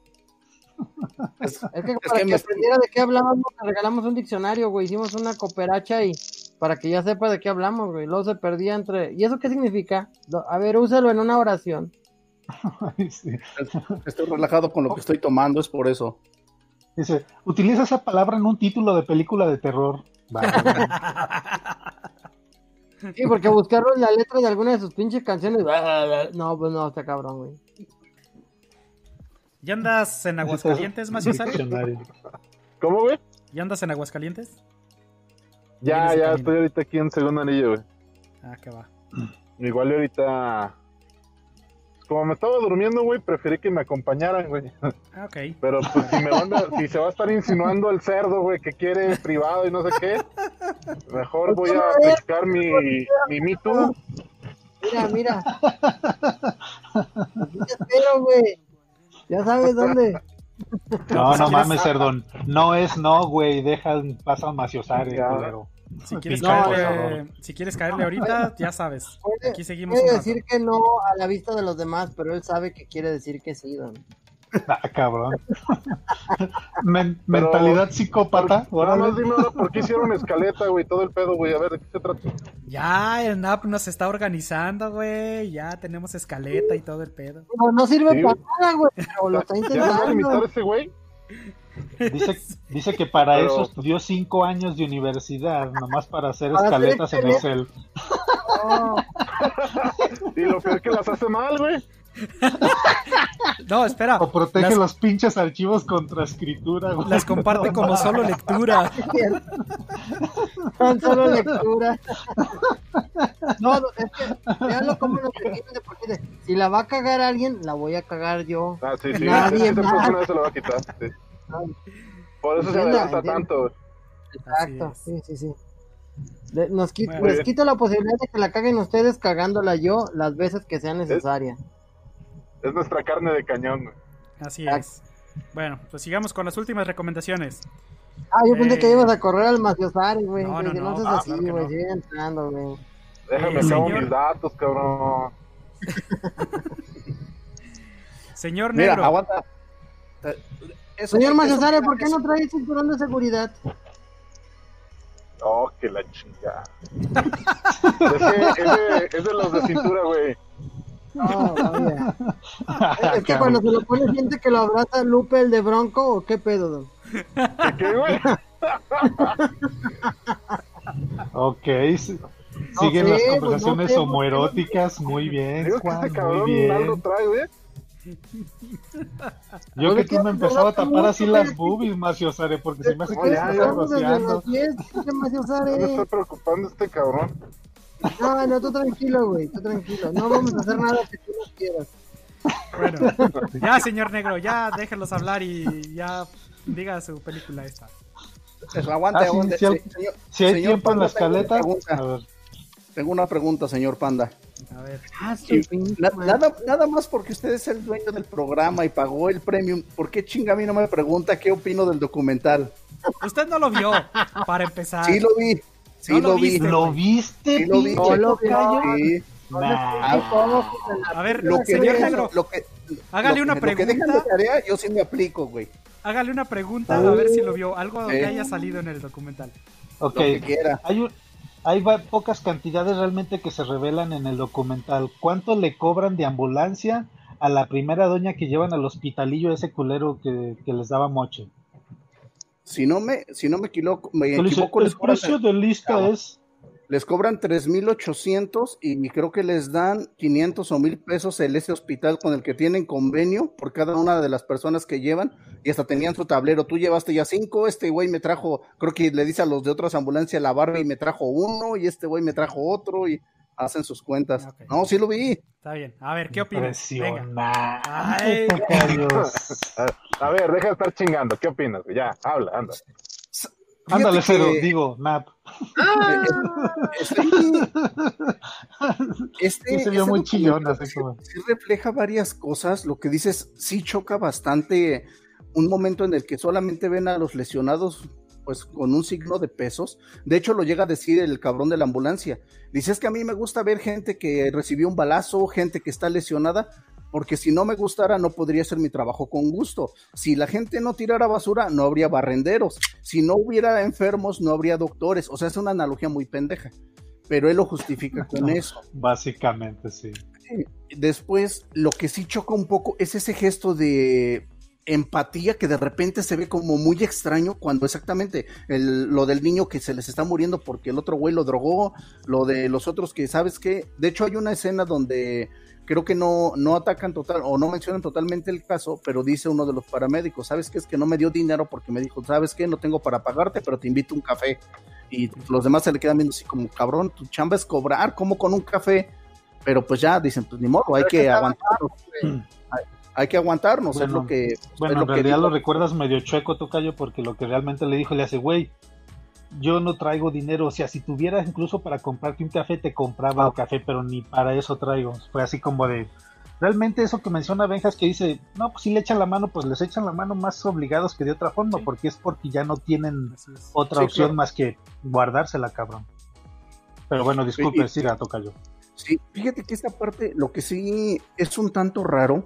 [SPEAKER 5] Es,
[SPEAKER 4] Es que
[SPEAKER 5] Es
[SPEAKER 4] para
[SPEAKER 5] que
[SPEAKER 4] que,
[SPEAKER 5] me-
[SPEAKER 4] aprendiera de qué hablábamos, le regalamos un diccionario, güey. Hicimos una cooperacha y para que ya sepa de qué hablamos, güey. Luego se perdía entre. ¿Y eso qué significa? A ver, úsalo en una oración.
[SPEAKER 8] Sí.
[SPEAKER 5] estoy relajado con lo que estoy tomando, es por eso.
[SPEAKER 8] Dice, utiliza esa palabra en un título de película de terror. Vale.
[SPEAKER 4] Sí, porque buscarlo en la letra de alguna de sus pinches canciones. No, pues no, está cabrón, güey.
[SPEAKER 3] ¿Ya andas en Aguascalientes?
[SPEAKER 8] Diccionario.
[SPEAKER 9] ¿Cómo, güey?
[SPEAKER 3] ¿Ya andas en Aguascalientes?
[SPEAKER 9] Ya, ya
[SPEAKER 3] camino.
[SPEAKER 9] estoy ahorita aquí en segundo anillo, güey.
[SPEAKER 3] Ah, que va.
[SPEAKER 9] Igual y ahorita. Como me estaba durmiendo, güey, preferí que me acompañaran, güey.
[SPEAKER 3] Ah, ok.
[SPEAKER 9] Pero pues si me van a- si se va a estar insinuando el cerdo, güey, que quiere privado y no sé qué, mejor voy a aplicar mi, mi Me Too.
[SPEAKER 4] Mira, mira. Espero, güey. Ya sabes dónde.
[SPEAKER 8] No, no
[SPEAKER 3] ¿Quieres-
[SPEAKER 8] mames, Cerdón. No es no, güey. Deja paz a Maciosare,
[SPEAKER 9] Ya.
[SPEAKER 8] culero.
[SPEAKER 3] Si quieres,
[SPEAKER 8] No,
[SPEAKER 3] caerle, si quieres caerle ahorita, ya sabes. Aquí seguimos rato.
[SPEAKER 4] decir que no a la vista de los demás, pero él sabe que quiere decir que sí, don.
[SPEAKER 8] Ah, cabrón. Men-
[SPEAKER 9] Pero-
[SPEAKER 8] mentalidad psicópata.
[SPEAKER 9] Nada
[SPEAKER 8] órale.
[SPEAKER 9] más dime ahora por qué hicieron escaleta, güey, todo el pedo, güey. A ver, ¿de qué se trata?
[SPEAKER 3] Ya, el NAP nos está organizando, güey. Ya tenemos escaleta y todo el pedo.
[SPEAKER 4] No, no sirve
[SPEAKER 9] Sí,
[SPEAKER 4] para
[SPEAKER 9] güey.
[SPEAKER 4] nada, güey, pero lo está
[SPEAKER 9] ¿Ya nos va a limitar
[SPEAKER 4] intentando.
[SPEAKER 9] ese güey?
[SPEAKER 8] Dice, dice que para
[SPEAKER 9] Pero-
[SPEAKER 8] eso estudió cinco años de universidad, nomás para hacer
[SPEAKER 4] Para hacer
[SPEAKER 8] escaletas en. Excel.
[SPEAKER 4] No,
[SPEAKER 9] Y lo peor que las hace mal, güey.
[SPEAKER 3] No, espera.
[SPEAKER 8] O protege
[SPEAKER 3] Las-
[SPEAKER 8] los pinches archivos contra escritura, güey.
[SPEAKER 3] Las comparte como solo lectura.
[SPEAKER 4] tan solo lectura. No, no, es que, veanlo como lo que de Si la va a cagar alguien, la voy a cagar yo.
[SPEAKER 9] Ah, sí, sí.
[SPEAKER 4] Nadie
[SPEAKER 9] Ese
[SPEAKER 4] más.
[SPEAKER 9] persona se lo va a quitar. sí. Por eso se
[SPEAKER 4] Entienda,
[SPEAKER 9] adelanta tanto.
[SPEAKER 4] Exacto, sí, sí, sí. Le- nos quito, les quito la posibilidad de que la caguen ustedes cagándola yo las veces que sea necesaria.
[SPEAKER 9] Es nuestra carne de cañón, güey.
[SPEAKER 3] Así es. Bueno, pues sigamos con las últimas recomendaciones.
[SPEAKER 4] Ah, yo pensé
[SPEAKER 3] Eh,
[SPEAKER 4] que ibas a correr al Maciosari, güey.
[SPEAKER 3] no, no,
[SPEAKER 4] que
[SPEAKER 3] no, ah,
[SPEAKER 4] así, güey.
[SPEAKER 3] no.
[SPEAKER 4] Sigue entrando, güey.
[SPEAKER 9] Déjame
[SPEAKER 3] Eh,
[SPEAKER 9] acabo
[SPEAKER 3] señor.
[SPEAKER 9] mis datos, cabrón.
[SPEAKER 3] Señor
[SPEAKER 5] Mira,
[SPEAKER 3] Negro.
[SPEAKER 5] aguanta. Eh, eso-
[SPEAKER 4] Señor Maciosari, ¿por qué no trae cinturón de seguridad?
[SPEAKER 9] Oh, que la chingada. es que es de, es de los de cintura, güey.
[SPEAKER 4] No, vaya. Es que cuando se lo pone siente que lo abraza Lupe el de Bronco o qué pedo, don?
[SPEAKER 9] ¿De qué, güey?
[SPEAKER 8] Ok, Siguen
[SPEAKER 4] sé,
[SPEAKER 8] las conversaciones
[SPEAKER 4] no
[SPEAKER 8] homoeróticas, muy bien, Juan, muy bien.
[SPEAKER 9] trae.
[SPEAKER 8] Yo
[SPEAKER 4] Oye,
[SPEAKER 8] que tú me empezaba a tapar así las boobies, Macio Sare, porque se me hace que
[SPEAKER 9] ya, ya,
[SPEAKER 4] Vamos desde
[SPEAKER 8] rociando.
[SPEAKER 4] las 10, ¿qué te más
[SPEAKER 9] No me
[SPEAKER 4] usaré?
[SPEAKER 9] está preocupando este cabrón.
[SPEAKER 4] No, no, tú tranquilo, güey, tú tranquilo. No vamos a hacer nada que tú no quieras.
[SPEAKER 3] Bueno, ya, señor negro, ya déjenlos hablar y ya diga su película esta.
[SPEAKER 5] Pues, aguante,
[SPEAKER 8] Ah, sí, al-
[SPEAKER 5] Se- señor-
[SPEAKER 8] Si hay
[SPEAKER 5] señor
[SPEAKER 8] tiempo en la
[SPEAKER 5] Panda, tengo una
[SPEAKER 8] escaleta,
[SPEAKER 5] pregunta. Tengo una pregunta, señor Panda.
[SPEAKER 3] A ver.
[SPEAKER 4] Ah,
[SPEAKER 5] Y
[SPEAKER 4] sí,
[SPEAKER 5] na- nada, nada más porque usted es el dueño del programa y pagó el premium. ¿Por qué chinga a mí no me pregunta qué opino del documental?
[SPEAKER 3] Usted no lo vio, para empezar.
[SPEAKER 5] Sí lo vi, sí
[SPEAKER 3] No lo
[SPEAKER 5] lo, vi.
[SPEAKER 3] viste.
[SPEAKER 8] ¿Lo viste,
[SPEAKER 5] Sí, lo vi.
[SPEAKER 8] pinche
[SPEAKER 4] No lo vi.
[SPEAKER 8] tocayo?
[SPEAKER 5] Sí.
[SPEAKER 8] Nah.
[SPEAKER 4] Ay, ¿cómo, hijo de la-
[SPEAKER 3] A ver,
[SPEAKER 5] Lo que
[SPEAKER 3] señor negro,
[SPEAKER 5] lo que,
[SPEAKER 3] hágale una
[SPEAKER 5] Lo que
[SPEAKER 3] pregunta.
[SPEAKER 5] de tarea, yo sí me aplico, güey.
[SPEAKER 3] hágale una pregunta a ver si lo vio. Algo que
[SPEAKER 5] Eh.
[SPEAKER 3] haya salido en el documental.
[SPEAKER 8] Ok,
[SPEAKER 5] Lo que quiera.
[SPEAKER 8] hay, un- hay va- pocas cantidades realmente que se revelan en el documental. ¿Cuánto le cobran de ambulancia a la primera doña que llevan al hospitalillo ese culero que, que les daba moche?
[SPEAKER 5] Si no me, si no me equivoco, me equivoco,
[SPEAKER 8] el precio de lista es...
[SPEAKER 5] les cobran 3.800 y creo que les dan 500 o 1.000 pesos el ese hospital con el que tienen convenio por cada una de las personas que llevan y hasta tenían su tablero. Tú llevaste ya cinco, este güey me trajo, creo que le dice a los de otras ambulancias la barra y me trajo uno y este güey me trajo otro y hacen sus cuentas. No, sí lo vi.
[SPEAKER 3] Está bien. A ver, ¿qué opinas? Venga. Ay.
[SPEAKER 9] A, ver, deja de estar chingando. ¿Qué opinas? Ya, habla, anda.
[SPEAKER 5] Fíjate
[SPEAKER 8] Ándale,
[SPEAKER 5] que-
[SPEAKER 8] cero, digo, Nap.
[SPEAKER 5] Este, este,
[SPEAKER 8] Sí se vio
[SPEAKER 5] este
[SPEAKER 8] muy chillón, así como-
[SPEAKER 5] sí refleja varias cosas. Lo que dices sí choca bastante un momento en el que solamente ven a los lesionados pues con un signo de pesos. De hecho, lo llega a decir el cabrón de la ambulancia. Dice, es que a mí me gusta ver gente que recibió un balazo, gente que está lesionada, porque si no me gustara no podría hacer mi trabajo con gusto. Si la gente no tirara basura, no habría barrenderos. Si no hubiera enfermos, no habría doctores. O sea, es una analogía muy pendeja. Pero él lo justifica con eso.
[SPEAKER 8] Básicamente, sí.
[SPEAKER 5] Después, lo que sí choca un poco es ese gesto de empatía que de repente se ve como muy extraño cuando exactamente el- lo del niño que se les está muriendo porque el otro güey lo drogó, lo de los otros que, ¿sabes qué? De hecho hay una escena donde creo que no, no atacan total o no mencionan totalmente el caso, pero dice uno de los paramédicos, ¿sabes qué? Es que no me dio dinero porque me dijo, ¿sabes qué? No tengo para pagarte, pero te invito a un café. Y los demás se le quedan viendo así como, cabrón, tu chamba es cobrar, como con un café? Pero pues ya dicen, pues ni modo, hay
[SPEAKER 4] Pero
[SPEAKER 5] que
[SPEAKER 4] que.
[SPEAKER 5] Hay, que aguantarnos, es
[SPEAKER 8] Bueno,
[SPEAKER 5] lo que... es
[SPEAKER 8] Bueno,
[SPEAKER 5] lo
[SPEAKER 8] en
[SPEAKER 5] que
[SPEAKER 8] realidad lo recuerdas medio chueco, Tocayo, porque lo que realmente le dijo, le hace, güey, yo no traigo dinero, o sea, si tuvieras incluso para comprarte un café, te compraba
[SPEAKER 5] Ah.
[SPEAKER 8] el café, pero ni para eso traigo. Fue así como de, realmente eso que menciona Benjas, que dice, no, pues si le echan la mano, pues les echan la mano más obligados que de otra forma,
[SPEAKER 3] Sí.
[SPEAKER 8] porque es porque ya no tienen
[SPEAKER 3] es.
[SPEAKER 8] otra
[SPEAKER 5] Sí,
[SPEAKER 8] opción
[SPEAKER 5] claro.
[SPEAKER 8] más que guardársela, cabrón. Pero bueno, disculpe,
[SPEAKER 5] Sí.
[SPEAKER 8] siga, Tocayo.
[SPEAKER 5] Sí, fíjate que esta parte, lo que sí es un tanto raro,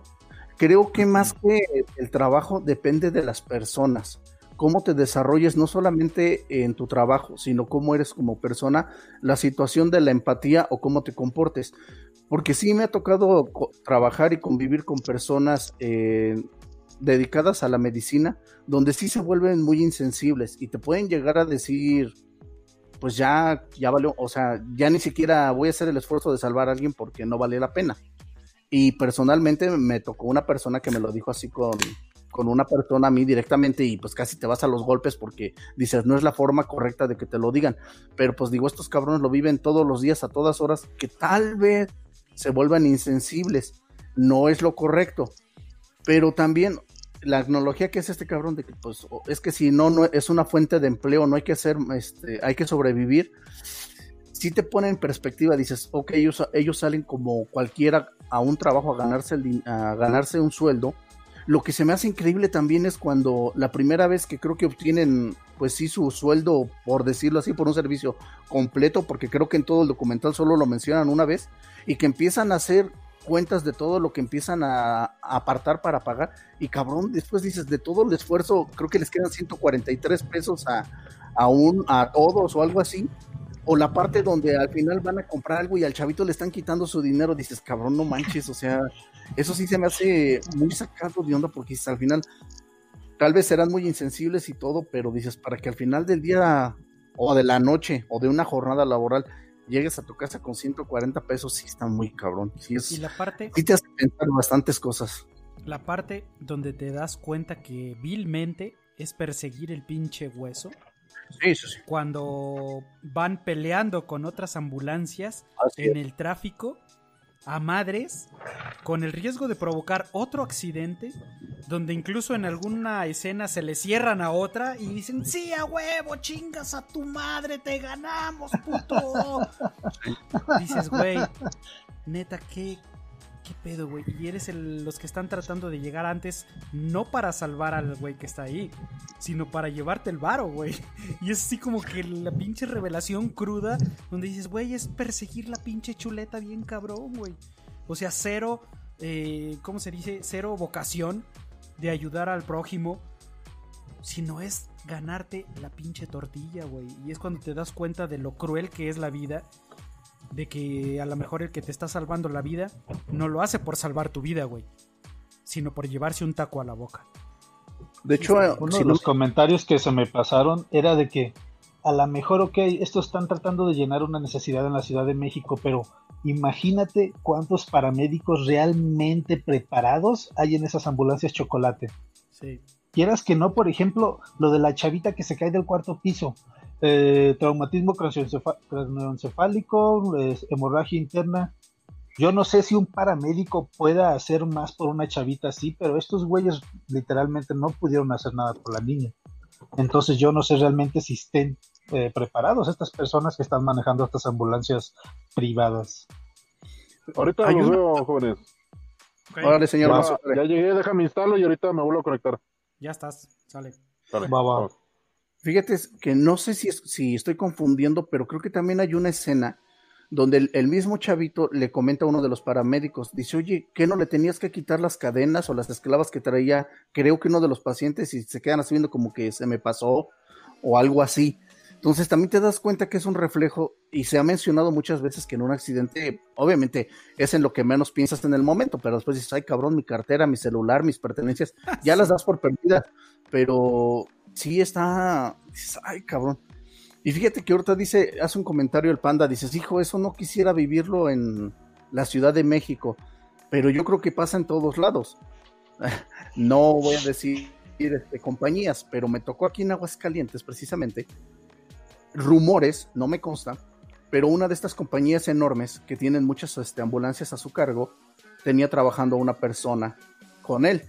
[SPEAKER 5] creo que más que el trabajo depende de las personas, cómo te desarrolles no solamente en tu trabajo, sino cómo eres como persona, la situación de la empatía o cómo te comportes. Porque sí me ha tocado trabajar y convivir con personas eh, dedicadas a la medicina, donde sí se vuelven muy insensibles y te pueden llegar a decir, pues ya, ya valió, o sea, ya ni siquiera voy a hacer el esfuerzo de salvar a alguien porque no vale la pena. Y personalmente me tocó una persona que me lo dijo así con, con una persona a mí directamente y pues casi te vas a los golpes porque dices, no es la forma correcta de que te lo digan. Pero pues digo, estos cabrones lo viven todos los días, a todas horas, que tal vez se vuelvan insensibles. No es lo correcto. Pero también la tecnología que es este cabrón de que pues es que si no, no es una fuente de empleo, no hay que hacer, este, hay que sobrevivir. Si te pone en perspectiva, dices, ok, ellos, salen como cualquiera a un trabajo a ganarse, el a ganarse un sueldo. Lo que se me hace increíble también es cuando la primera vez que creo que obtienen, pues sí, su sueldo, por decirlo así, por un servicio completo, porque creo que en todo el documental solo lo mencionan una vez, y que empiezan a hacer cuentas de todo lo que empiezan a, a apartar para pagar, y cabrón, después dices, de todo el esfuerzo, creo que les quedan 143 pesos a, a, un, a todos o algo así, o la parte donde al final van a comprar algo y al chavito le están quitando su dinero, dices, cabrón, no manches, o sea, eso sí se me hace muy sacado de onda porque dices, al final tal vez serán muy insensibles y todo, pero dices, para que al final del día o de la noche o de una jornada laboral llegues a tu casa con 140 pesos, sí está muy cabrón. Sí, es,
[SPEAKER 3] Y la parte,
[SPEAKER 5] sí te hace pensar bastantes cosas.
[SPEAKER 3] la parte donde te das cuenta que vilmente es perseguir el pinche hueso.
[SPEAKER 5] Sí, sí, sí.
[SPEAKER 3] Cuando van peleando con otras ambulancias
[SPEAKER 5] Así
[SPEAKER 3] en
[SPEAKER 5] es.
[SPEAKER 3] el tráfico a madres con el riesgo de provocar otro accidente donde incluso en alguna escena se le cierran a otra y dicen sí a huevo chingas a tu madre te ganamos puto dices güey neta qué pedo güey y eres los que están tratando de llegar antes no para salvar al güey que está ahí sino para llevarte el varo güey y es así como que la pinche revelación cruda donde dices, güey, es perseguir la pinche chuleta bien cabrón, güey. O sea, cero, eh, ¿cómo se dice? Cero vocación de ayudar al prójimo, sino es ganarte la pinche tortilla, güey. Y es cuando te das cuenta de lo cruel que es la vida, de que a lo mejor el que te está salvando la vida no lo hace por salvar tu vida, güey, sino por llevarse un taco a la boca.
[SPEAKER 5] De hecho,
[SPEAKER 8] Uno
[SPEAKER 5] si
[SPEAKER 8] de
[SPEAKER 5] no-
[SPEAKER 8] los comentarios que se me pasaron era de que a lo mejor, ok, estos están tratando de llenar una necesidad en la Ciudad de México, pero imagínate cuántos paramédicos realmente preparados hay en esas ambulancias chocolate.
[SPEAKER 3] Sí.
[SPEAKER 8] Quieras que no, por ejemplo, lo de la chavita que se cae del cuarto piso, eh, traumatismo eh, hemorragia interna. Yo no sé si un paramédico pueda hacer más por una chavita así, pero estos güeyes literalmente no pudieron hacer nada por la niña. Entonces yo no sé realmente si estén eh, preparados estas personas que están manejando estas ambulancias privadas.
[SPEAKER 9] Ahorita
[SPEAKER 5] Hay
[SPEAKER 9] los
[SPEAKER 5] una-
[SPEAKER 9] veo, jóvenes.
[SPEAKER 5] Órale, señor.
[SPEAKER 9] Ya, llegué, déjame instalo y ahorita me vuelvo a conectar.
[SPEAKER 3] Ya estás, sale.
[SPEAKER 9] Sale,
[SPEAKER 8] Va, va.
[SPEAKER 5] Fíjate que no sé si, es- si estoy confundiendo, pero creo que también hay una escena donde el, el mismo chavito le comenta a uno de los paramédicos, dice, oye, ¿qué no le tenías que quitar las cadenas o las esclavas que traía, creo que uno de los pacientes y se quedan así viendo como que se me pasó o algo así? Entonces también te das cuenta que es un reflejo y se ha mencionado muchas veces que en un accidente, obviamente es en lo que menos piensas en el momento, pero después dices, ay cabrón, mi cartera, mi celular, mis pertenencias, ya las das por perdidas, pero sí está, dices, ay cabrón. Y fíjate que ahorita dice, hace un comentario el panda, dices, hijo, eso no quisiera vivirlo en la Ciudad de México, pero yo creo que pasa en todos lados. No voy a decir este, compañías, pero me tocó aquí en Aguascalientes precisamente rumores, no me consta, pero una de estas compañías enormes que tienen muchas este, ambulancias a su cargo tenía trabajando una persona con él.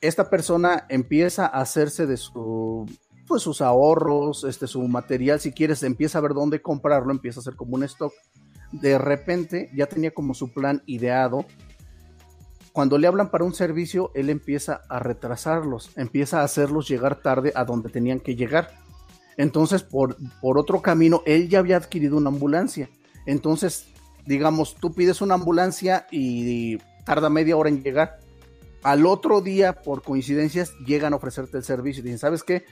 [SPEAKER 5] Esta persona empieza a hacerse de su pues sus ahorros, este su material, si quieres, empieza a ver dónde comprarlo, empieza a hacer como un stock. De repente ya tenía como su plan ideado. Cuando le hablan para un servicio, él empieza a retrasarlos, empieza a hacerlos llegar tarde a donde tenían que llegar. Entonces, por, por otro camino, él ya había adquirido una ambulancia. Entonces, digamos, tú pides una ambulancia y tarda media hora en llegar. Al otro día, por coincidencias, llegan a ofrecerte el servicio y dicen, ¿sabes qué?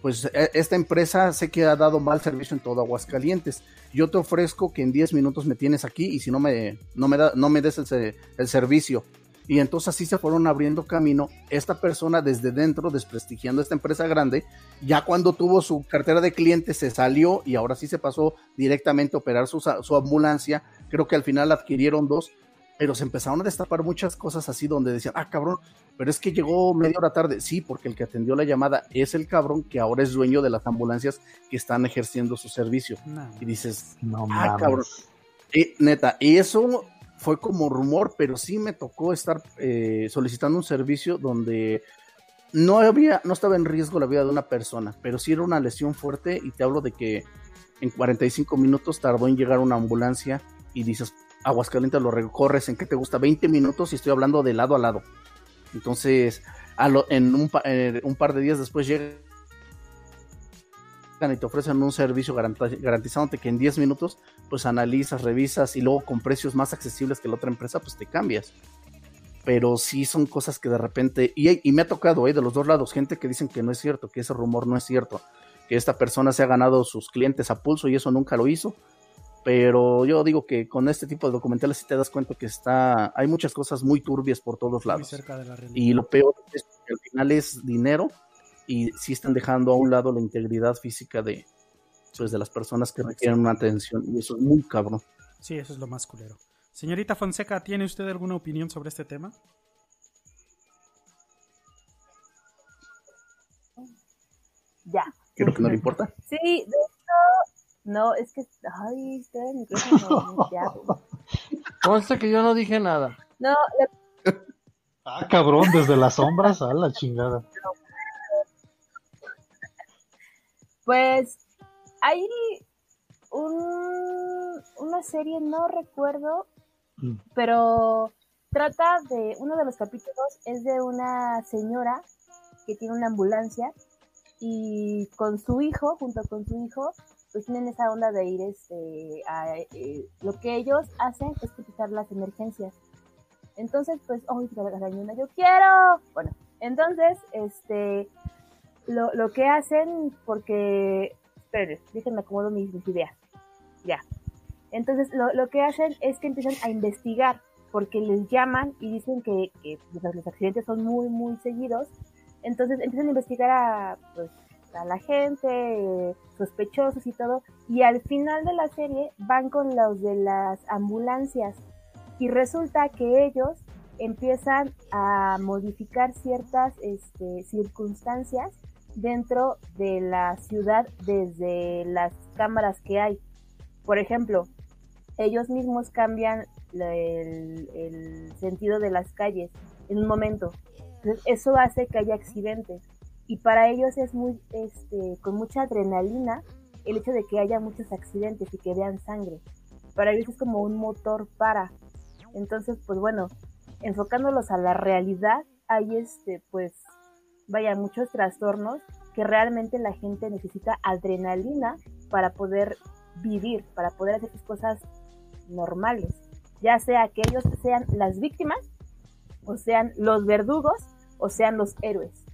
[SPEAKER 5] Pues e- esta empresa sé que ha dado mal servicio en todo Aguascalientes. Yo te ofrezco que en 10 minutos me tienes aquí y si no me, no me, da, no me des el, se- el servicio. Y entonces así se fueron abriendo camino. Esta persona desde dentro, desprestigiando esta empresa grande, ya cuando tuvo su cartera de clientes se salió y ahora sí se pasó directamente a operar su, su ambulancia. Creo que al final adquirieron dos, pero se empezaron a destapar muchas cosas así donde decían, ah, cabrón, pero es que llegó media hora tarde. Sí, porque el que atendió la llamada es el cabrón que ahora es dueño de las ambulancias que están ejerciendo su servicio.
[SPEAKER 3] No.
[SPEAKER 5] Y dices,
[SPEAKER 8] No
[SPEAKER 5] ah,
[SPEAKER 8] mames.
[SPEAKER 5] cabrón. Eh, neta, y eso fue como rumor, pero sí me tocó estar eh, solicitando un servicio donde no había, no estaba en riesgo la vida de una persona, pero sí era una lesión fuerte y te hablo de que en 45 minutos tardó en llegar una ambulancia y dices, Aguascalientes lo recorres en que te gusta 20 minutos y estoy hablando de lado a lado. Entonces, a lo- en un, eh, un par de días después llegan y te ofrecen un servicio garanti- garantizándote que en 10 minutos pues analizas, revisas y luego con precios más accesibles que la otra empresa pues te cambias. Pero sí son cosas que de repente, y, y me ha tocado ¿eh? de los dos lados, gente que dicen que no es cierto, que ese rumor no es cierto, que esta persona se ha ganado sus clientes a pulso y eso nunca lo hizo. Pero yo digo que con este tipo de documentales sí te das cuenta que está, hay muchas cosas muy turbias por todos lados.
[SPEAKER 3] cerca de la.
[SPEAKER 5] Y lo peor es que al final es dinero y sí están dejando a un lado la integridad física de, pues de las personas que requieren una atención y eso es muy cabrón.
[SPEAKER 3] Sí, eso es lo más culero. Señorita Fonseca, ¿tiene usted alguna opinión sobre este tema?
[SPEAKER 6] Ya.
[SPEAKER 5] Creo que no le importa.
[SPEAKER 6] Sí, de hecho, no, es que, ay, está el micrófono.
[SPEAKER 4] Consta que yo no dije nada.
[SPEAKER 6] No,
[SPEAKER 8] Ah, cabrón, desde las sombras a la chingada.
[SPEAKER 6] Pues hay un, una serie, no recuerdo,
[SPEAKER 8] Mm.
[SPEAKER 6] pero trata de, uno de los capítulos es de una señora que tiene una ambulancia y con su hijo, junto con su hijo, pues tienen esa onda de ir, este, a, eh, lo que ellos hacen es utilizar las emergencias. Entonces, pues, ¡ay, la arañona, yo quiero! Bueno, entonces, este, lo, lo que hacen, porque, esperen, déjenme acomodo mis, ideas. Ya. Entonces, lo, lo que hacen es que empiezan a investigar, porque les llaman y dicen que, que pues, los accidentes son muy, muy seguidos. Entonces, empiezan a investigar a, pues, a la gente, sospechosos y todo. Y al final de la serie van con los de las ambulancias. Y resulta que ellos empiezan a modificar ciertas este, circunstancias dentro de la ciudad desde las cámaras que hay. Por ejemplo, ellos mismos cambian el, sentido de las calles en un momento. Eso hace que haya accidentes. Y para ellos es muy, este, con mucha adrenalina el hecho de que haya muchos accidentes y que vean sangre. Para ellos es como un motor para. Entonces, pues bueno, enfocándolos a la realidad, hay este, pues, vaya, muchos trastornos que realmente la gente necesita adrenalina para poder vivir, para poder hacer sus cosas normales. Ya sea que ellos sean las víctimas, o sean los verdugos, o sean los héroes.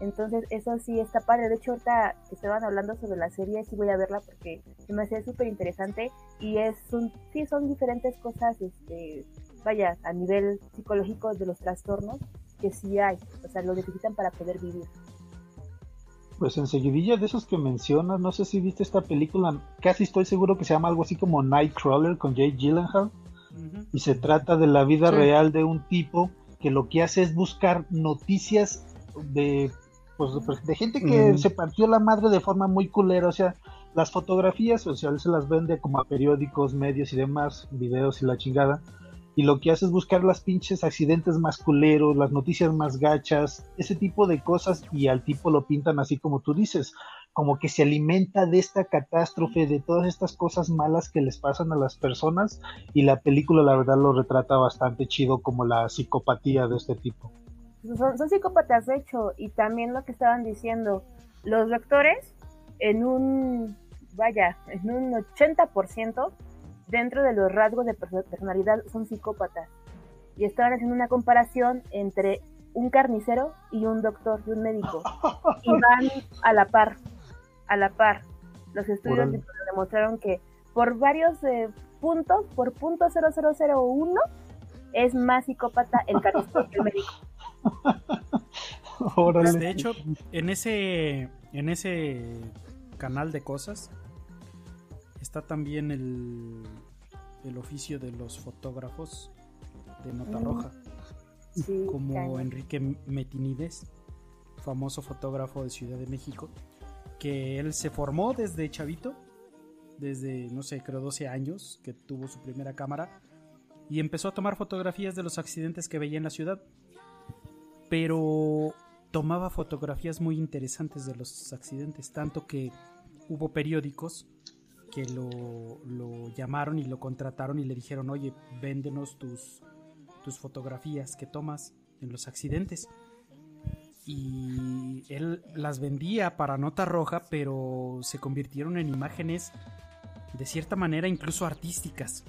[SPEAKER 6] Entonces, eso sí está padre. De hecho, ahorita que estaban hablando sobre la serie, sí voy a verla porque me hace súper interesante. Y es un, sí, son diferentes cosas, este, vaya, a nivel psicológico de los trastornos que sí hay. O sea, lo necesitan para poder vivir.
[SPEAKER 8] Pues enseguidilla de esos que mencionas, no sé si viste esta película, casi estoy seguro que se llama algo así como Nightcrawler con Jake Gyllenhaal. Y se trata de la vida
[SPEAKER 4] Sí.
[SPEAKER 8] real de un tipo que lo que hace es buscar noticias de pues de- de gente que se partió la madre de forma muy culera, o sea, las fotografías, o sea, él se las vende como a periódicos, medios y demás, videos y la chingada, y lo que hace es buscar las pinches accidentes más culeros, las noticias más gachas, ese tipo de cosas, y al tipo lo pintan así como tú dices, como que se alimenta de esta catástrofe, de todas estas cosas malas que les pasan a las personas, y la película la verdad lo retrata bastante chido como la psicopatía de este tipo.
[SPEAKER 6] Son, psicópatas, de hecho, y también lo que estaban diciendo, los doctores en un, vaya, en un 80% dentro de los rasgos de perso- personalidad son psicópatas. Y estaban haciendo una comparación entre un carnicero y un doctor y un médico. Y van a la par, a la par. Los estudios demostraron que por varios eh, puntos, por punto 0001, es más psicópata el carnicero que el médico.
[SPEAKER 8] Órale.
[SPEAKER 3] Pues, de hecho, en ese, en ese canal de cosas está también el, el oficio de los fotógrafos de Nota. Roja,
[SPEAKER 6] Sí,
[SPEAKER 3] como. Enrique Metinides, famoso fotógrafo de Ciudad de México, que él se formó desde chavito, desde, no sé, creo 12 años, que tuvo su primera cámara, y empezó a tomar fotografías de los accidentes que veía en la ciudad. Pero tomaba fotografías muy interesantes de los accidentes, tanto que hubo periódicos que lo, llamaron y lo contrataron y le dijeron, oye, véndenos tus, tus fotografías que tomas en los accidentes. Y él las vendía para nota roja, pero se convirtieron en imágenes de cierta manera incluso artísticas,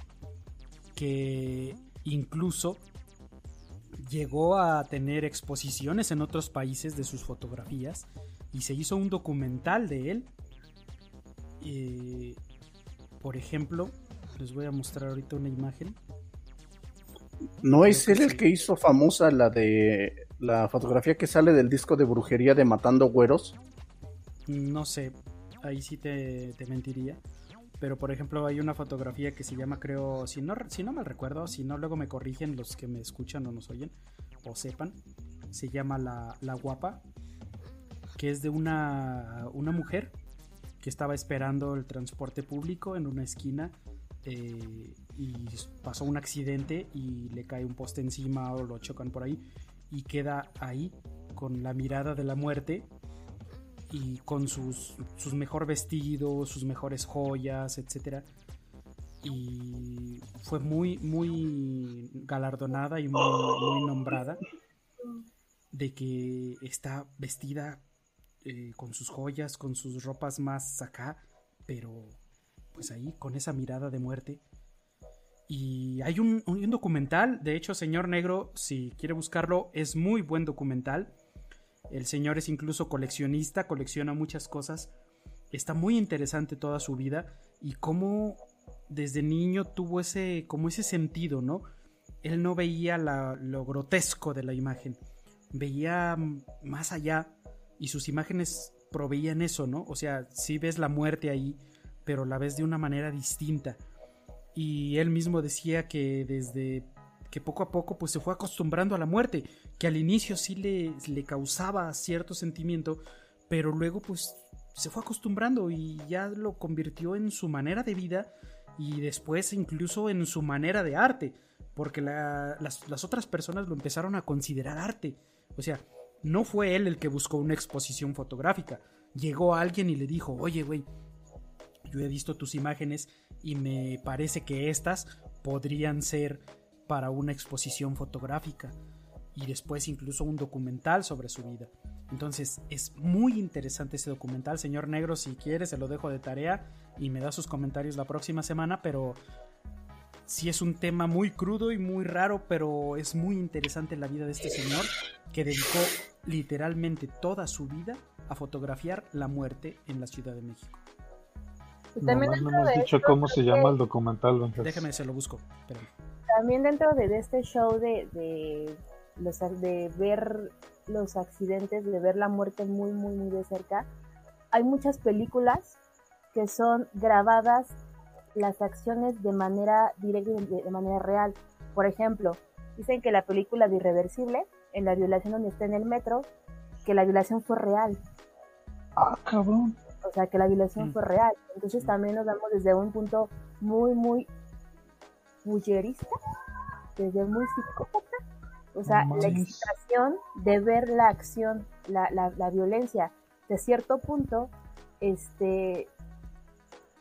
[SPEAKER 3] que incluso llegó a tener exposiciones en otros países de sus fotografías y se hizo un documental de él. Eh, por ejemplo, les voy a mostrar ahorita una imagen.
[SPEAKER 5] ¿No es él el que hizo famosa la de la fotografía que sale del disco de brujería de Matando Güeros?
[SPEAKER 3] No sé. ahí sí te, te mentiría. Pero por ejemplo hay una fotografía que se llama, creo, si no, si no mal recuerdo, si no luego me corrigen los que me escuchan o nos oyen o sepan, se llama La, la Guapa, que es de una, una mujer que estaba esperando el transporte público en una esquina eh, y pasó un accidente y le cae un poste encima o lo chocan por ahí y queda ahí con la mirada de la muerte y con sus, sus mejor vestidos, sus mejores joyas, etc. Y fue muy, muy galardonada y muy, muy nombrada de que está vestida eh, con sus joyas, con sus ropas más acá, pero pues ahí con esa mirada de muerte. Y hay un, un, documental, de hecho, Señor Negro, si quiere buscarlo, es muy buen documental. El señor es incluso coleccionista, colecciona muchas cosas. Está muy interesante toda su vida y cómo desde niño tuvo ese, como ese sentido, ¿no? Él no veía la, lo grotesco de la imagen, veía más allá y sus imágenes proveían eso, ¿no? O sea, sí ves la muerte ahí, pero la ves de una manera distinta. Y él mismo decía que desde que poco a poco pues se fue acostumbrando a la muerte, que al inicio sí le, le causaba cierto sentimiento, pero luego pues se fue acostumbrando y ya lo convirtió en su manera de vida y después incluso en su manera de arte, porque la, las, las, otras personas lo empezaron a considerar arte. O sea, no fue él el que buscó una exposición fotográfica, llegó alguien y le dijo, oye güey, yo he visto tus imágenes y me parece que estas podrían ser para una exposición fotográfica y después incluso un documental sobre su vida. Entonces es muy interesante ese documental. Señor Negro, si quiere, se lo dejo de tarea y me da sus comentarios la próxima semana, pero sí es un tema muy crudo y muy raro, pero es muy interesante la vida de este señor que dedicó literalmente toda su vida a fotografiar la muerte en la Ciudad de México.
[SPEAKER 8] También no, no hemos dicho cómo se llama el documental.
[SPEAKER 3] Déjame, se lo busco. Espérame
[SPEAKER 6] también dentro de, este show de, de, los, de ver los accidentes, de ver la muerte muy, muy, muy de cerca, hay muchas películas que son grabadas las acciones de manera directa y de, manera real. Por ejemplo, dicen que la película de Irreversible, en la violación donde está en el metro, que la violación fue real.
[SPEAKER 8] Ah, cabrón.
[SPEAKER 6] O sea, que la violación
[SPEAKER 3] Mm.
[SPEAKER 6] fue real. Entonces también nos damos desde un punto muy, muy bullerista, desde muy psicópata. O sea, la excitación de ver la acción, la, la, la violencia, de cierto punto, este,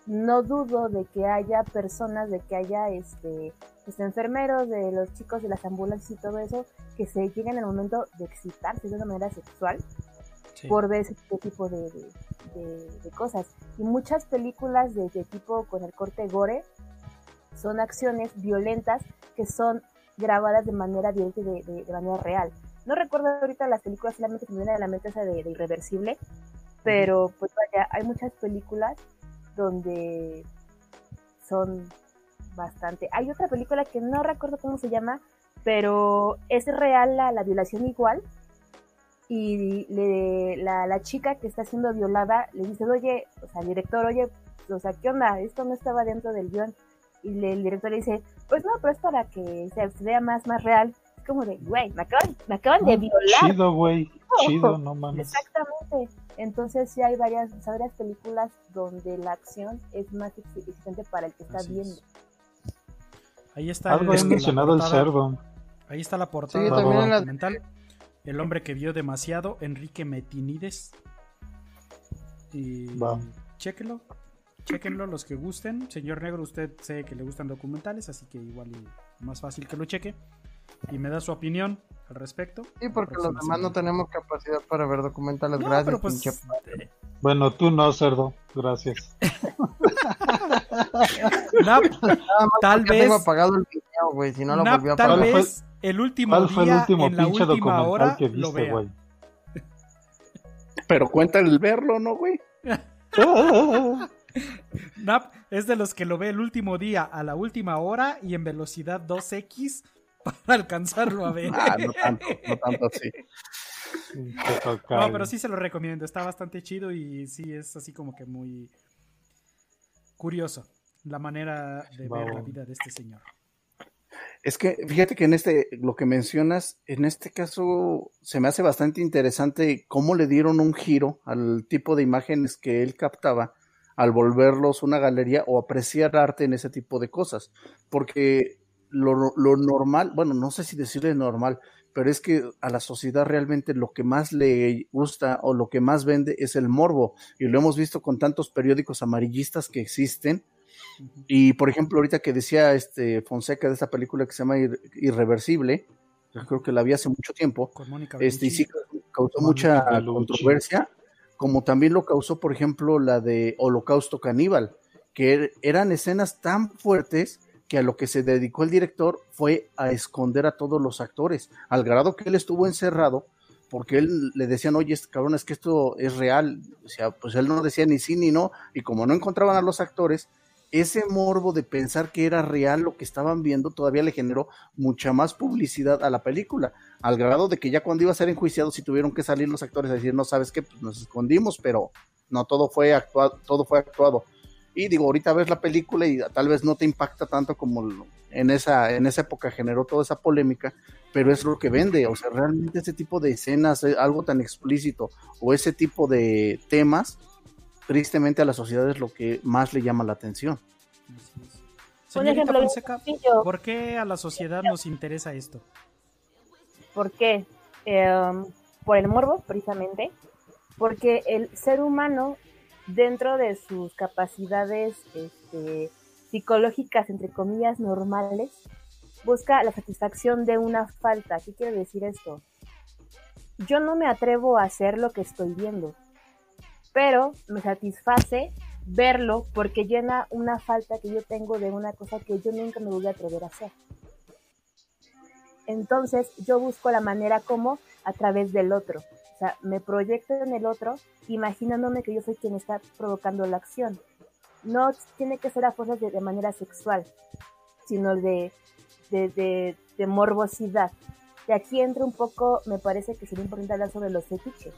[SPEAKER 6] no dudo de que haya personas, de que haya este, pues, enfermeros, de los chicos de las ambulancias y todo eso, que se lleguen al momento de excitarse de una manera sexual
[SPEAKER 3] Sí.
[SPEAKER 6] por ver ese tipo de, de- de- de cosas. Y muchas películas de, de tipo con el corte gore son acciones violentas que son grabadas de manera directa y de, de- de manera real. No recuerdo ahorita las películas, solamente que me viene a la mente esa de, de Irreversible, pero pues vaya, hay muchas películas donde son bastante. Hay otra película que no recuerdo cómo se llama, pero es real la, la violación igual. Y le, la, la chica que está siendo violada le dice, oye, o sea, el director, oye, o sea, ¿qué onda? Esto no estaba dentro del guion. Y le- el director le dice, pues no, pero es para que se, vea más, más real. Es como de, güey, me acaban, me acaban de violar.
[SPEAKER 8] Chido, güey. Chido, no mames.
[SPEAKER 6] Exactamente. Entonces sí hay varias, varias películas donde la acción es más exigente para el que está
[SPEAKER 3] Así
[SPEAKER 6] viendo.
[SPEAKER 3] es. Ahí está
[SPEAKER 8] Algo
[SPEAKER 3] la
[SPEAKER 8] mencionado el cerdo.
[SPEAKER 3] Ahí está la portada
[SPEAKER 4] Sí,
[SPEAKER 3] del
[SPEAKER 4] la-
[SPEAKER 3] documental. El hombre que vio demasiado, Enrique Metinides. Y
[SPEAKER 8] Va.
[SPEAKER 3] chéquenlo. Chéquenlo los que gusten. Señor Negro, usted sé que le gustan documentales, así que igual y más fácil que lo cheque. Y me da su opinión al respecto.
[SPEAKER 4] Sí, porque los demás no tenemos capacidad para ver documentales.
[SPEAKER 3] No,
[SPEAKER 4] Gracias,
[SPEAKER 3] pero pues,
[SPEAKER 4] pinche.
[SPEAKER 3] eh,
[SPEAKER 8] Bueno, tú no, cerdo. Gracias.
[SPEAKER 3] Nap,
[SPEAKER 4] Nada más
[SPEAKER 3] tal vez-
[SPEAKER 4] tengo apagado el video, güey. Si no lo
[SPEAKER 3] Nap,
[SPEAKER 4] volví a
[SPEAKER 3] tal
[SPEAKER 4] apagar.
[SPEAKER 3] vez el último
[SPEAKER 8] ¿Cuál fue el
[SPEAKER 3] día,
[SPEAKER 8] último
[SPEAKER 3] en la
[SPEAKER 8] pinche
[SPEAKER 3] última
[SPEAKER 8] documental
[SPEAKER 3] hora,
[SPEAKER 8] que
[SPEAKER 3] lo
[SPEAKER 8] viste, güey?
[SPEAKER 5] Pero cuenta el verlo, ¿no, güey?
[SPEAKER 3] Nap es de los que lo ve el último día a la última hora y en velocidad 2x para alcanzarlo a ver.
[SPEAKER 5] Ah, no tanto, no tanto así.
[SPEAKER 3] No, pero sí se lo recomiendo. Está bastante chido y sí es así como que muy curioso la manera de ver la vida de este señor.
[SPEAKER 5] Es que fíjate que en este, lo que mencionas, en este caso se me hace bastante interesante cómo le dieron un giro al tipo de imágenes que él captaba al volverlos una galería o apreciar arte en ese tipo de cosas. Porque lo, lo normal, bueno, no sé si decirle normal, pero es que a la sociedad realmente lo que más le gusta o lo que más vende es el morbo. Y lo hemos visto con tantos periódicos amarillistas que existen. Y por ejemplo, ahorita que decía este Fonseca de esta película que se llama Ir- Irreversible, yo creo que la vi hace mucho tiempo,
[SPEAKER 3] Con Mónica
[SPEAKER 5] este, y sí causó
[SPEAKER 8] Mónica
[SPEAKER 5] mucha
[SPEAKER 8] Bellucci.
[SPEAKER 5] controversia, como también lo causó, por ejemplo, la de Holocausto Caníbal, que er- eran escenas tan fuertes que a lo que se dedicó el director fue a esconder a todos los actores, al grado que él estuvo encerrado, porque él le decían, oye, este cabrón, es que esto es real, o sea, pues él no decía ni sí ni no, y como no encontraban a los actores, ese morbo de pensar que era real lo que estaban viendo todavía le generó mucha más publicidad a la película, al grado de que ya cuando iba a ser enjuiciado si tuvieron que salir los actores a decir, no sabes qué, pues nos escondimos, pero no todo fue actuado, todo fue actuado. Y digo, ahorita ves la película y tal vez no te impacta tanto como en esa, en esa época generó toda esa polémica, pero es lo que vende, o sea, realmente ese tipo de escenas, eh, algo tan explícito, o ese tipo de temas, tristemente a la sociedad es lo que más le llama la atención.
[SPEAKER 3] Señorita Fonseca. ¿por qué a la sociedad nos interesa esto?
[SPEAKER 6] ¿Por qué? Em, por el morbo, precisamente. Porque el ser humano, dentro de sus capacidades este, psicológicas, entre comillas, normales, busca la satisfacción de una falta. ¿Qué quiere decir esto? Yo no me atrevo a hacer lo que estoy viendo, pero me satisface verlo porque llena una falta que yo tengo de una cosa que yo nunca me voy a atrever a hacer. Entonces yo busco la manera como a través del otro. O sea, me proyecto en el otro imaginándome que yo soy quien está provocando la acción. No tiene que ser a fuerzas de, manera sexual, sino de, de, de, de morbosidad. De aquí entra un poco, me parece que sería importante hablar sobre los fetiches.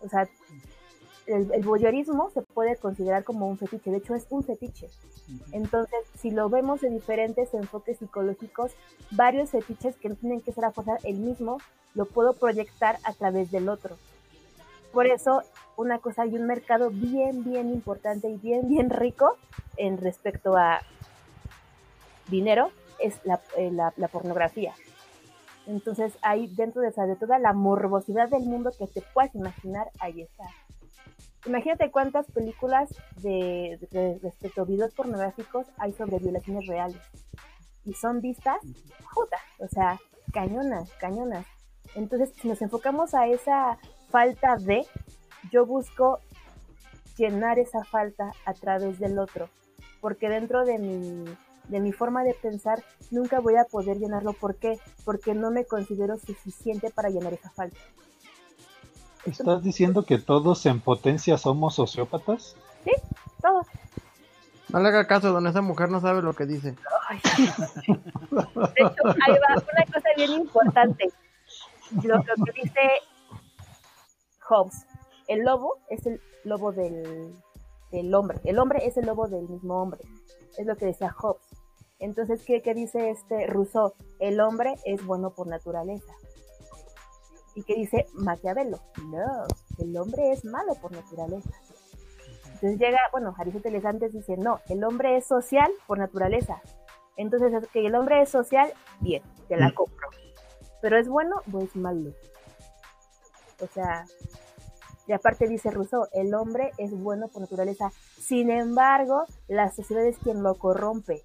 [SPEAKER 6] O sea, el, el voyeurismo se puede considerar como un fetiche, de hecho es un fetiche. Entonces, si lo vemos de diferentes enfoques psicológicos, varios fetiches que no tienen que ser a fuerza el mismo, lo puedo proyectar a través del otro. Por eso, una cosa, hay un mercado bien, bien importante y bien, bien rico en respecto a dinero, es la, eh, la, la pornografía. Entonces, ahí dentro de, esa, de toda la morbosidad del mundo que te puedas imaginar, ahí está. Imagínate cuántas películas de, de- respecto a videos pornográficos hay sobre violaciones reales. Y son vistas, puta, o sea, cañonas, cañonas. Entonces, si nos enfocamos a esa falta de, yo busco llenar esa falta a través del otro. Porque dentro de mi, de mi forma de pensar, nunca voy a poder llenarlo. ¿Por qué? Porque no me considero suficiente para llenar esa falta.
[SPEAKER 8] ¿Estás diciendo que todos en potencia somos sociópatas?
[SPEAKER 6] Todos.
[SPEAKER 4] No le haga caso, don esa mujer no sabe lo que dice.
[SPEAKER 6] Ay. De hecho, ahí va una cosa bien importante. Lo, lo que dice Hobbes. El lobo es el lobo del, del hombre. El hombre es el lobo del mismo hombre. Es lo que decía Hobbes. Entonces, ¿qué, qué dice este Rousseau? El hombre es bueno por naturaleza. ¿Y qué dice Maquiavelo? No, el hombre es malo por naturaleza. Entonces llega, bueno, Aristóteles antes dice, no, el hombre es social por naturaleza. Entonces, es que el hombre es social, bien, te la compro. Pero es bueno o es malo. O sea, y aparte dice Rousseau, el hombre es bueno por naturaleza. Sin embargo, la sociedad es quien lo corrompe.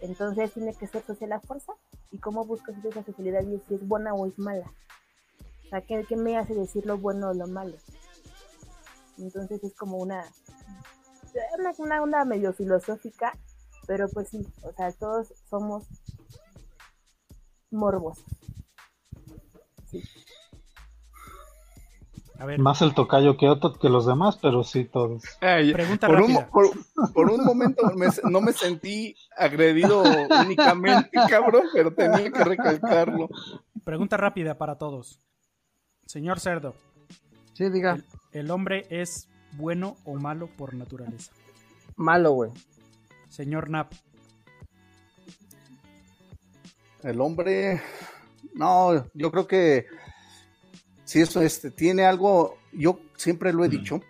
[SPEAKER 6] Entonces tiene que ser social a fuerza. ¿Y cómo buscas esa sociedad y si es buena o es mala? O sea, ¿qué, qué me hace decir lo bueno o lo malo? Entonces es como una, una, una onda medio filosófica, pero pues sí, o sea, todos somos morbosos.
[SPEAKER 3] A ver,
[SPEAKER 8] Más el tocayo que otro que los demás, pero sí todos.
[SPEAKER 5] Ay,
[SPEAKER 3] Pregunta
[SPEAKER 5] por, un,
[SPEAKER 3] rápida.
[SPEAKER 5] por, por un momento me- no me sentí agredido únicamente, cabrón, pero tenía que recalcarlo.
[SPEAKER 3] pregunta rápida para todos. Señor Cerdo,
[SPEAKER 4] Sí, diga.
[SPEAKER 3] el, el hombre es bueno o malo por naturaleza.
[SPEAKER 4] Malo, güey.
[SPEAKER 3] Señor Nap,
[SPEAKER 5] El hombre, no, yo creo que si eso este, tiene algo, yo siempre lo he dicho,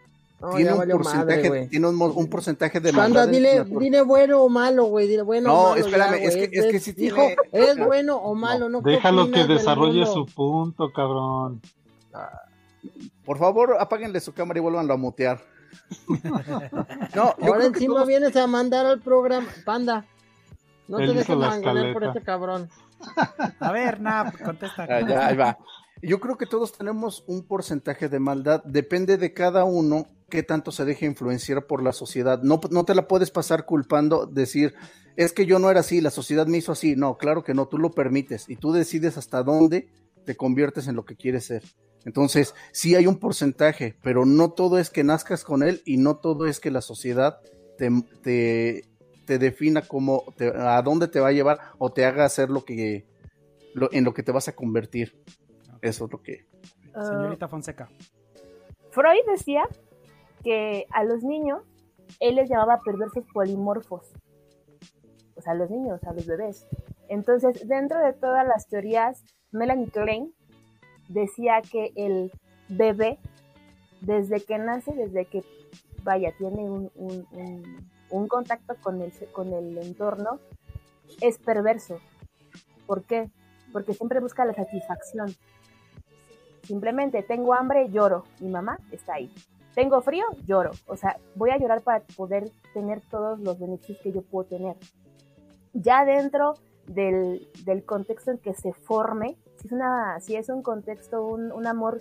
[SPEAKER 4] No,
[SPEAKER 5] tiene un
[SPEAKER 4] madre,
[SPEAKER 5] porcentaje, tiene un, porcentaje de en
[SPEAKER 4] dile, dile bueno o malo, güey. Dile bueno
[SPEAKER 5] No,
[SPEAKER 4] o malo.
[SPEAKER 5] espérame,
[SPEAKER 4] ya,
[SPEAKER 5] es que- es que sí
[SPEAKER 4] Dijo,
[SPEAKER 5] tiene-
[SPEAKER 4] es bueno o malo, no. ¿qué
[SPEAKER 8] Déjalo que desarrolle su punto, cabrón.
[SPEAKER 5] Por favor, apáguenle su cámara y vuelvan a mutear. no, yo
[SPEAKER 4] Ahora
[SPEAKER 5] creo que
[SPEAKER 4] encima
[SPEAKER 5] todos-
[SPEAKER 4] vienes a mandar al programa. Panda, no
[SPEAKER 8] Él
[SPEAKER 4] te dejes
[SPEAKER 8] la
[SPEAKER 4] mangonear por este cabrón.
[SPEAKER 3] a ver, Nap, contesta.
[SPEAKER 5] Ah, ya, ahí va. Yo creo que todos tenemos un porcentaje de maldad. Depende de cada uno qué tanto se deje influenciar por la sociedad. No, no te la puedes pasar culpando, decir, es que yo no era así, la sociedad me hizo así. No, claro que no, tú lo permites y tú decides hasta dónde te conviertes en lo que quieres ser. Entonces, sí hay un porcentaje, pero no todo es que nazcas con él y no todo es que la sociedad te, te, te defina como te- a dónde te va a llevar o te haga hacer lo que lo- en lo que te vas a convertir. Eso es lo que
[SPEAKER 6] Ah,
[SPEAKER 3] Señorita Fonseca.
[SPEAKER 6] Freud decía que a los niños él les llamaba perversos polimorfos. O sea, a los niños, a los bebés. Entonces, dentro de todas las teorías, Melanie Klein decía que el bebé, desde que nace, desde que, vaya, tiene un, un- contacto con el, con el entorno, es perverso. ¿Por qué? Porque siempre busca la satisfacción. Simplemente tengo hambre, lloro. Mi mamá está ahí. Tengo frío, lloro. O sea, voy a llorar para poder tener todos los beneficios que yo puedo tener. Ya dentro del, del contexto en que se forme, es, una, si es un contexto, un, amor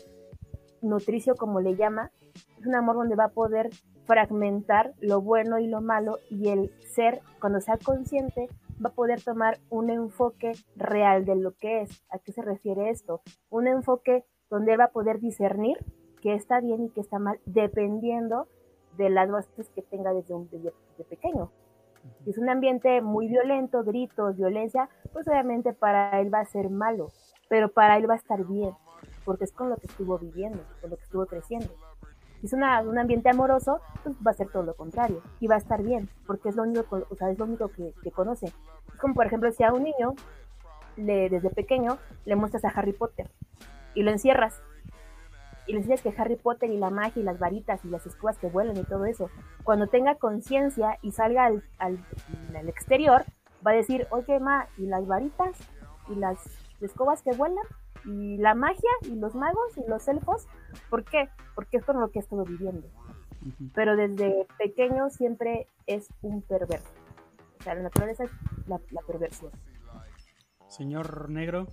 [SPEAKER 6] nutricio como le llama, es un amor donde va a poder fragmentar lo bueno y lo malo y el ser, cuando sea consciente, va a poder tomar un enfoque real de lo que es. ¿A qué se refiere esto? Un enfoque donde va a poder discernir qué está bien y qué está mal, dependiendo de las bases que tenga desde, un, desde, desde pequeño. Es un ambiente muy violento, gritos, violencia, pues obviamente para él va a ser malo, pero para él va a estar bien, porque es con lo que estuvo viviendo, con lo que estuvo creciendo. Si es un ambiente amoroso, pues va a ser todo lo contrario y va a estar bien, porque es lo único, o sea, es lo único que, que conoce. Es como por ejemplo si a un niño le, desde pequeño le muestras a Harry Potter y lo encierras y le enseñas que Harry Potter y la magia y las varitas y las escobas que vuelan y todo eso, cuando tenga conciencia y salga al, al, al exterior, va a decir, oye, ma, ¿y las varitas? ¿Y las escobas que vuelan? ¿Y la magia? ¿Y los magos? ¿Y los elfos? ¿Por qué? Porque es con lo que estado viviendo. Pero desde pequeño siempre es un perverso. O sea, la naturaleza es la, la perversión.
[SPEAKER 3] Señor Negro.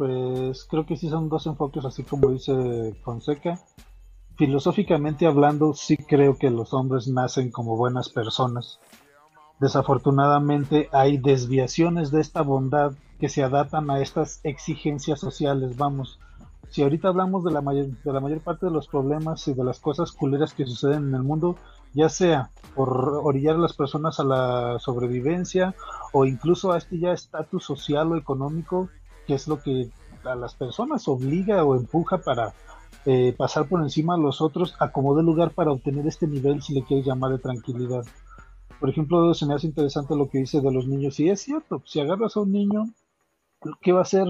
[SPEAKER 8] Pues creo que sí son dos enfoques, así como dice Fonseca. Filosóficamente hablando, sí creo que los hombres nacen como buenas personas. Desafortunadamente hay desviaciones de esta bondad que se adaptan a estas exigencias sociales. Vamos, si ahorita hablamos de la mayor, de la mayor parte de los problemas y de las cosas culeras que suceden en el mundo, ya sea por orillar a las personas a la sobrevivencia o incluso a este ya estatus social o económico, que es lo que a las personas obliga o empuja para eh, pasar por encima a los otros a como de lugar para obtener este nivel, si le quieres llamar, de tranquilidad. Por ejemplo, se me hace interesante lo que dice de los niños. Y es cierto, si agarras a un niño, ¿qué va a hacer?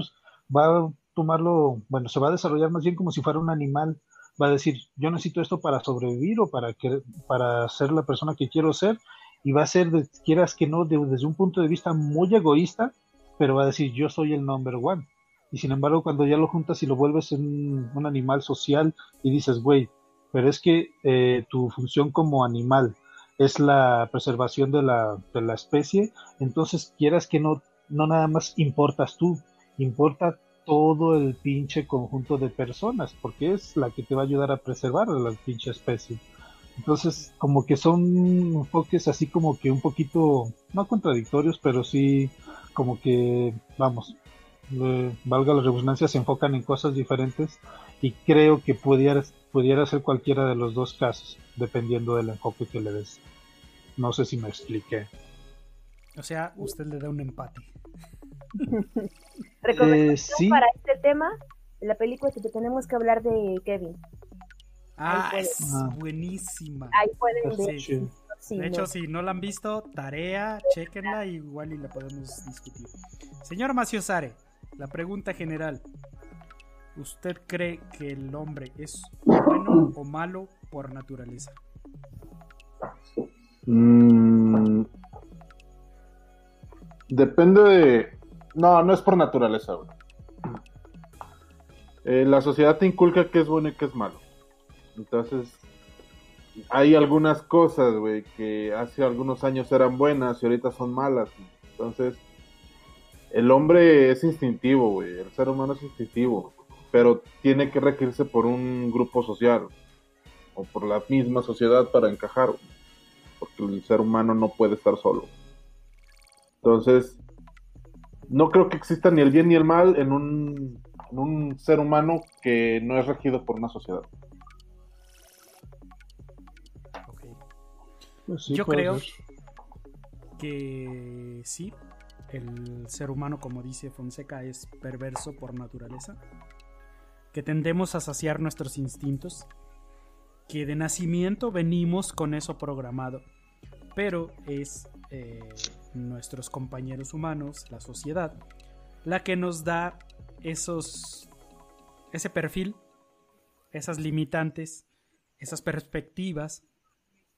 [SPEAKER 8] Va a tomarlo, bueno, se va a desarrollar más bien como si fuera un animal. Va a decir, yo necesito esto para sobrevivir o para, que, para ser la persona que quiero ser. Y va a ser, quieras que no, de, desde un punto de vista muy egoísta, pero va a decir, yo soy el number one. Y sin embargo, cuando ya lo juntas y lo vuelves en un animal social y dices, güey, pero es que eh, tu función como animal es la preservación de la, de la especie, entonces quieras que no, no nada más importas tú, importa todo el pinche conjunto de personas, porque es la que te va a ayudar a preservar la pinche especie. Entonces, como que son enfoques así como que un poquito, no contradictorios, pero sí como que, vamos, eh, valga la redundancia, se enfocan en cosas diferentes y creo que pudiera, pudiera ser cualquiera de los dos casos, dependiendo del enfoque que le des. No sé si me expliqué.
[SPEAKER 3] O sea, usted le da un empate.
[SPEAKER 6] Recomendación
[SPEAKER 8] Eh, sí.
[SPEAKER 6] para este tema, la película que tenemos que hablar de Kevin.
[SPEAKER 3] Ah, es buenísima.
[SPEAKER 6] Ahí pueden ver.
[SPEAKER 8] chido.
[SPEAKER 6] si
[SPEAKER 3] De
[SPEAKER 6] no.
[SPEAKER 3] hecho, si no la han visto, tarea, chequenla, igual y la podemos discutir. Señor Maciosare, la pregunta general. ¿Usted cree que el hombre es bueno o malo por naturaleza?
[SPEAKER 9] Mm, depende de. No, no es por naturaleza. Eh, la sociedad te inculca qué es bueno y qué es malo. Entonces, hay algunas cosas, güey, que hace algunos años eran buenas y ahorita son malas. Entonces, el hombre es instintivo, güey. El ser humano es instintivo. Pero tiene que regirse por un grupo social. O por la misma sociedad para encajar. porque el ser humano no puede estar solo. Entonces, no creo que exista ni el bien ni el mal en un ser humano que no es regido por una sociedad.
[SPEAKER 8] Pues sí,
[SPEAKER 3] Yo creo
[SPEAKER 8] ser.
[SPEAKER 3] que sí, el ser humano, como dice Fonseca, es perverso por naturaleza, que tendemos a saciar nuestros instintos, que de nacimiento venimos con eso programado, pero es eh, nuestros compañeros humanos, la sociedad, la que nos da esos, ese perfil, esas limitantes, esas perspectivas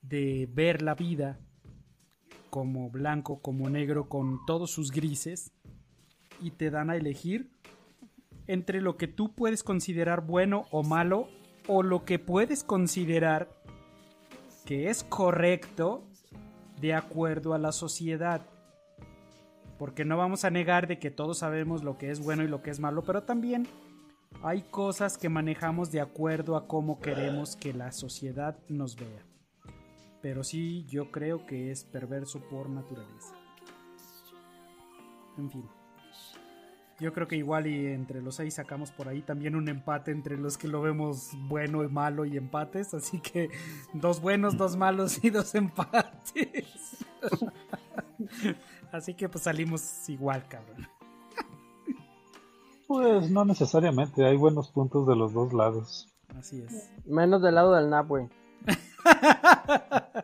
[SPEAKER 3] de ver la vida como blanco, como negro, con todos sus grises, y te dan a elegir entre lo que tú puedes considerar bueno o malo, o lo que puedes considerar que es correcto de acuerdo a la sociedad. Porque no vamos a negar de que todos sabemos lo que es bueno y lo que es malo, pero también hay cosas que manejamos de acuerdo a cómo queremos que la sociedad nos vea. Pero sí, yo creo que es perverso por naturaleza. En fin. Yo creo que igual y entre los seis sacamos por ahí también un empate entre los que lo vemos bueno y malo y empates. Así que dos buenos, dos malos y dos empates. Así que pues salimos igual, cabrón.
[SPEAKER 8] Pues no necesariamente, hay buenos puntos de los dos lados.
[SPEAKER 3] Así es.
[SPEAKER 4] Menos del lado del NAP, güey.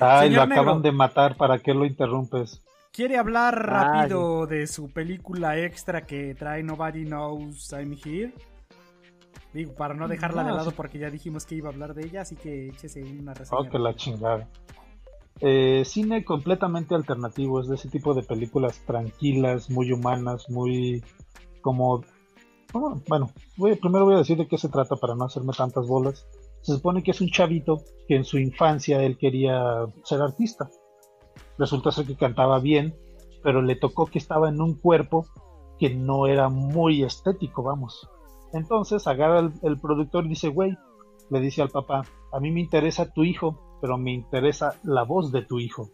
[SPEAKER 8] Ay,
[SPEAKER 3] Señor
[SPEAKER 8] lo acaban
[SPEAKER 3] Negro.
[SPEAKER 8] de matar, ¿para qué lo interrumpes?
[SPEAKER 3] ¿Quiere hablar rápido de su película extra que trae Nobody Knows I'm Here? Digo, para no dejarla de lado porque ya dijimos que iba a hablar de ella, así que échese una reseña.
[SPEAKER 8] Oh, que la chingada. Eh, cine completamente alternativo, es de ese tipo de películas tranquilas, muy humanas, muy como... bueno, voy- primero voy a decir de qué se trata para no hacerme tantas bolas. Se supone que es un chavito que en su infancia él quería ser artista. Resulta ser que cantaba bien, pero le tocó que estaba en un cuerpo que no era muy estético, vamos. Entonces agarra el, el productor y dice, güey, le dice al papá, a mí me interesa tu hijo, pero me interesa la voz de tu hijo.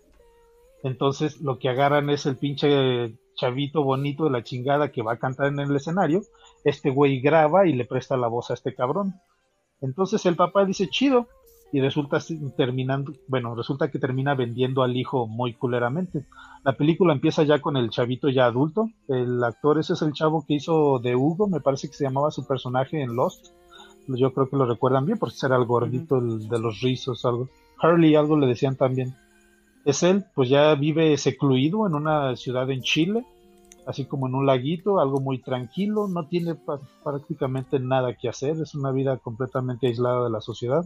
[SPEAKER 8] Entonces lo que agarran es el pinche chavito bonito de la chingada que va a cantar en el escenario. Este güey graba y le presta la voz a este cabrón. Entonces el papá dice, chido. Y resulta terminando, bueno, resulta que termina vendiendo al hijo muy culeramente. La película empieza ya con el chavito ya adulto. El actor ese es el chavo que hizo de Hugo, me parece que se llamaba su personaje en Lost. Yo creo que lo recuerdan bien porque era el gordito de los rizos, algo. Harley, algo le decían también. Es él, pues ya vive secluido en una ciudad en Chile, así como en un laguito, algo muy tranquilo, no tiene prácticamente nada que hacer, es una vida completamente aislada de la sociedad.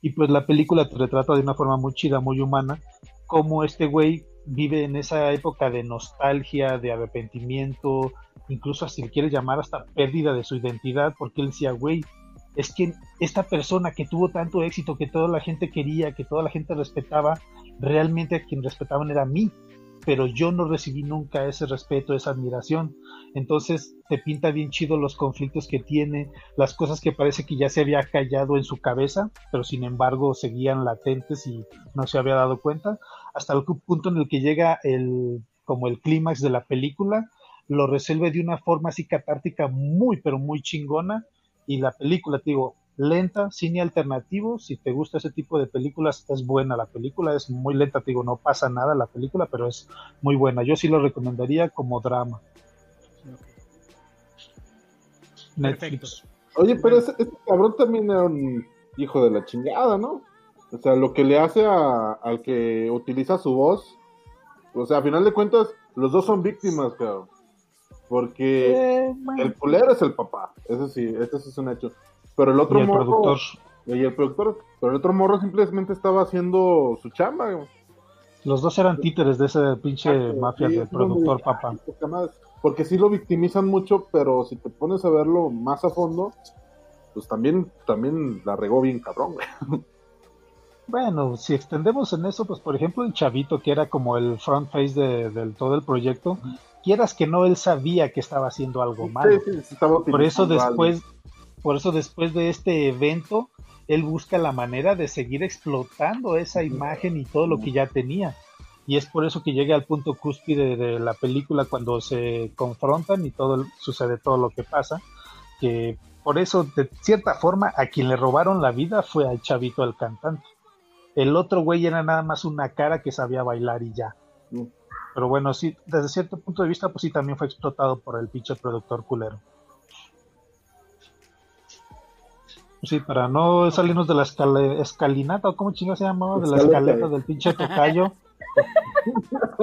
[SPEAKER 8] Y pues la película te retrata de una forma muy chida, muy humana, cómo este güey vive en esa época de nostalgia, de arrepentimiento, incluso si le quieres llamar hasta pérdida de su identidad, porque él decía, güey, es que esta persona que tuvo tanto éxito, que toda la gente quería, que toda la gente respetaba, realmente a quien respetaban era a mí, pero yo no recibí nunca ese respeto, esa admiración. Entonces te pinta bien chido los conflictos que tiene, las cosas que parece que ya se había callado en su cabeza, pero sin embargo seguían latentes y no se había dado cuenta, hasta el punto en el que llega el como el clímax de la película, lo resuelve de una forma así catártica muy pero muy chingona y la película, te digo, lenta, cine alternativo. Si te gusta ese tipo de películas, es buena la película. Es muy lenta, te digo, no pasa nada la película, pero es muy buena. Yo sí lo recomendaría como drama. Netflix.
[SPEAKER 9] Oye, pero ese, este cabrón también era un hijo de la chingada, ¿no? O sea, lo que le hace a- al que utiliza su voz. O sea, a final de cuentas, los dos son víctimas, cabrón. Porque
[SPEAKER 8] Eh, bueno.
[SPEAKER 9] el culero es el papá. Eso sí, eso sí es un hecho. Pero el otro
[SPEAKER 8] Y el
[SPEAKER 9] morro.
[SPEAKER 8] productor.
[SPEAKER 9] Y el productor. Pero el otro morro simplemente estaba haciendo su chamba, güey.
[SPEAKER 8] Los dos eran títeres de ese pinche mafia
[SPEAKER 9] sí,
[SPEAKER 8] de
[SPEAKER 9] muy
[SPEAKER 8] productor papá.
[SPEAKER 9] Porque sí lo victimizan mucho, pero si te pones a verlo más a fondo, pues también, también la regó bien cabrón, güey.
[SPEAKER 8] Bueno, si extendemos en eso, pues por ejemplo el chavito que era como el front face de, del todo el proyecto, quieras que no, él sabía que estaba haciendo algo malo.
[SPEAKER 9] Sí, sí, sí, estaba
[SPEAKER 8] Por eso
[SPEAKER 9] algo.
[SPEAKER 8] Por eso después de este evento, él busca la manera de seguir explotando esa imagen y todo lo que ya tenía. Y es por eso que llega al punto cúspide de la película cuando se confrontan y todo sucede todo lo que pasa. Que por eso, de cierta forma, a quien le robaron la vida fue al chavito, al cantante. El otro güey era nada más una cara que sabía bailar y ya. Pero bueno, sí, desde cierto punto de vista, pues sí, también fue explotado por el pinche productor culero. Sí, para no salirnos de la escalinata, o cómo chingo se llamaba, de la
[SPEAKER 9] Escaleta.
[SPEAKER 8] del pinche tocayo.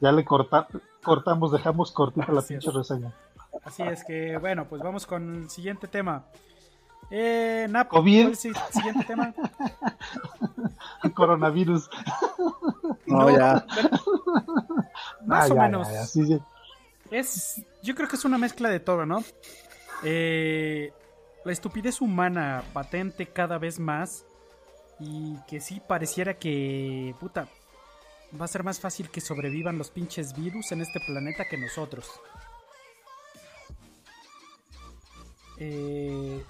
[SPEAKER 8] ya le corta, cortamos, dejamos cortita la
[SPEAKER 3] Así
[SPEAKER 8] pinche
[SPEAKER 3] es.
[SPEAKER 8] reseña.
[SPEAKER 3] Así es que, bueno, pues vamos con el siguiente tema. Eh, Nap,
[SPEAKER 8] COVID.
[SPEAKER 3] ¿cuál es el siguiente tema?
[SPEAKER 8] Coronavirus.
[SPEAKER 5] No, ya.
[SPEAKER 3] Más
[SPEAKER 8] Ah,
[SPEAKER 3] o
[SPEAKER 8] ya,
[SPEAKER 3] menos.
[SPEAKER 8] ya, ya, sí, sí.
[SPEAKER 3] Es, yo creo que es una mezcla de todo, ¿no? Eh, la estupidez humana patente cada vez más y que sí pareciera que, puta, va a ser más fácil que sobrevivan los pinches virus en este planeta que nosotros. Eh,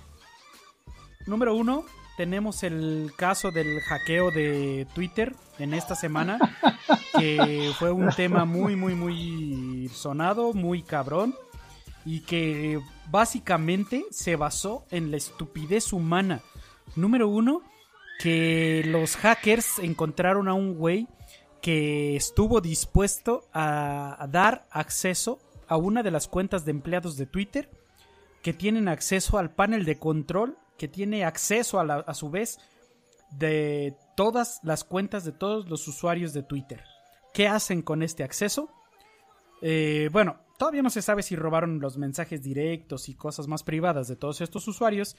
[SPEAKER 3] número uno, tenemos el caso del hackeo de Twitter en esta semana, que fue un tema muy, muy, muy sonado, muy cabrón, y que básicamente se basó en la estupidez humana. Número uno, que los hackers encontraron a un güey que estuvo dispuesto a, dar acceso a una de las cuentas de empleados de Twitter que tienen acceso al panel de control, que tiene acceso a, la- a su vez de todas las cuentas de todos los usuarios de Twitter. ¿Qué hacen con este acceso? Eh, bueno, todavía no se sabe si robaron los mensajes directos y cosas más privadas de todos estos usuarios,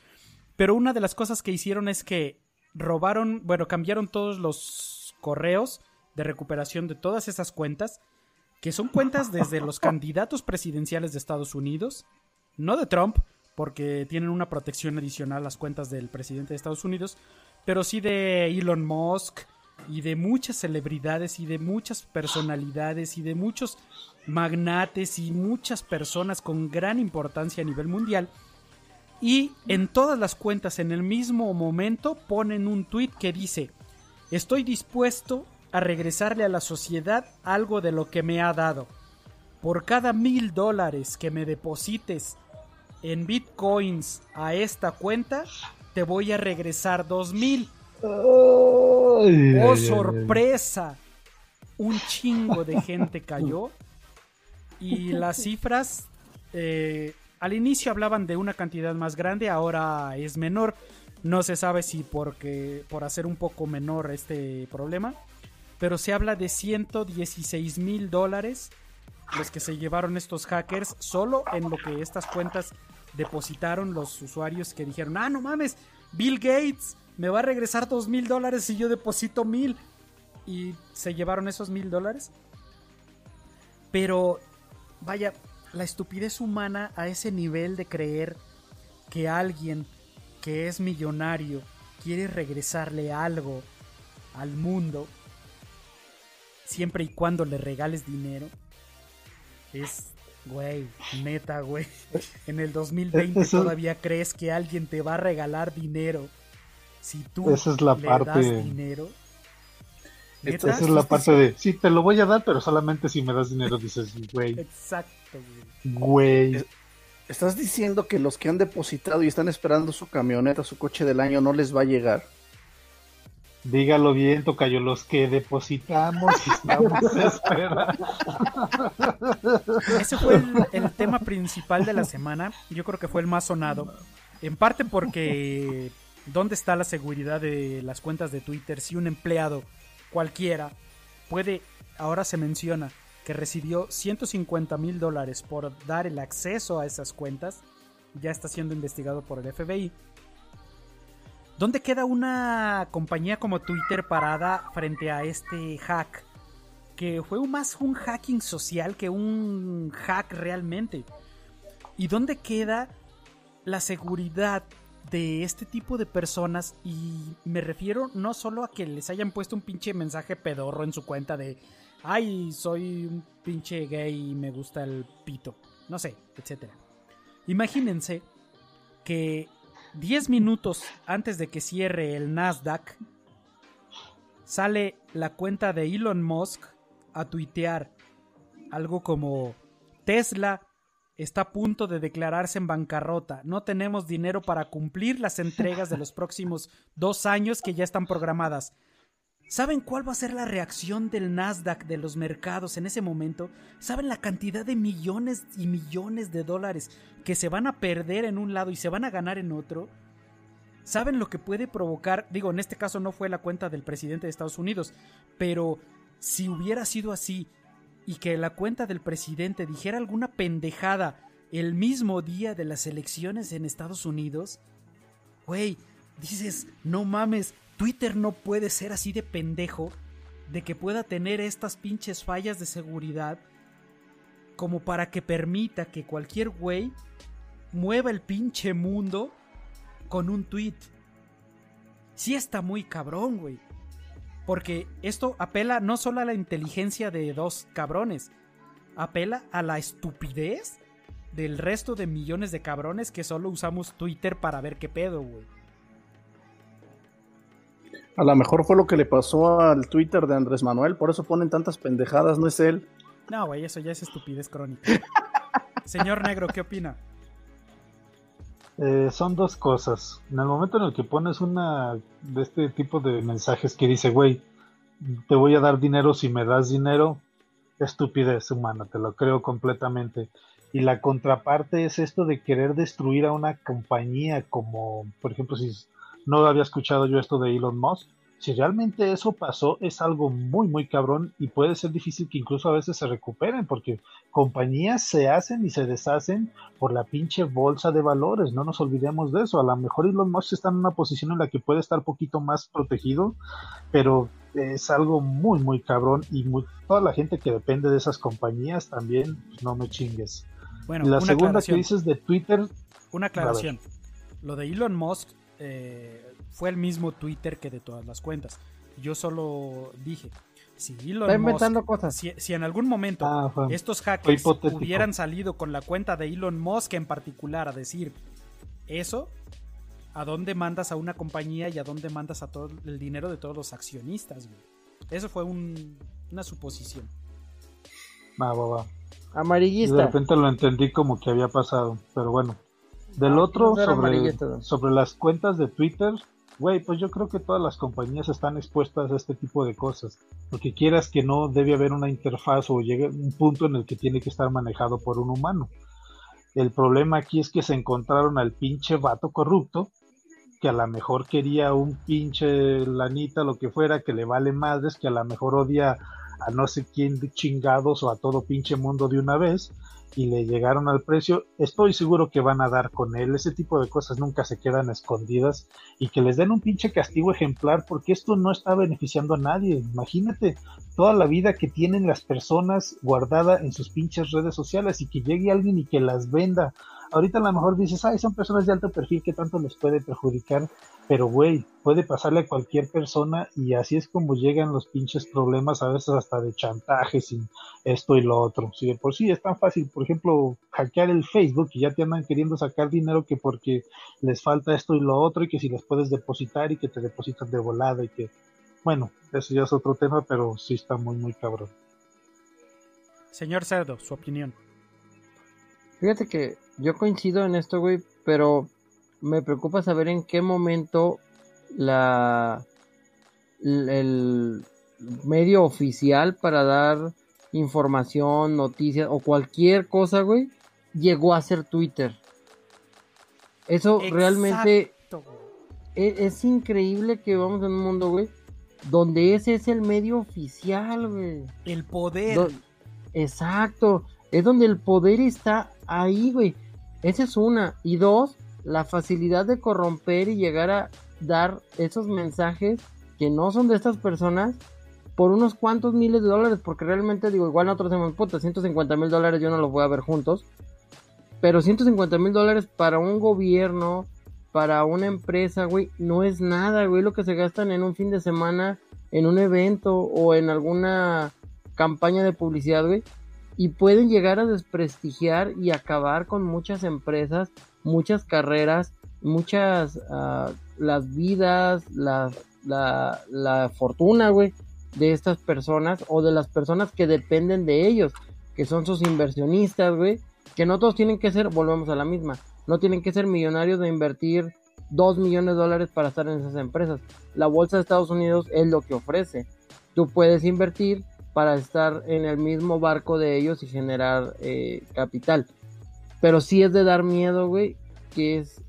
[SPEAKER 3] pero una de las cosas que hicieron es que robaron, bueno, cambiaron todos los correos de recuperación de todas esas cuentas, que son cuentas desde los candidatos presidenciales de Estados Unidos, no de Trump, porque tienen una protección adicional las cuentas del presidente de Estados Unidos, pero sí de Elon Musk y de muchas celebridades y de muchas personalidades y de muchos magnates y muchas personas con gran importancia a nivel mundial. Y en todas las cuentas en el mismo momento ponen un tweet que dice, estoy dispuesto a regresarle a la sociedad algo de lo que me ha dado. Por cada mil dólares que me deposites en bitcoins a esta cuenta, te voy a regresar dos mil. ¡Oh, sorpresa! Un chingo de gente cayó. Y las cifras, eh, al inicio hablaban de una cantidad más grande, ahora es menor. No se sabe si porque, por hacer un poco menor este problema. Pero se habla de 116 mil dólares los que se llevaron estos hackers solo en lo que estas cuentas depositaron los usuarios que dijeron, ah, no mames, Bill Gates me va a regresar dos mil dólares si yo deposito mil. Y se llevaron esos mil dólares. Pero, vaya, la estupidez humana a ese nivel de creer que alguien que es millonario quiere regresarle algo al mundo siempre y cuando le regales dinero es, güey, neta, güey. En el 2020
[SPEAKER 8] Eso-
[SPEAKER 3] todavía crees que alguien te va a regalar dinero si tú
[SPEAKER 8] Esa es la
[SPEAKER 3] le
[SPEAKER 8] parte-
[SPEAKER 3] das dinero. ¿Neta?
[SPEAKER 8] Esa es la parte de, sí, te lo voy a dar, pero solamente si me das dinero, dices, güey,
[SPEAKER 3] Exacto, güey.
[SPEAKER 8] güey.
[SPEAKER 5] ¿Estás diciendo que los que han depositado y están esperando su camioneta, su coche del año, no les va a llegar?
[SPEAKER 8] Dígalo bien, Tocayo, los que depositamos y estamos esperando.
[SPEAKER 3] Ese fue el, el tema principal de la semana. Yo creo que fue el más sonado. En parte porque ¿dónde está la seguridad de las cuentas de Twitter si un empleado cualquiera puede, ahora se menciona, que recibió 150 mil dólares por dar el acceso a esas cuentas, ya está siendo investigado por el FBI. ¿Dónde queda una compañía como Twitter parada frente a este hack? Que fue más un hacking social que un hack realmente. ¿Y dónde queda la seguridad de este tipo de personas? Y me refiero no solo a que les hayan puesto un pinche mensaje pedorro en su cuenta de ay, soy un pinche gay y me gusta el pito, no sé, etcétera. Imagínense que 10 minutos antes de que cierre el Nasdaq, sale la cuenta de Elon Musk a tuitear algo como Tesla está a punto de declararse en bancarrota. No tenemos dinero para cumplir las entregas de los próximos dos años que ya están programadas. ¿Saben cuál va a ser la reacción del Nasdaq de los mercados en ese momento? ¿Saben la cantidad de millones y millones de dólares que se van a perder en un lado y se van a ganar en otro? ¿Saben lo que puede provocar? Digo, en este caso no fue la cuenta del presidente de Estados Unidos, pero si hubiera sido así y que la cuenta del presidente dijera alguna pendejada el mismo día de las elecciones en Estados Unidos, güey, dices, no mames, Twitter no puede ser así de pendejo de que pueda tener estas pinches fallas de seguridad como para que permita que cualquier güey mueva el pinche mundo con un tweet. Sí está muy cabrón, güey. Porque esto apela no solo a la inteligencia de dos cabrones, apela a la estupidez del resto de millones de cabrones que solo usamos Twitter para ver qué pedo, güey.
[SPEAKER 5] A lo mejor fue lo que le pasó al Twitter de Andrés Manuel, por eso ponen tantas pendejadas, no es él.
[SPEAKER 3] No, güey, eso ya es estupidez crónica. Señor Negro, ¿qué opina?
[SPEAKER 8] Eh, son dos cosas. En el momento en el que pones una de este tipo de mensajes que dice, güey, te voy a dar dinero si me das dinero, estupidez humana, te lo creo completamente. Y la contraparte es esto de querer destruir a una compañía como, por ejemplo, si no había escuchado yo esto de Elon Musk. Si realmente eso pasó, es algo muy, muy cabrón y puede ser difícil que incluso a veces se recuperen, porque compañías se hacen y se deshacen por la pinche bolsa de valores. No nos olvidemos de eso. A lo mejor Elon Musk está en una posición en la que puede estar un poquito más protegido, pero es algo muy, muy cabrón y toda la gente que depende de esas compañías también, pues, no me chingues.
[SPEAKER 3] Bueno,
[SPEAKER 8] la segunda que dices de Twitter,
[SPEAKER 3] Una aclaración. Lo de Elon Musk eh, fue el mismo Twitter que de todas las cuentas. Yo solo dije, si Elon
[SPEAKER 4] Está
[SPEAKER 3] Musk-
[SPEAKER 4] inventando cosas.
[SPEAKER 3] si, si en algún momento
[SPEAKER 8] Ah, fue-
[SPEAKER 3] estos hackers hubieran salido con la cuenta de Elon Musk en particular a decir eso, ¿a dónde mandas a una compañía y a dónde mandas a todo el dinero de todos los accionistas? güey? Eso fue un- una suposición.
[SPEAKER 8] va, va, va. Y de
[SPEAKER 4] Amarillista.
[SPEAKER 8] repente lo entendí como que había pasado, pero bueno. Del
[SPEAKER 4] Ah,
[SPEAKER 8] otro, sobre,
[SPEAKER 4] amarillista,
[SPEAKER 8] sobre las cuentas de Twitter, güey, pues yo creo que todas las compañías están expuestas a este tipo de cosas. Porque quieras que no, debe haber una interfaz o llegue un punto en el que tiene que estar manejado por un humano. El problema aquí es que se encontraron al pinche vato corrupto, que a lo mejor quería un pinche lanita, lo que fuera, que le vale madres, que a lo mejor odia a no sé quién de chingados o a todo pinche mundo de una vez y le llegaron al precio, estoy seguro que van a dar con él. Ese tipo de cosas nunca se quedan escondidas y que les den un pinche castigo ejemplar porque esto no está beneficiando a nadie. Imagínate toda la vida que tienen las personas guardada en sus pinches redes sociales y que llegue alguien y que las venda. Ahorita a lo mejor dices, ay, son personas de alto perfil que tanto les puede perjudicar, pero güey, puede pasarle a cualquier persona y así es como llegan los pinches problemas, a veces hasta de chantajes y esto y lo otro. Si de por sí es tan fácil, por ejemplo, hackear el Facebook y ya te andan queriendo sacar dinero que porque les falta esto y lo otro y que si les puedes depositar y que te depositan de volada y que, bueno, eso ya es otro tema, pero sí está muy, muy cabrón.
[SPEAKER 3] Señor Cerdo, su opinión.
[SPEAKER 4] Fíjate que yo coincido en esto, güey, pero me preocupa saber en qué momento la el medio oficial para dar información, noticias o cualquier cosa, güey, llegó a ser Twitter. Eso realmente
[SPEAKER 3] Exacto, güey.
[SPEAKER 4] es, es increíble que vamos en un mundo, güey, donde ese es el medio oficial, güey.
[SPEAKER 3] El poder.
[SPEAKER 4] Do- Exacto. Es donde el poder está ahí, güey. Esa es una. Y dos, la facilidad de corromper y llegar a dar esos mensajes que no son de estas personas por unos cuantos miles de dólares. Porque realmente, digo, igual nosotros decimos, puta, 150 mil dólares yo no los voy a ver juntos. Pero 150 mil dólares para un gobierno, para una empresa, güey, no es nada, güey. Lo que se gastan en un fin de semana, en un evento o en alguna campaña de publicidad, güey. Y pueden llegar a desprestigiar y acabar con muchas empresas, muchas carreras, muchas, ah, las vidas, la, la, la fortuna, güey, de estas personas o de las personas que dependen de ellos, que son sus inversionistas, güey, que no todos tienen que ser, volvemos a la misma, no tienen que ser millonarios de invertir 2 millones de dólares para estar en esas empresas. La bolsa de Estados Unidos es lo que ofrece. Tú puedes invertir para estar en el mismo barco de ellos y generar eh, capital. Pero sí es de dar miedo, güey, que es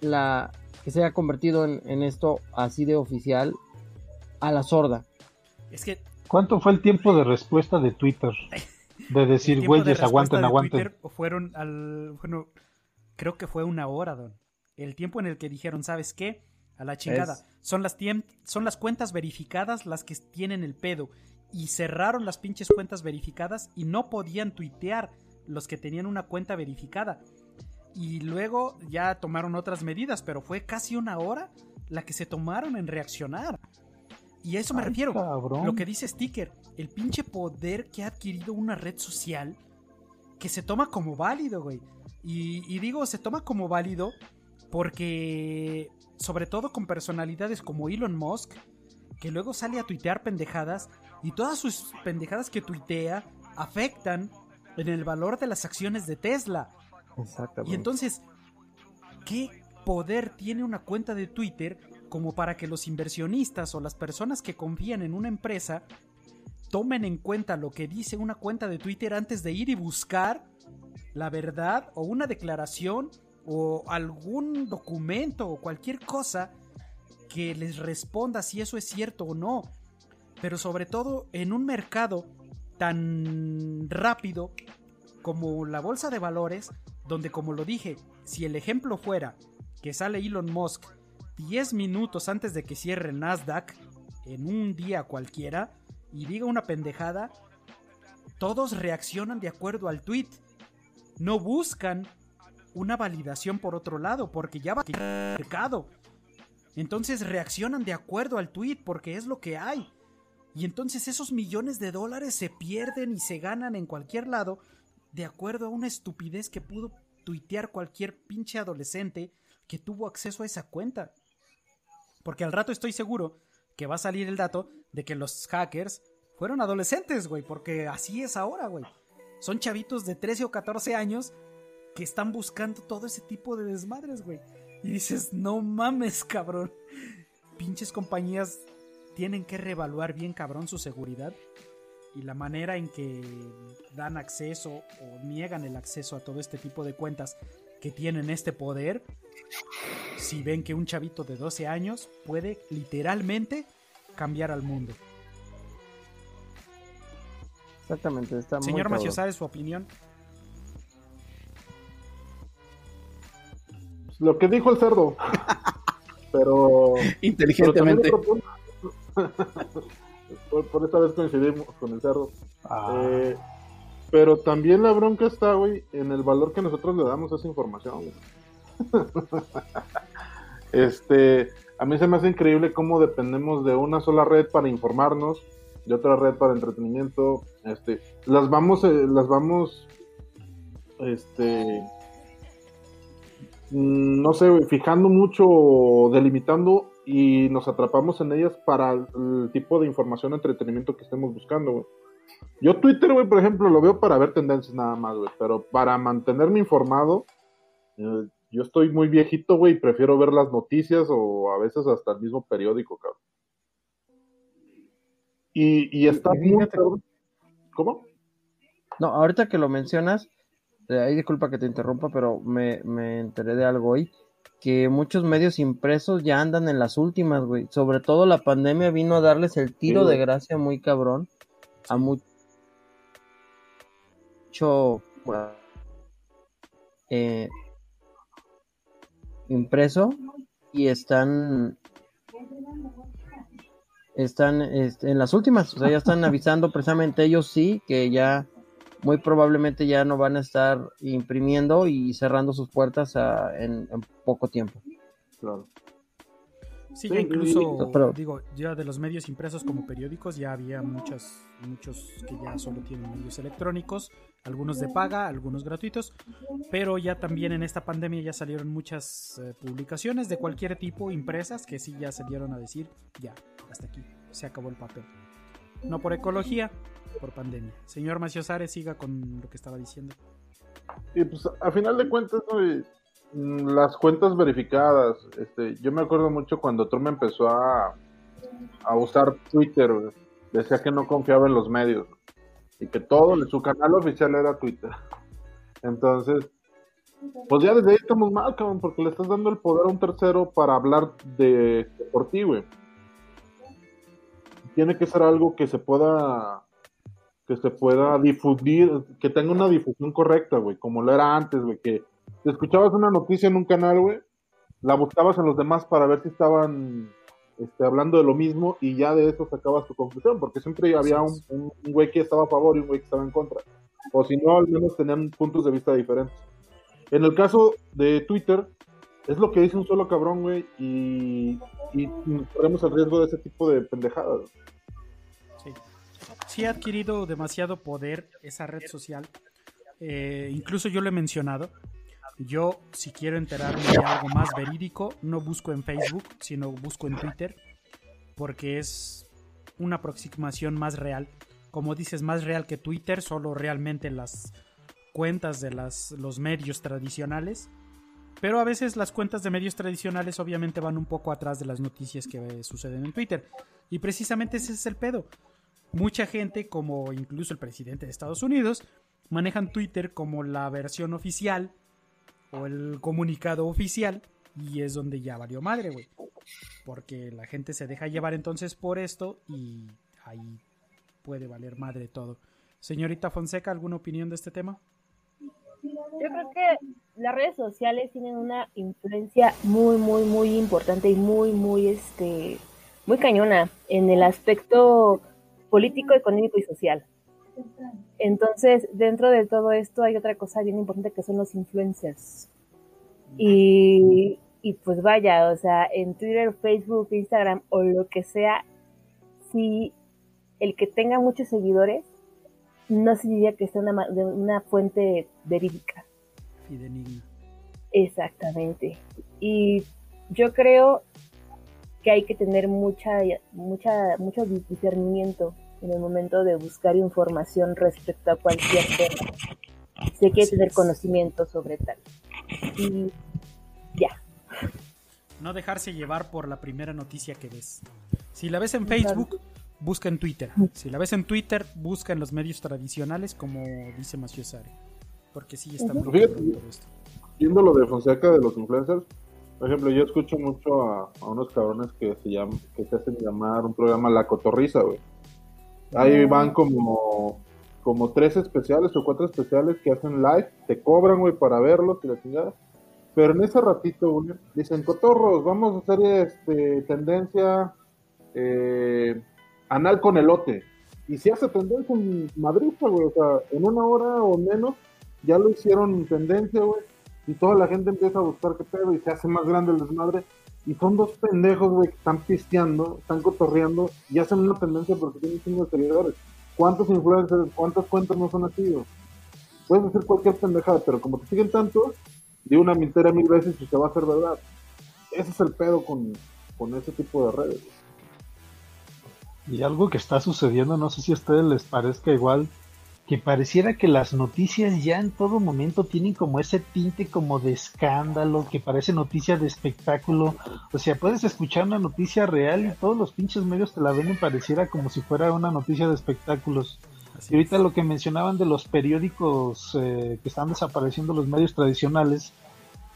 [SPEAKER 4] la que se haya convertido en, en esto así de oficial a la sorda.
[SPEAKER 3] Es que
[SPEAKER 8] ¿Cuánto fue el tiempo de respuesta de Twitter? De decir,
[SPEAKER 3] de
[SPEAKER 8] güeyes, aguanten,
[SPEAKER 3] de
[SPEAKER 8] aguanten.
[SPEAKER 3] Twitter fueron al. Bueno, creo que fue una hora, don. El tiempo en el que dijeron, ¿sabes qué? A la chingada.
[SPEAKER 4] Es-
[SPEAKER 3] Son, las tiem- son las cuentas verificadas las que tienen el pedo. Y cerraron las pinches cuentas verificadas y no podían tuitear los que tenían una cuenta verificada. Y luego ya tomaron otras medidas, pero fue casi una hora la que se tomaron en reaccionar. Y a eso me
[SPEAKER 8] Ay,
[SPEAKER 3] refiero.
[SPEAKER 8] cabrón.
[SPEAKER 3] Lo que dice Sticker, el pinche poder que ha adquirido una red social que se toma como válido, güey. Y, y digo, se toma como válido porque, sobre todo con personalidades como Elon Musk, que luego sale a tuitear pendejadas y todas sus pendejadas que tuitea afectan en el valor de las acciones de Tesla.
[SPEAKER 4] Exactamente.
[SPEAKER 3] Y entonces, ¿qué poder tiene una cuenta de Twitter como para que los inversionistas o las personas que confían en una empresa tomen en cuenta lo que dice una cuenta de Twitter antes de ir y buscar la verdad o una declaración o algún documento o cualquier cosa que les responda si eso es cierto o no? Pero sobre todo en un mercado tan rápido como la bolsa de valores, donde como lo dije, si el ejemplo fuera que sale Elon Musk 10 minutos antes de que cierre Nasdaq, en un día cualquiera, y diga una pendejada, todos reaccionan de acuerdo al tweet. No buscan una validación por otro lado, porque ya va mercado. Entonces reaccionan de acuerdo al tweet, porque es lo que hay. Y entonces esos millones de dólares se pierden y se ganan en cualquier lado de acuerdo a una estupidez que pudo tuitear cualquier pinche adolescente que tuvo acceso a esa cuenta. Porque al rato estoy seguro que va a salir el dato de que los hackers fueron adolescentes, güey, porque así es ahora, güey. Son chavitos de 13 o 14 años que están buscando todo ese tipo de desmadres, güey. Y dices, no mames, cabrón. Pinches compañías tienen que reevaluar bien, cabrón, su seguridad y la manera en que dan acceso o niegan el acceso a todo este tipo de cuentas que tienen este poder. Si ven que un chavito de 12 años puede literalmente cambiar al mundo.
[SPEAKER 4] Exactamente, está muy
[SPEAKER 3] Señor. Macio, ¿sabe su opinión?
[SPEAKER 9] Lo que dijo el cerdo. Pero.
[SPEAKER 5] Inteligentemente.
[SPEAKER 9] pero por, por esta vez coincidimos con el cerdo.
[SPEAKER 8] Ah,
[SPEAKER 9] Eh, pero también la bronca está, güey, en el valor que nosotros le damos a esa información. este, a mí se me hace increíble cómo dependemos de una sola red para informarnos, de otra red para entretenimiento. Este, las vamos, eh, las vamos, este, mm, no sé, fijando mucho, delimitando y nos atrapamos en ellas para el, el tipo de información o entretenimiento que estemos buscando, güey. Yo Twitter, güey, por ejemplo, lo veo para ver tendencias nada más, güey, pero para mantenerme informado Eh, Yo estoy muy viejito, güey, y prefiero ver las noticias o a veces hasta el mismo periódico, cabrón. Y, y está muy. ¿Cómo?
[SPEAKER 4] No, ahorita que lo mencionas, eh, ahí disculpa que te interrumpa, pero me, me enteré de algo hoy, que muchos medios impresos ya andan en las últimas, güey. Sobre todo la pandemia vino a darles el tiro
[SPEAKER 9] Sí,
[SPEAKER 4] de gracia muy cabrón a mu- mucho bueno, eh, impreso y están están este, en las últimas, o sea, ya están avisando precisamente ellos sí que ya muy probablemente ya no van a estar imprimiendo y cerrando sus puertas a- en, en poco tiempo.
[SPEAKER 9] Claro.
[SPEAKER 3] Sí,
[SPEAKER 9] Sí,
[SPEAKER 3] ya incluso,
[SPEAKER 4] pero-
[SPEAKER 3] digo, ya de los medios impresos como periódicos ya había muchas, muchos que ya solo tienen medios electrónicos, algunos de paga, algunos gratuitos, pero ya también en esta pandemia ya salieron muchas eh, publicaciones de cualquier tipo impresas que sí ya salieron a decir, ya, hasta aquí, se acabó el papel. No por ecología, por pandemia. Señor Maciosare, siga con lo que estaba diciendo.
[SPEAKER 9] Y pues a final de cuentas, güey, mm, las cuentas verificadas, este, yo me acuerdo mucho cuando Trump empezó a, a usar Twitter, decía que no confiaba en los medios y que todo, su canal oficial era Twitter. Entonces, pues ya desde ahí estamos mal, cabrón, porque le estás dando el poder a un tercero para hablar de, de por ti, güey. Tiene que ser algo que se pueda que se pueda difundir, que tenga una difusión correcta, güey, como lo era antes, güey, que escuchabas una noticia en un canal, güey, la buscabas en los demás para ver si estaban este, hablando de lo mismo y ya de eso sacabas tu conclusión, porque siempre había un, un, un güey que estaba a favor y un güey que estaba en contra, o si no, al menos tenían puntos de vista diferentes. En el caso de Twitter, es lo que dice un solo cabrón, güey, y, y corremos el riesgo de ese tipo de pendejadas. güey.
[SPEAKER 3] Sí. Ha adquirido demasiado poder esa red social. Eh, incluso yo lo he mencionado. Yo, si quiero enterarme de algo más verídico, no busco en Facebook, sino busco en Twitter, porque es una aproximación más real. Como dices, más real que Twitter, solo realmente las cuentas de las, los medios tradicionales. Pero a veces las cuentas de medios tradicionales obviamente van un poco atrás de las noticias que eh, suceden en Twitter. Y precisamente ese es el pedo mucha gente, como incluso el presidente de Estados Unidos, manejan Twitter como la versión oficial o el comunicado oficial y es donde ya valió madre, güey. Porque la gente se deja llevar entonces por esto y ahí puede valer madre todo. Señorita Fonseca, ¿alguna opinión de este tema?
[SPEAKER 6] Yo creo que las redes sociales tienen una influencia muy, muy, muy importante y muy, muy, este, muy cañona en el aspecto político, económico y social. Entonces, dentro de todo esto hay otra cosa bien importante que son los influencers. Y, y pues vaya, o sea, en Twitter, Facebook, Instagram o lo que sea, si el que tenga muchos seguidores no significa que sea una, de una fuente verídica.
[SPEAKER 3] Fidenigna.
[SPEAKER 6] Exactamente. Y yo creo que hay que tener mucha, mucha, mucho discernimiento en el momento de buscar información respecto a cualquier tema. Se quiere tener
[SPEAKER 3] es.
[SPEAKER 6] conocimiento sobre tal. Y ya.
[SPEAKER 3] No dejarse llevar por la primera noticia que ves. Si la ves en Facebook, busca en Twitter. Si la ves en Twitter, busca en los medios tradicionales, como dice Maciosare. Porque sí está muy todo esto.
[SPEAKER 9] viendo lo de Fonseca de los influencers, por ejemplo, yo escucho mucho a, a unos cabrones que se llaman, que se hacen llamar un programa La Cotorriza, güey. Ahí van como, como tres especiales o cuatro especiales que hacen live, te cobran, güey, para verlos y la chingada. Pero en ese ratito, güey, dicen, cotorros, vamos a hacer este, tendencia eh, anal con elote. Y si hace tendencia en Madrid, güey, o sea, en una hora o menos, ya lo hicieron tendencia, güey y toda la gente empieza a buscar qué pedo y se hace más grande el desmadre. Y son dos pendejos, güey, que están pisteando, están cotorreando y hacen una tendencia porque tienen chingo de seguidores. ¿Cuántos influencers, cuántas cuentas no son así? Puedes decir cualquier pendejada, pero como te siguen tanto, di una mintera mil veces y se va a hacer verdad. Ese es el pedo con, con ese tipo de redes.
[SPEAKER 8] Y algo que está sucediendo, no sé si a ustedes les parezca igual, que pareciera que las noticias ya en todo momento tienen como ese tinte como de escándalo, que parece noticia de espectáculo. O sea, puedes escuchar una noticia real y todos los pinches medios te la ven y pareciera como si fuera una noticia de espectáculos. y ahorita lo que mencionaban de los periódicos eh, que están desapareciendo los medios tradicionales,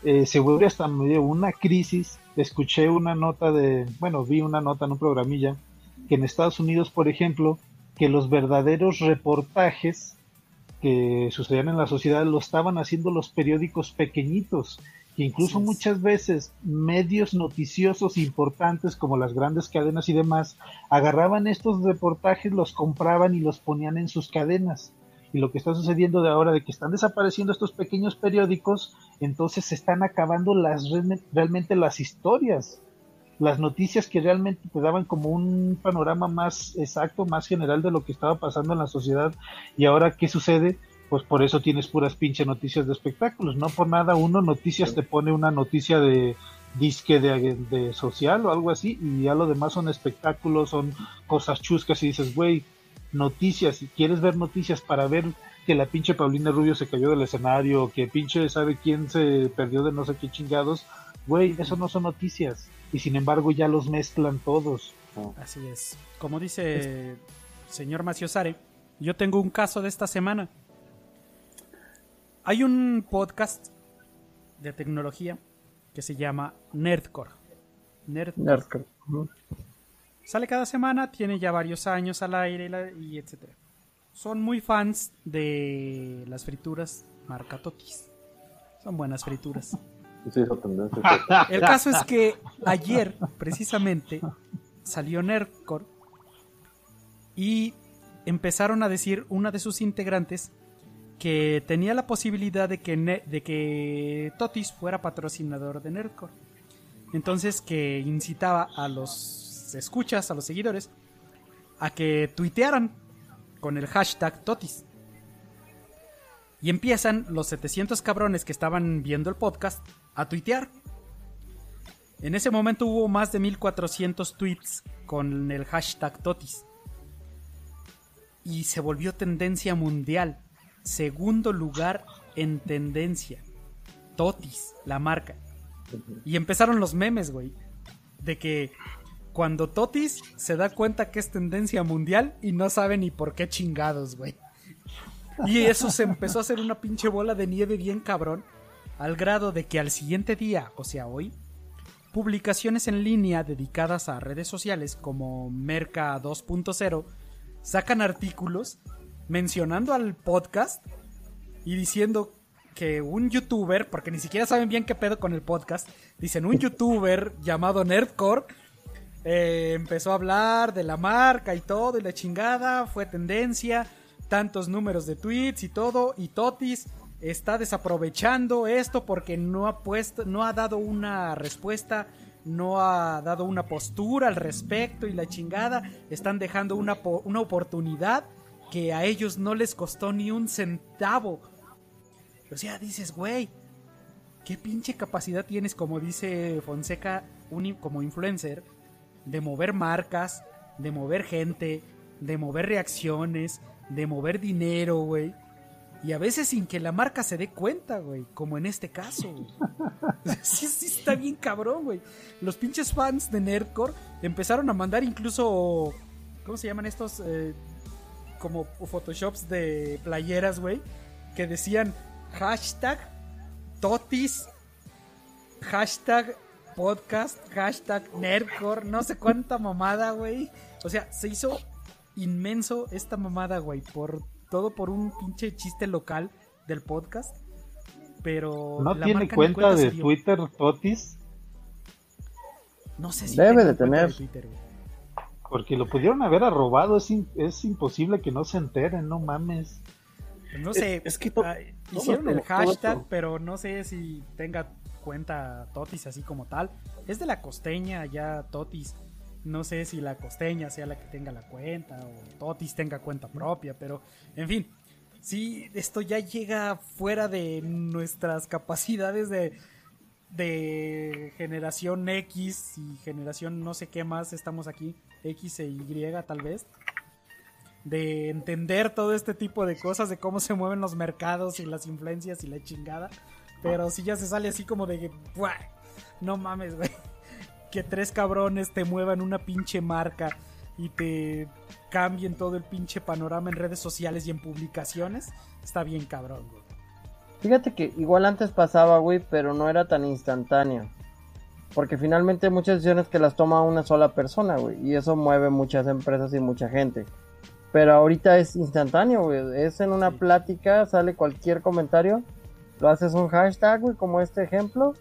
[SPEAKER 8] eh, se vuelve hasta medio una crisis. Escuché una nota de, bueno, vi una nota en un programilla, que en Estados Unidos, por ejemplo, que los verdaderos reportajes que sucedían en la sociedad lo estaban haciendo los periódicos pequeñitos, que incluso muchas veces medios noticiosos importantes como las grandes cadenas y demás agarraban estos reportajes, los compraban y los ponían en sus cadenas. Y lo que está sucediendo de ahora de que están desapareciendo estos pequeños periódicos, entonces se están acabando las realmente las historias las noticias que realmente te daban como un panorama más exacto, más general de lo que estaba pasando en la sociedad. Y ahora, ¿qué sucede? Pues por eso tienes puras pinche noticias de espectáculos. No por nada uno noticias te pone una noticia de disque de, de social o algo así y ya lo demás son espectáculos, son cosas chuscas y dices, güey, noticias, si quieres ver noticias para ver que la pinche Paulina Rubio se cayó del escenario, que pinche sabe quién se perdió de no sé qué chingados, güey, eso no son noticias y sin embargo ya los mezclan todos.
[SPEAKER 3] Así es. Como dice señor Maciosare, yo tengo un caso de esta semana. Hay un podcast de tecnología que se llama Nerdcore. Nerdcore. Sale cada semana, tiene ya varios años al aire y etcétera. Son muy fans de las frituras marca Totis. Son buenas frituras. El caso es que ayer, precisamente, salió Nerdcore y empezaron a decir una de sus integrantes que tenía la posibilidad de que, de que Totis fuera patrocinador de Nerdcore. Entonces que incitaba a los escuchas, a los seguidores, a que tuitearan con el hashtag Totis. Y empiezan los 700 cabrones que estaban viendo el podcast a tuitear. En ese momento hubo más de 1400 tweets con el hashtag Totis. Y se volvió tendencia mundial. Segundo lugar en tendencia. Totis, la marca. Y empezaron los memes, güey. De que cuando Totis se da cuenta que es tendencia mundial y no sabe ni por qué chingados, güey. Y eso se empezó a hacer una pinche bola de nieve bien cabrón al grado de que al siguiente día, o sea hoy, publicaciones en línea dedicadas a redes sociales como Merca 2.0 sacan artículos mencionando al podcast y diciendo que un youtuber, porque ni siquiera saben bien qué pedo con el podcast, dicen un youtuber llamado Nerdcore eh, empezó a hablar de la marca y todo y la chingada, fue tendencia, tantos números de tweets y todo, y Totis está desaprovechando esto porque no ha puesto, no ha dado una respuesta, no ha dado una postura al respecto y la chingada, están dejando una, una oportunidad que a ellos no les costó ni un centavo. O sea, dices, güey, ¿qué pinche capacidad tienes, como dice Fonseca, como influencer, de mover marcas, de mover gente, de mover reacciones, de mover dinero, güey? Y a veces sin que la marca se dé cuenta, güey. Como en este caso, güey. sí, sí, está bien cabrón, güey. Los pinches fans de Nerdcore empezaron a mandar incluso. ¿Cómo se llaman estos? Eh, como photoshops de playeras, güey. Que decían hashtag Totis. Hashtag podcast. Hashtag Nerdcore. No sé cuánta mamada, güey. O sea, se hizo inmenso esta mamada, güey. Por todo por un pinche chiste local del podcast. Pero.
[SPEAKER 8] ¿No tiene cuenta, de Twitter, Totis?
[SPEAKER 3] No sé si.
[SPEAKER 4] Debe de tener.
[SPEAKER 8] porque lo pudieron haber arrobado. Es, es imposible que no se enteren, no mames.
[SPEAKER 3] No sé. Es, que ah, hicieron el hashtag, pero no sé si tenga cuenta Totis así como tal. Es de la costeña ya Totis. No sé si la costeña sea la que tenga la cuenta o Totis tenga cuenta propia, pero en fin, sí, esto ya llega fuera de nuestras capacidades de, de generación X y generación no sé qué más estamos aquí, X e Y tal vez. de entender todo este tipo de cosas, de cómo se mueven los mercados y las influencias y la chingada. Pero si ya se sale así como de que, ¡buah! no mames, güey. Que tres cabrones te muevan una pinche marca y te cambien todo el pinche panorama en redes sociales y en publicaciones, está bien cabrón, güey.
[SPEAKER 4] Fíjate que igual antes pasaba, güey, pero no era tan instantáneo. Porque finalmente hay muchas decisiones que las toma una sola persona, güey. Y eso mueve muchas empresas y mucha gente. Pero ahorita es instantáneo, güey. Es en una plática, sale cualquier comentario. Lo haces un hashtag, güey, como este ejemplo.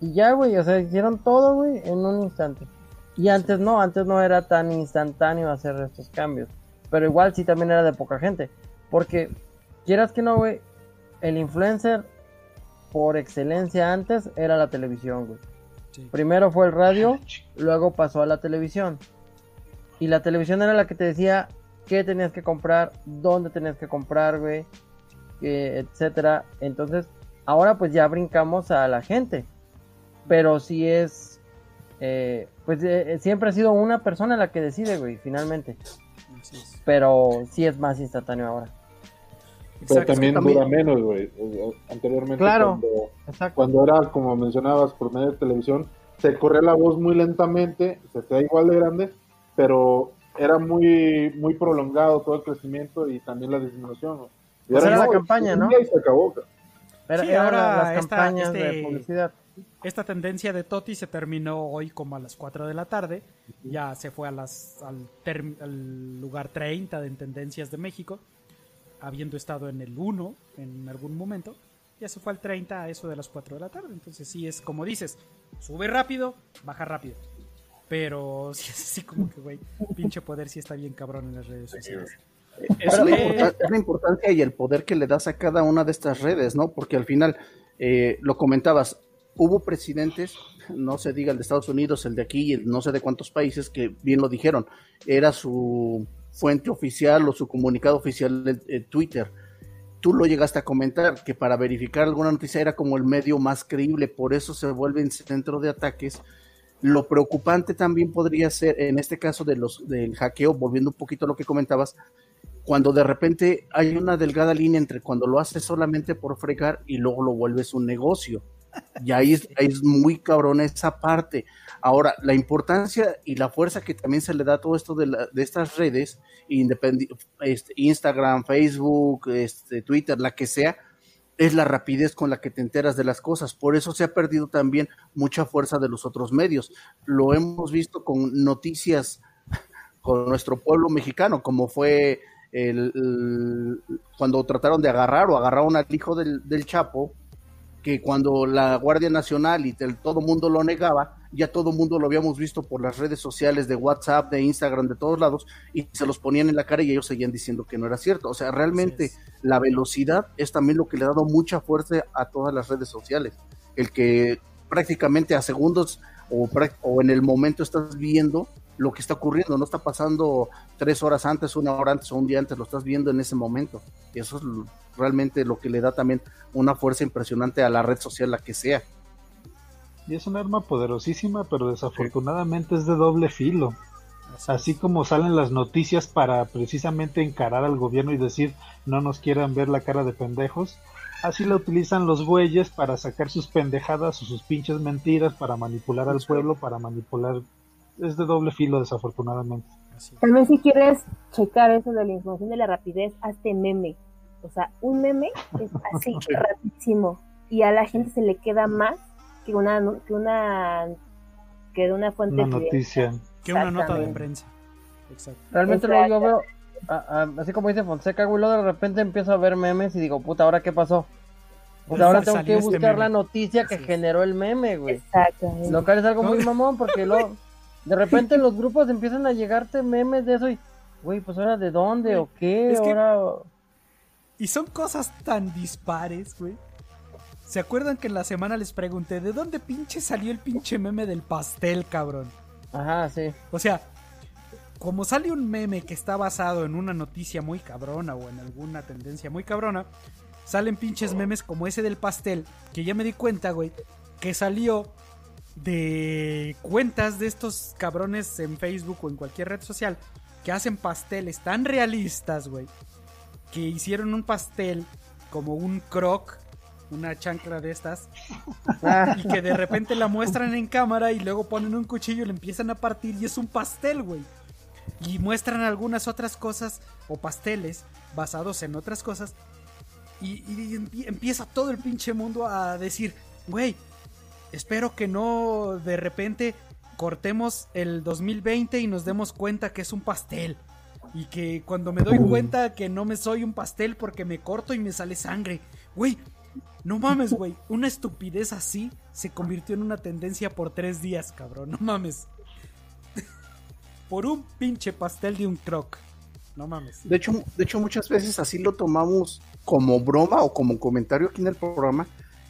[SPEAKER 4] Y ya, güey, o sea, hicieron todo, güey, en un instante. Y antes no, antes no era tan instantáneo hacer estos cambios. Pero igual sí también era de poca gente. Porque, quieras que no, güey, el influencer por excelencia antes era la televisión, güey.
[SPEAKER 3] Sí.
[SPEAKER 4] Primero fue el radio, luego pasó a la televisión. Y la televisión era la que te decía qué tenías que comprar, dónde tenías que comprar, güey, eh, etcétera. Entonces, ahora pues ya brincamos a la gente. Pero si es, eh, pues eh, siempre ha sido una persona la que decide, güey, finalmente. Pero sí es más instantáneo ahora.
[SPEAKER 9] Pero
[SPEAKER 3] Exacto.
[SPEAKER 9] también,
[SPEAKER 5] también-
[SPEAKER 9] dura menos, güey. Anteriormente,
[SPEAKER 4] Claro.
[SPEAKER 9] cuando,
[SPEAKER 4] Exacto.
[SPEAKER 9] cuando era, como mencionabas, por medio de televisión, se corría la voz muy lentamente, se hacía igual de grande, pero era muy muy prolongado todo el crecimiento y también la disminución.
[SPEAKER 4] Pues era la campaña, ¿no?
[SPEAKER 9] Y se acabó.
[SPEAKER 3] Sí, ahora
[SPEAKER 4] la- las
[SPEAKER 3] esta-
[SPEAKER 4] campañas
[SPEAKER 3] este-
[SPEAKER 4] de publicidad.
[SPEAKER 3] Esta tendencia de Toti se terminó hoy como a las 4 de la tarde. Ya se fue a las, al, term- al lugar 30 de en Tendencias de México, habiendo estado en el 1 en algún momento. Ya se fue al 30 a eso de las 4 de la tarde. Entonces sí es como dices, sube rápido, baja rápido. Pero sí es así como que, güey, pinche poder sí está bien cabrón en las redes sociales.
[SPEAKER 5] Es,
[SPEAKER 3] Pero,
[SPEAKER 5] la
[SPEAKER 3] eh,
[SPEAKER 5] importan- la importancia y el poder que le das a cada una de estas redes, ¿no? Porque al final, eh, lo comentabas, hubo presidentes, no se diga el de Estados Unidos, el de aquí, el no sé de cuántos países, que bien lo dijeron, era su fuente oficial o su comunicado oficial de Twitter. Tú lo llegaste a comentar, que para verificar alguna noticia era como el medio más creíble, por eso se vuelven centro de ataques. Lo preocupante también podría ser, en este caso de los, del hackeo, volviendo un poquito a lo que comentabas, cuando de repente hay una delgada línea entre cuando lo haces solamente por fregar y luego lo vuelves un negocio. Y ahí es, muy cabrón esa parte. Ahora, la importancia y la fuerza que también se le da a todo esto de, la- de estas redes, este, Instagram, Facebook, este, Twitter, la que sea, es la rapidez con la que te enteras de las cosas. Por eso se ha perdido también mucha fuerza de los otros medios. Lo hemos visto con noticias con nuestro pueblo mexicano, como fue el- cuando trataron de agarrar o agarraron al hijo del, del Chapo, que cuando la Guardia Nacional y el, todo mundo lo negaba, ya todo mundo lo habíamos visto por las redes sociales de WhatsApp, de Instagram, de todos lados, y se los ponían en la cara y ellos seguían diciendo que no era cierto. O sea, realmente la velocidad es también lo que le ha dado mucha fuerza a todas las redes sociales. El que prácticamente a segundos o, en el momento estás viendo lo que está ocurriendo, no está pasando tres horas antes, una hora antes o un día antes, lo estás viendo en ese momento. Y eso es realmente lo que le da también una fuerza impresionante a la red social, la que sea.
[SPEAKER 8] Y es un arma poderosísima, pero desafortunadamente es de doble filo. Así como salen las noticias para precisamente encarar al gobierno y decir no nos quieran ver la cara de pendejos, así la utilizan los güeyes para sacar sus pendejadas o sus pinches mentiras, para manipular al pueblo, para manipular... Es de doble filo, desafortunadamente.
[SPEAKER 6] También si quieres checar eso de la información de la rapidez, hazte meme. O sea, un meme es así, rapidísimo. Y a la gente se le queda más que una que una que de una fuente
[SPEAKER 8] Una noticia.
[SPEAKER 3] Que una nota de
[SPEAKER 6] Exactamente.
[SPEAKER 3] prensa. Exacto.
[SPEAKER 4] Realmente
[SPEAKER 6] Exacto.
[SPEAKER 4] yo veo, a- a- así como dice Fonseca, güey, luego de repente empiezo a ver memes y digo, puta, ¿ahora qué pasó? Pues
[SPEAKER 3] ¿Dónde
[SPEAKER 4] ahora tengo que
[SPEAKER 3] este
[SPEAKER 4] buscar la noticia que generó el meme, güey.
[SPEAKER 6] Exactamente.
[SPEAKER 4] Lo cual es algo muy mamón porque luego de repente en los grupos empiezan a llegarte memes de eso y, güey, pues ahora de dónde o qué,
[SPEAKER 3] Es que-
[SPEAKER 4] ahora...
[SPEAKER 3] Y son cosas tan dispares, güey. ¿Se acuerdan que en la semana les pregunté de dónde pinche salió el pinche meme del pastel, cabrón?
[SPEAKER 4] Ajá, sí.
[SPEAKER 3] O sea, como sale un meme que está basado en una noticia muy cabrona o en alguna tendencia muy cabrona, salen pinches memes como ese del pastel, que ya me di cuenta, güey, que salió de cuentas de estos cabrones en Facebook o en cualquier red social, que hacen pasteles tan realistas, güey, que hicieron un pastel como un croc, una chancla de estas, y que de repente la muestran en cámara y luego ponen un cuchillo y le empiezan a partir y es un pastel, güey. Y muestran algunas otras cosas o pasteles basados en otras cosas y, y empie- empieza todo el pinche mundo a decir, güey, espero que no de repente cortemos el 2020 y nos demos cuenta que es un pastel. Y que cuando me doy cuenta que no me soy un pastel porque me corto y me sale sangre. Güey, no mames, güey. Una estupidez así se convirtió en una tendencia por tres días, cabrón. No mames. Por un pinche pastel de un croc. No mames.
[SPEAKER 5] De hecho, de hecho, muchas veces así lo tomamos como broma o como comentario aquí en el programa,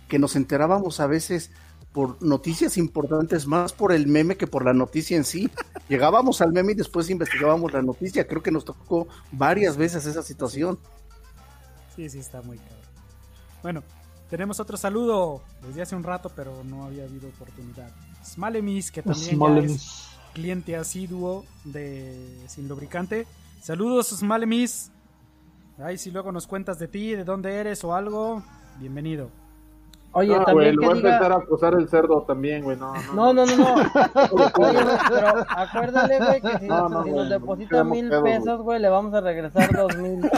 [SPEAKER 5] que nos enterábamos a veces por noticias importantes, más por el meme que por la noticia en sí. Llegábamos al meme y después investigábamos la noticia. Creo que nos tocó varias veces esa situación.
[SPEAKER 3] Sí, sí, está muy cabrón. Bueno, tenemos otro saludo desde hace un rato, pero no había habido oportunidad. Smalemis, que también ya es cliente asiduo de Sin Lubricante. Saludos, Smalemis. Ay, si luego nos cuentas de ti, de dónde eres o algo, bienvenido.
[SPEAKER 4] Oye,
[SPEAKER 9] Ah,
[SPEAKER 4] también
[SPEAKER 9] güey, lo
[SPEAKER 4] que
[SPEAKER 9] voy a empezar a acusar el cerdo también, güey. No,
[SPEAKER 4] No,
[SPEAKER 9] no,
[SPEAKER 4] no, no, no. Oye, güey, pero acuérdale, güey, que si,
[SPEAKER 9] No, no,
[SPEAKER 4] si nos
[SPEAKER 9] no,
[SPEAKER 4] deposita mil
[SPEAKER 9] pedos, güey.
[SPEAKER 4] pesos, güey, le vamos a regresar dos mil.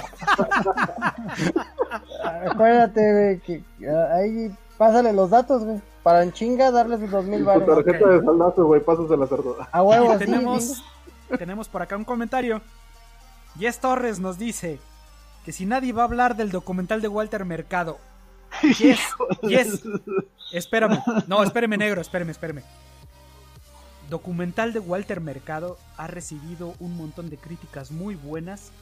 [SPEAKER 4] Acuérdate, güey, que ah, ahí pásale los datos, güey. Para en chinga darles dos mil
[SPEAKER 9] Tu
[SPEAKER 4] baros.
[SPEAKER 9] tarjeta de saldazo, güey, pásasela, cerdo.
[SPEAKER 4] A huevo, sí,
[SPEAKER 3] tenemos,
[SPEAKER 4] sí.
[SPEAKER 3] tenemos por acá un comentario. Yes Torres nos dice que si nadie va a hablar del documental de Walter Mercado. Yes, yes. Espérame. No, espéreme, negro, espéreme, espéreme. Documental de Walter Mercado ha recibido un montón de críticas muy buenas.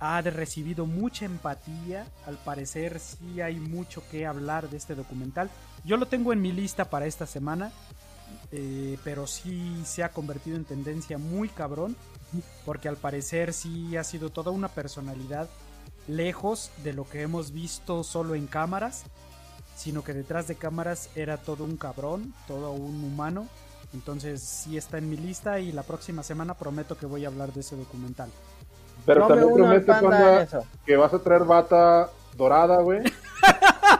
[SPEAKER 3] Ha recibido mucha empatía. Al parecer sí hay mucho que hablar de este documental. Yo lo tengo en mi lista para esta semana. eh, pero sí se ha convertido en tendencia muy cabrón. Porque al parecer sí ha sido toda una personalidad lejos de lo que hemos visto solo en cámaras. Sino que detrás de cámaras era todo un cabrón, todo un humano. Entonces sí está en mi lista y la próxima semana prometo que voy a hablar de ese documental.
[SPEAKER 9] Pero también
[SPEAKER 4] uno al
[SPEAKER 9] promete,
[SPEAKER 4] panda
[SPEAKER 9] Panda, que vas a traer bata dorada, güey.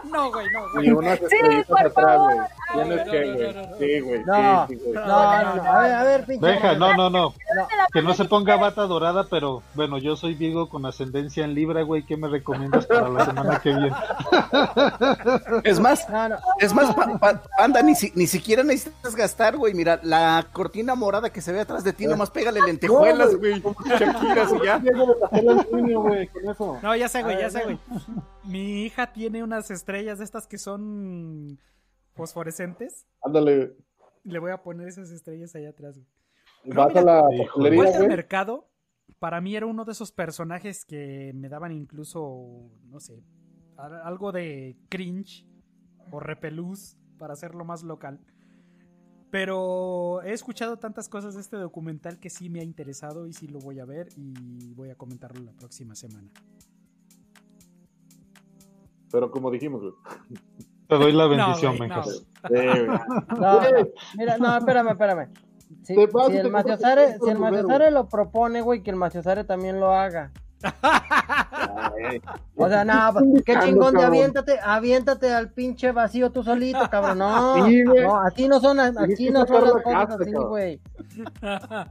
[SPEAKER 3] No, güey, no,
[SPEAKER 9] Y unas estrellitas
[SPEAKER 6] por
[SPEAKER 9] atrás, güey.
[SPEAKER 3] No,
[SPEAKER 9] Tienes
[SPEAKER 3] no,
[SPEAKER 9] que, güey. Sí, güey.
[SPEAKER 4] No.
[SPEAKER 9] Sí, sí, güey.
[SPEAKER 4] No, no, no. A ver, a ver, pinche.
[SPEAKER 8] Deja, no, no, no. Que no se ponga bata dorada, pero bueno, yo soy Virgo con ascendencia en Libra, güey. ¿Qué me recomiendas para la semana que viene?
[SPEAKER 5] Es más,
[SPEAKER 4] No, no.
[SPEAKER 5] es más, pa- pa- Panda, ni, si- ni siquiera necesitas gastar, güey. Mira, la cortina morada que se ve atrás de ti, nomás pégale lentejuelas, güey. Shakiras y ya.
[SPEAKER 3] No, ya sé, güey,
[SPEAKER 4] A
[SPEAKER 3] ya sé, güey. Mi hija tiene unas estrellas de estas que son fosforescentes.
[SPEAKER 9] Ándale,
[SPEAKER 3] Le voy a poner esas estrellas allá atrás. güey.
[SPEAKER 9] vas a la papelería, güey.
[SPEAKER 3] Mercado, para mí era uno de esos personajes que me daban incluso, no sé, al- algo de cringe o repelús, para hacerlo más local. Pero he escuchado tantas cosas de este documental que sí me ha interesado y sí lo voy a ver y voy a comentarlo la próxima semana.
[SPEAKER 9] Pero como dijimos, güey.
[SPEAKER 8] Te doy la bendición,
[SPEAKER 3] no.
[SPEAKER 9] Sí.
[SPEAKER 4] No, no. Mira, no, espérame, espérame. Si,
[SPEAKER 9] vas
[SPEAKER 4] el Maciosare, si el. Maciosare lo propone, güey, que el Maciosare también lo haga.
[SPEAKER 9] Ay,
[SPEAKER 4] O sea, no, pues, qué chingón de aviéntate, aviéntate al pinche vacío tú solito, cabrón. No,
[SPEAKER 9] Sí, güey.
[SPEAKER 4] no, son, aquí no son las cosas así, güey.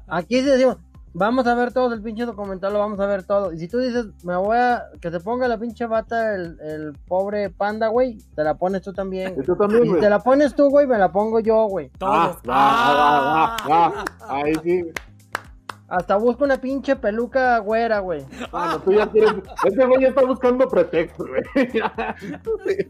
[SPEAKER 4] Aquí sí decimos, vamos a ver todo el pinche documental, lo vamos a ver todo. Y si tú dices, me voy a, que se ponga la pinche bata el, el pobre panda, güey, te la pones tú también.
[SPEAKER 9] Y
[SPEAKER 4] güey.
[SPEAKER 9] tú también,
[SPEAKER 4] Y si
[SPEAKER 9] güey.
[SPEAKER 4] te la pones tú, güey, me la pongo yo, güey.
[SPEAKER 3] Todos.
[SPEAKER 9] Ah, va, va, va, va. Ahí sí.
[SPEAKER 4] Hasta busco una pinche peluca güera, güey.
[SPEAKER 9] Bueno, tú ya quieres. Este güey ya está buscando pretexto, güey.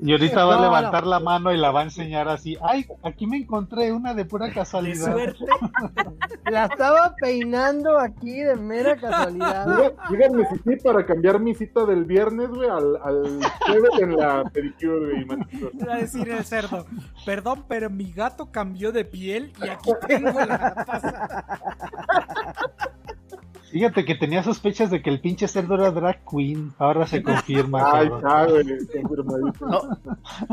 [SPEAKER 8] Y ahorita va a
[SPEAKER 4] No,
[SPEAKER 8] levantar la mano y la va a enseñar así. Ay, aquí me encontré una de pura
[SPEAKER 3] De
[SPEAKER 8] casualidad.
[SPEAKER 3] suerte.
[SPEAKER 4] La estaba peinando aquí de mera casualidad.
[SPEAKER 9] Díganme si sí para cambiar mi cita del viernes, güey, al, al jueves en la pedicure, güey,
[SPEAKER 3] a decir el cerdo. Perdón, pero mi gato cambió de piel y aquí tengo la pasa.
[SPEAKER 8] Fíjate que tenía sospechas de que el pinche cerdo era drag queen. Ahora se confirma.
[SPEAKER 9] Ay,
[SPEAKER 8] cabrón.
[SPEAKER 9] está, güey, confirmadísimo.
[SPEAKER 5] No,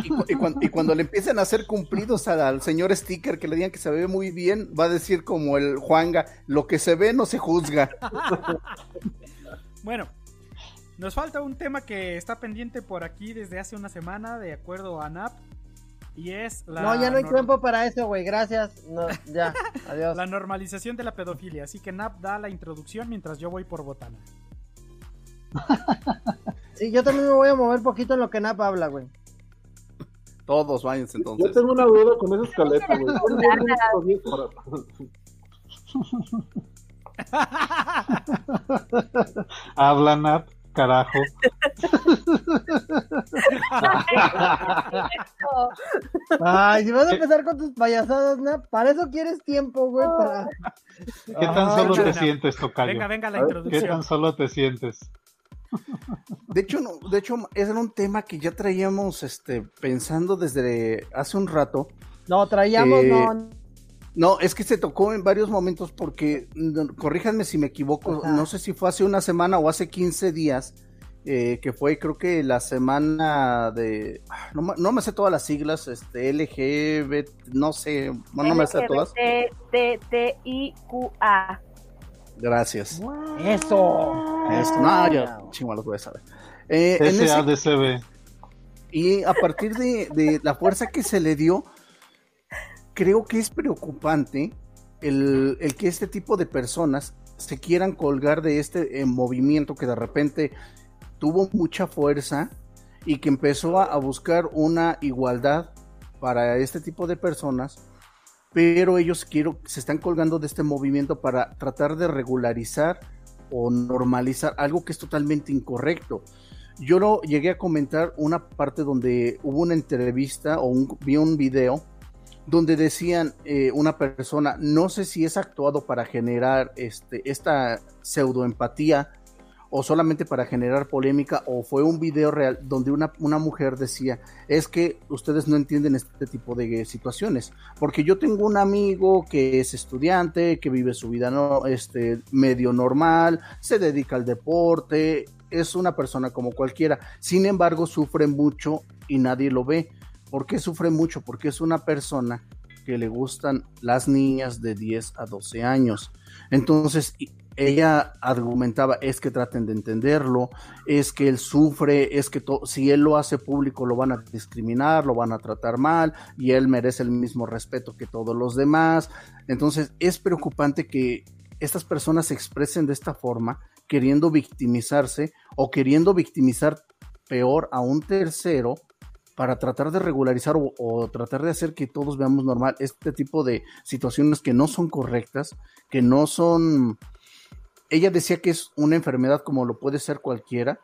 [SPEAKER 5] y, cu- y cuan- y cuando le empiecen a hacer cumplidos al, al señor Sticker, que le digan que se ve muy bien, va a decir como el Juanga, lo que se ve no se juzga.
[SPEAKER 3] Bueno, nos falta un tema que está pendiente por aquí desde hace una semana, de acuerdo a NAP, y es la,
[SPEAKER 4] No, ya no hay tiempo para eso, güey. Gracias. No, ya. Adiós.
[SPEAKER 3] la normalización de la pedofilia. Así que NAP da la introducción mientras yo voy por botana.
[SPEAKER 4] Sí, yo también me voy a mover poquito en lo que Nap habla, güey.
[SPEAKER 5] Todos váyanse
[SPEAKER 9] Yo
[SPEAKER 5] entonces.
[SPEAKER 9] tengo una duda con esa escaleta, güey.
[SPEAKER 8] Habla Nap, carajo.
[SPEAKER 4] Ay, si vas a empezar con tus payasadas, Nap, para eso quieres tiempo, güey, para...
[SPEAKER 8] ¿Qué tan solo te sientes, Tocayo?
[SPEAKER 3] Venga, venga la
[SPEAKER 9] ver,
[SPEAKER 8] ¿Qué
[SPEAKER 3] introducción.
[SPEAKER 8] tan solo te sientes?
[SPEAKER 5] De hecho, no, de hecho, ese era un tema que ya traíamos este, pensando desde hace un rato.
[SPEAKER 4] No, traíamos,
[SPEAKER 5] Eh,
[SPEAKER 4] no...
[SPEAKER 5] No, es que se tocó en varios momentos porque, corríjanme si me equivoco,
[SPEAKER 4] Ajá.
[SPEAKER 5] no sé si fue hace una semana o hace 15 días, eh, que fue creo que la semana de, ah, no, me- no me sé todas las siglas, este, LGB, no sé, no me sé todas.
[SPEAKER 6] T-T-I-Q-A.
[SPEAKER 5] Gracias.
[SPEAKER 4] Eso.
[SPEAKER 5] Este, no, yo chingo los voy a saber. Eh, en ese-
[SPEAKER 8] SADCB.
[SPEAKER 5] Y a partir de, de la fuerza que se le dio, creo que es preocupante el, el que este tipo de personas se quieran colgar de este eh, movimiento que de repente tuvo mucha fuerza y que empezó a, buscar una igualdad para este tipo de personas, pero ellos quiero, se están colgando de este movimiento para tratar de regularizar o normalizar algo que es totalmente incorrecto. Yo lo llegué a comentar una parte donde hubo una entrevista o un, vi un video donde decían eh, una persona, no sé si es actuado para generar este, esta pseudoempatía o solamente para generar polémica o fue un video real donde una, una mujer decía, es que ustedes no entienden este tipo de situaciones, porque yo tengo un amigo que es estudiante, que vive su vida no, este, medio normal, se dedica al deporte, es una persona como cualquiera, sin embargo sufre mucho y nadie lo ve. ¿Por qué sufre mucho? Porque es una persona que le gustan las niñas de 10 a 12 años. Entonces, ella argumentaba, es que traten de entenderlo, es que él sufre, es que si él lo hace público lo van a discriminar, lo van a tratar mal y él merece el mismo respeto que todos los demás. Entonces, es preocupante que estas personas se expresen de esta forma, queriendo victimizarse o queriendo victimizar peor a un tercero para tratar de regularizar o, tratar de hacer que todos veamos normal este tipo de situaciones que no son correctas, que no son... Ella decía que es una enfermedad como lo puede ser cualquiera.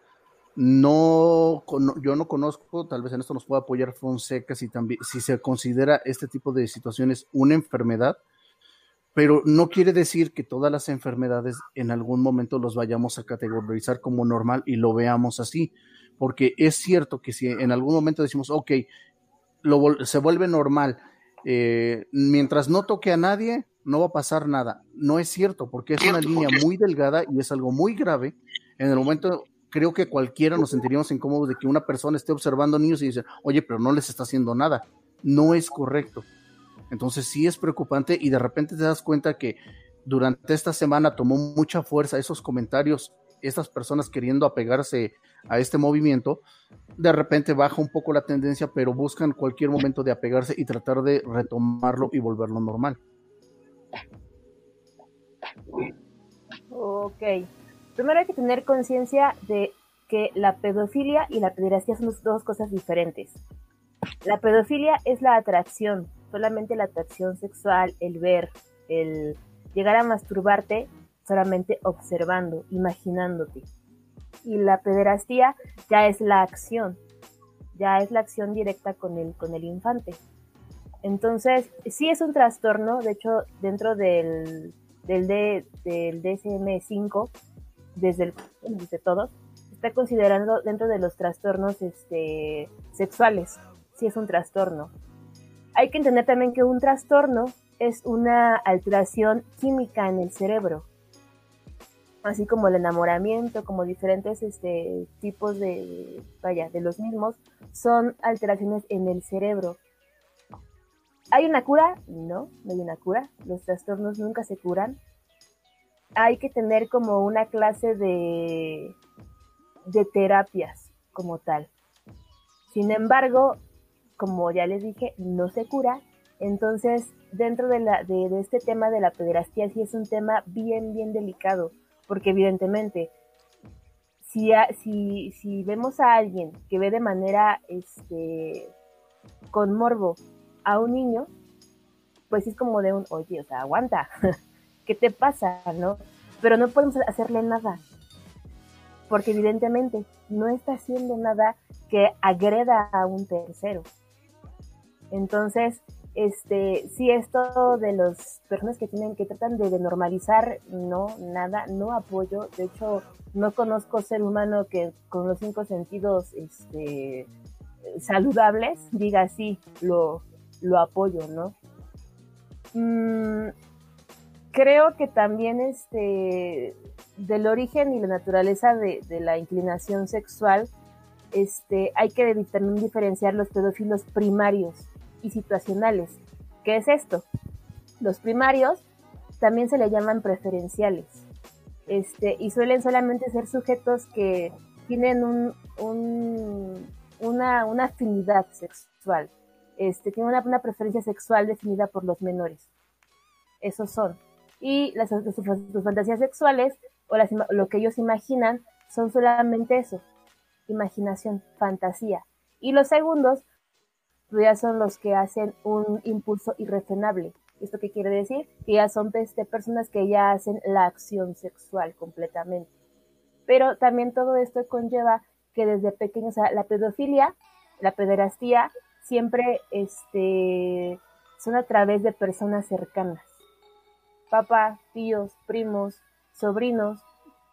[SPEAKER 5] No, yo no conozco, tal vez en esto nos pueda apoyar Fonseca si también, si se considera este tipo de situaciones una enfermedad, pero no quiere decir que todas las enfermedades en algún momento los vayamos a categorizar como normal y lo veamos así, porque es cierto que si en algún momento decimos, ok, lo, se vuelve normal, eh, mientras no toque a nadie, no va a pasar nada. No es cierto, porque es una línea muy delgada y es algo muy grave. En el momento, creo que cualquiera nos sentiríamos incómodos de que una persona esté observando niños y dice, oye, pero no les está haciendo nada. No es correcto. Entonces sí es preocupante y de repente te das cuenta que durante esta semana tomó mucha fuerza esos comentarios, estas personas queriendo apegarse a este movimiento, de repente baja un poco la tendencia, pero buscan cualquier momento de apegarse y tratar de retomarlo y volverlo normal.
[SPEAKER 6] Ok. Primero hay que tener conciencia de que la pedofilia y la pederastia son dos cosas diferentes. La pedofilia es la atracción, solamente la atracción sexual, el ver, el llegar a masturbarte solamente observando, imaginándote. Y la pederastía ya es la acción, ya es la acción directa con el, con el infante. Entonces, sí es un trastorno, de hecho, dentro del, del, D- del DSM-5, desde, el, desde todos, está considerando dentro de los trastornos este, sexuales. Sí es un trastorno. Hay que entender también que un trastorno es una alteración química en el cerebro. Así como el enamoramiento, como diferentes este, tipos de, vaya, de los mismos, son alteraciones en el cerebro. ¿Hay una cura? No, no hay una cura. Los trastornos nunca se curan. Hay que tener como una clase de, de terapias como tal. Sin embargo, como ya les dije, no se cura. Entonces, dentro de, la, de, de este tema de la pederastía, sí es un tema bien, bien delicado, porque evidentemente, si, si, si vemos a alguien que ve de manera este, con morbo a un niño, pues es como de un, oye, o sea, aguanta, ¿qué te pasa, no? Pero no podemos hacerle nada, porque evidentemente no está haciendo nada que agreda a un tercero. Entonces, este, sí, esto de las personas que tienen, que tratan de, de normalizar, no, nada, no apoyo. De hecho, no conozco ser humano que con los cinco sentidos, este, saludables, diga sí, lo, apoyo, ¿no? Mm, creo que también este del origen y la naturaleza de, de la inclinación sexual, este, hay que también diferenciar los pedófilos primarios y situacionales. ¿Qué es esto? Los primarios también se le llaman preferenciales. Este, y suelen solamente ser sujetos que tienen un, un- una, una afinidad sexual. Este, tienen una, una preferencia sexual definida por los menores. Esos son. Y las, sus, fantasías sexuales o lo que ellos imaginan son solamente eso. Imaginación, fantasía. Y los segundos ya son los que hacen un impulso irrefrenable. ¿Esto qué quiere decir? Que ya son este, personas que ya hacen la acción sexual completamente. Pero también todo esto conlleva que desde pequeños, o sea, la pedofilia, la pederastía, siempre este, son a través de personas cercanas. Papá, tíos, primos, sobrinos,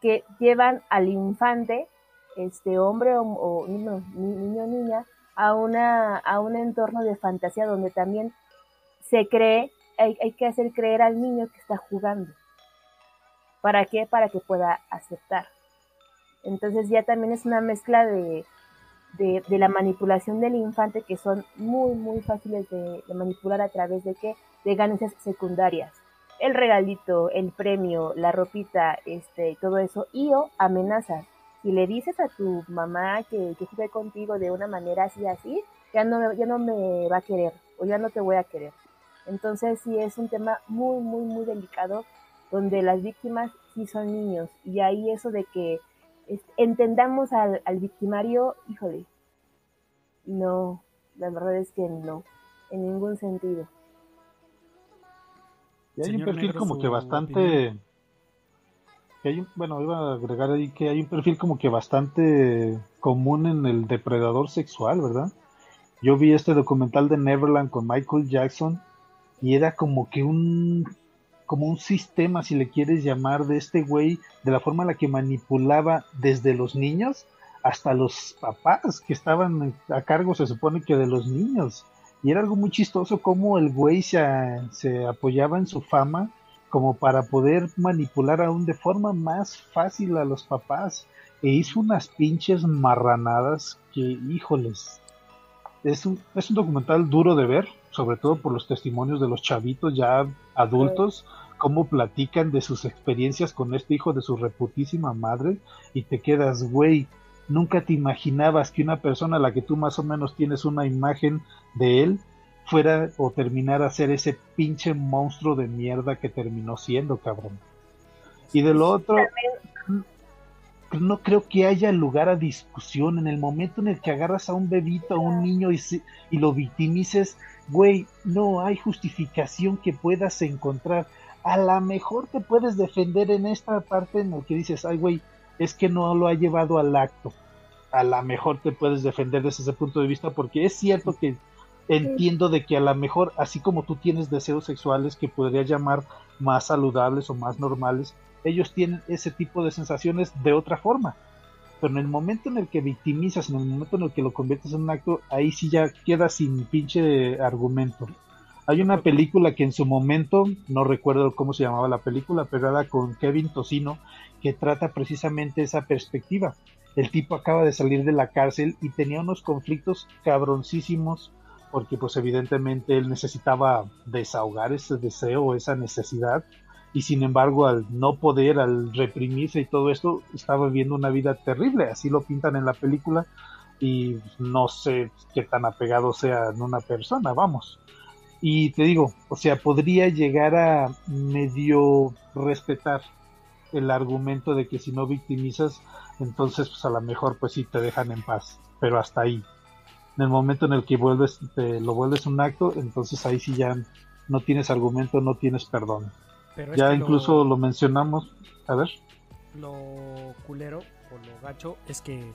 [SPEAKER 6] que llevan al infante, este hombre o, niño, ni- niño niña, a, una, a un entorno de fantasía donde también se cree, hay, hay que hacer creer al niño que está jugando. ¿Para qué? Para que pueda aceptar. Entonces ya también es una mezcla de, de, de la manipulación del infante que son muy, muy fáciles de, manipular a través de qué? De ganancias secundarias. El regalito, el premio, la ropita, este, todo eso, y o amenazas. Si le dices a tu mamá que, que jugué contigo de una manera así, así, ya no, me- ya no me va a querer, o ya no te voy a querer. Entonces sí es un tema muy, muy, muy delicado, donde las víctimas sí son niños, y ahí eso de que entendamos al, al victimario, híjole, no, la verdad es que no, en ningún sentido.
[SPEAKER 8] Y hay un
[SPEAKER 3] Señor
[SPEAKER 8] perfil
[SPEAKER 3] Negro,
[SPEAKER 8] como que bastante.
[SPEAKER 3] opinión.
[SPEAKER 8] Que hay bueno, iba a agregar ahí que hay un perfil como que bastante común en el depredador sexual, ¿verdad? Yo vi este documental de Neverland con Michael Jackson y era como que un como un sistema, si le quieres llamar, de este güey, de la forma en la que manipulaba desde los niños hasta los papás que estaban a cargo, se supone que de los niños. Y era algo muy chistoso como el güey se apoyaba en su fama como para poder manipular aún de forma más fácil a los papás. E hizo unas pinches marranadas que, híjoles, es un, es un documental duro de ver, sobre todo por los testimonios de los chavitos ya adultos, cómo platican de sus experiencias con este hijo de su reputísima madre y te quedas, güey, nunca te imaginabas que una persona a la que tú más o menos tienes una imagen de él fuera o terminara a ser ese pinche monstruo de mierda que terminó siendo, cabrón. Y de lo otro, no creo que haya lugar a discusión en el momento en el que agarras a un bebito, a un niño y, se- y lo victimices, güey, no hay justificación que puedas encontrar. A lo mejor te puedes defender en esta parte en la que dices, ay, güey, es que no lo ha llevado al acto. A lo mejor te puedes defender desde ese punto de vista porque es cierto que entiendo de que a lo mejor, así como tú tienes deseos sexuales que podría llamar más saludables o más normales, ellos tienen ese tipo de sensaciones de otra forma. Pero en el momento en el que victimizas, en el momento en el que lo conviertes en un acto, ahí sí ya queda sin pinche argumento. Hay una película que en su momento, no recuerdo cómo se llamaba la película, pero era con Kevin Tocino, que trata precisamente esa perspectiva. El tipo acaba de salir de la cárcel y tenía unos conflictos cabroncísimos porque pues evidentemente él necesitaba desahogar ese deseo, esa necesidad y sin embargo al no poder, al reprimirse y todo esto, estaba viviendo una vida terrible, así lo pintan en la película y no sé qué tan apegado sea en una persona, vamos. Y te digo, o sea, podría llegar a medio respetar el argumento de que si no victimizas, entonces pues a lo mejor pues sí te dejan en paz, pero hasta ahí. En el momento en el que vuelves, te lo vuelves un acto, entonces ahí sí ya no tienes argumento, no tienes perdón.
[SPEAKER 3] Pero
[SPEAKER 8] ya
[SPEAKER 3] que
[SPEAKER 8] incluso
[SPEAKER 3] lo,
[SPEAKER 8] lo mencionamos, a ver.
[SPEAKER 3] lo culero o lo gacho es que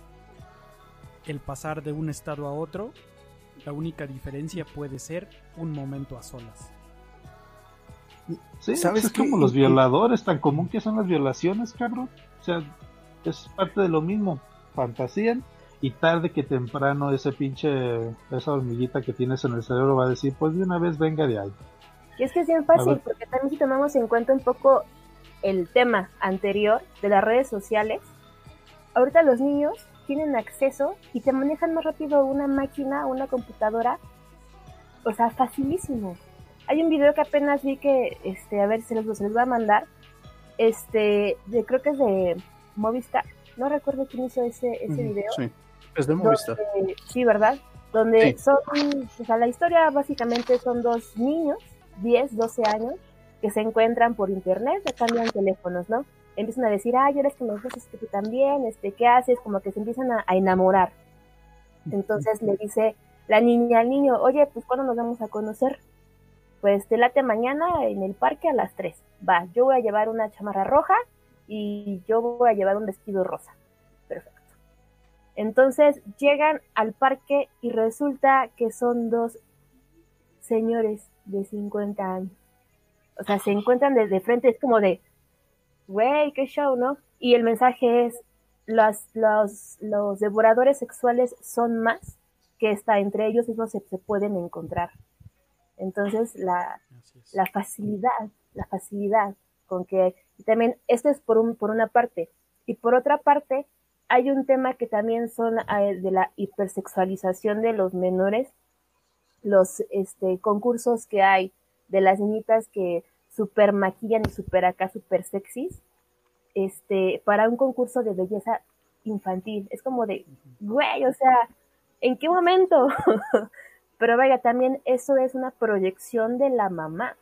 [SPEAKER 3] el pasar de un estado a otro, la única diferencia puede ser un momento a solas.
[SPEAKER 8] Sí,
[SPEAKER 5] ¿Sabes
[SPEAKER 8] es
[SPEAKER 5] qué?
[SPEAKER 8] como los violadores, tan común que son las violaciones, cabrón. O sea, es parte de lo mismo. Fantasían y tarde que temprano ese pinche, esa hormiguita que tienes en el cerebro va a decir, pues de una vez venga de ahí.
[SPEAKER 6] Y es que es bien
[SPEAKER 8] A
[SPEAKER 6] fácil, porque también si tomamos en cuenta un poco el tema anterior de las redes sociales, ahorita los niños tienen acceso y te manejan más rápido una máquina, una computadora, o sea, facilísimo. Hay un video que apenas vi que, este, a ver, se los, se los voy a mandar, este, de, creo que es de Movistar, no recuerdo quién hizo ese, ese video,
[SPEAKER 5] Sí, es de Movistar.
[SPEAKER 6] donde- sí, ¿verdad? Donde
[SPEAKER 5] Sí.
[SPEAKER 6] son, o sea, la historia básicamente son dos niños, 10, 12 años, que se encuentran por internet, se cambian teléfonos, ¿no? Empiezan a decir, ay, eres que me gustas, que tú también, este, ¿qué haces? Como que se empiezan a, a enamorar. Entonces le dice la niña al niño, oye, pues ¿cuándo nos vamos a conocer? Pues te late mañana en el parque a las 3. Va, yo voy a llevar una chamarra roja y yo voy a llevar un vestido rosa. Entonces llegan al parque y resulta que son dos señores de 50 años. O sea, se encuentran desde frente, es como de, güey, qué show, ¿no? Y el mensaje es, los, los, los devoradores sexuales son más que está entre ellos mismos se, se pueden encontrar. Entonces, la, la facilidad, la facilidad con que y también esto es por un por una parte y por otra parte hay un tema que también son eh, de la hipersexualización de los menores, los este concursos que hay de las niñitas que super maquillan y super acá super sexys, este para un concurso de belleza infantil, es como de, güey, o sea, ¿en qué momento? Pero vaya, también eso es una proyección de la mamá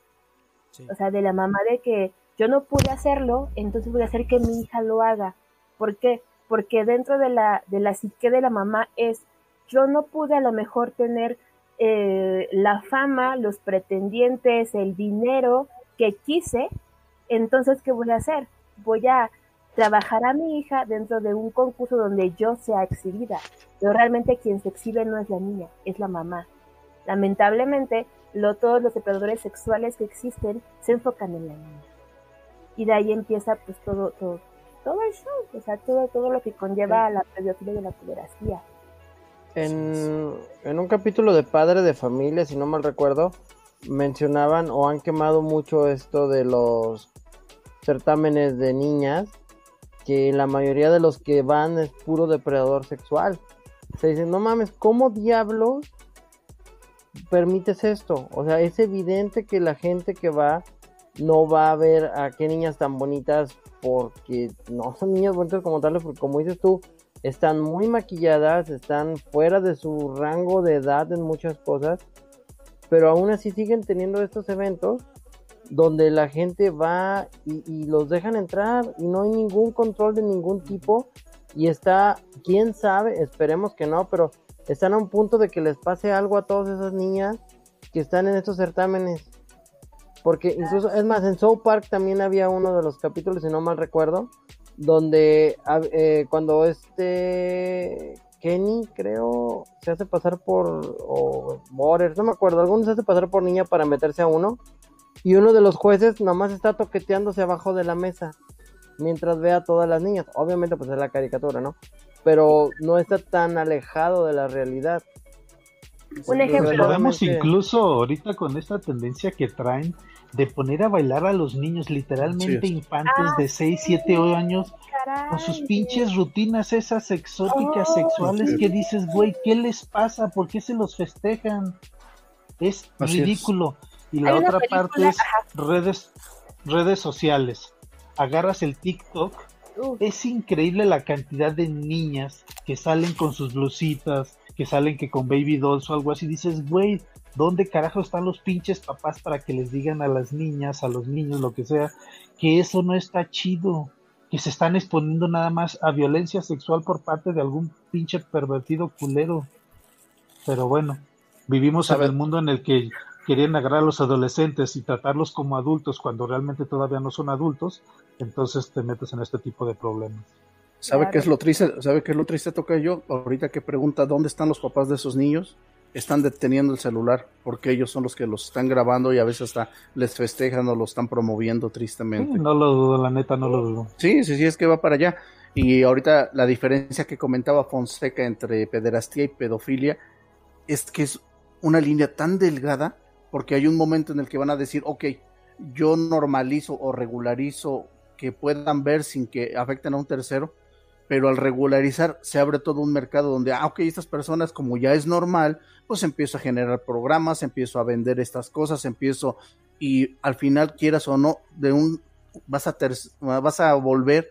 [SPEAKER 3] Sí.
[SPEAKER 6] o sea, de la mamá de que yo no pude hacerlo, entonces voy a hacer que mi hija lo haga. ¿Por qué? Porque dentro de la, de la psique de la mamá es, yo no pude a lo mejor tener eh, la fama, los pretendientes, el dinero que quise, entonces, ¿qué voy a hacer? Voy a trabajar a mi hija dentro de un concurso donde yo sea exhibida. Pero realmente quien se exhibe no es la niña, es la mamá. Lamentablemente, lo, todos los depredadores sexuales que existen se enfocan en la niña. Y de ahí empieza pues todo, todo, todo el show, o sea, todo, todo lo que conlleva a la pedofilia y la pederastía.
[SPEAKER 4] En, en un capítulo de Padre de Familia, si no mal recuerdo, mencionaban o han quemado mucho esto de los certámenes de niñas, que la mayoría de los que van es puro depredador sexual. Se dicen, no mames, ¿cómo diablos permites esto? O sea, es evidente que la gente que va no va a ver a qué niñas tan bonitas porque no son niñas bonitas como tales, porque como dices tú, están muy maquilladas, están fuera de su rango de edad en muchas cosas, pero aún así siguen teniendo estos eventos donde la gente va y, y los dejan entrar y no hay ningún control de ningún tipo y está, quién sabe, esperemos que no, pero están a un punto de que les pase algo a todas esas niñas que están en estos certámenes. Porque incluso, es más, en South Park también había uno de los capítulos, si no mal recuerdo, donde eh, cuando este Kenny, creo, se hace pasar por, o Borders, no me acuerdo, alguno se hace pasar por niña para meterse a uno, y uno de los jueces nomás está toqueteándose abajo de la mesa, mientras ve a todas las niñas. Obviamente, pues es la caricatura, ¿no? Pero no está tan alejado de la realidad.
[SPEAKER 6] Un ejemplo.
[SPEAKER 8] Lo vemos incluso ahorita con esta tendencia que traen de poner a bailar a los niños, literalmente
[SPEAKER 5] Sí.
[SPEAKER 8] infantes
[SPEAKER 6] Ah,
[SPEAKER 8] de 6, 7 años,
[SPEAKER 6] Caray.
[SPEAKER 8] con sus pinches rutinas esas exóticas
[SPEAKER 6] Oh.
[SPEAKER 8] sexuales que dices, güey, ¿qué les pasa? ¿Por qué se los festejan? Es
[SPEAKER 5] Así es.
[SPEAKER 8] ridículo. Y la otra
[SPEAKER 6] película-
[SPEAKER 8] parte es redes, redes sociales. Agarras el TikTok es increíble la cantidad de niñas que salen con sus blusitas, que salen que con baby dolls o algo así. Dices, güey, ¿dónde carajo están los pinches papás para que les digan a las niñas, a los niños, lo que sea, que eso no está chido? Que se están exponiendo nada más a violencia sexual por parte de algún pinche pervertido culero. Pero bueno, vivimos en el mundo en el que quieren agarrar a los adolescentes y tratarlos como adultos cuando realmente todavía no son adultos, entonces te metes en este tipo de problemas.
[SPEAKER 5] ¿Sabe
[SPEAKER 6] Claro.
[SPEAKER 5] qué es lo triste? ¿Sabe qué es lo triste toca yo? Ahorita que pregunta dónde están los papás de esos niños, están deteniendo el celular porque ellos son los que los están grabando y a veces hasta les festejan o lo están promoviendo tristemente.
[SPEAKER 8] Sí, no lo dudo, la neta no lo dudo.
[SPEAKER 5] Sí, sí, sí, es que va para allá. Y ahorita la diferencia que comentaba Fonseca entre pederastía y pedofilia es que es una línea tan delgada porque hay un momento en el que van a decir, ok, yo normalizo o regularizo que puedan ver sin que afecten a un tercero, pero al regularizar se abre todo un mercado donde, ah, ok, estas personas como ya es normal, pues empiezo a generar programas, empiezo a vender estas cosas, empiezo y al final quieras o no, de un vas a ter- vas a volver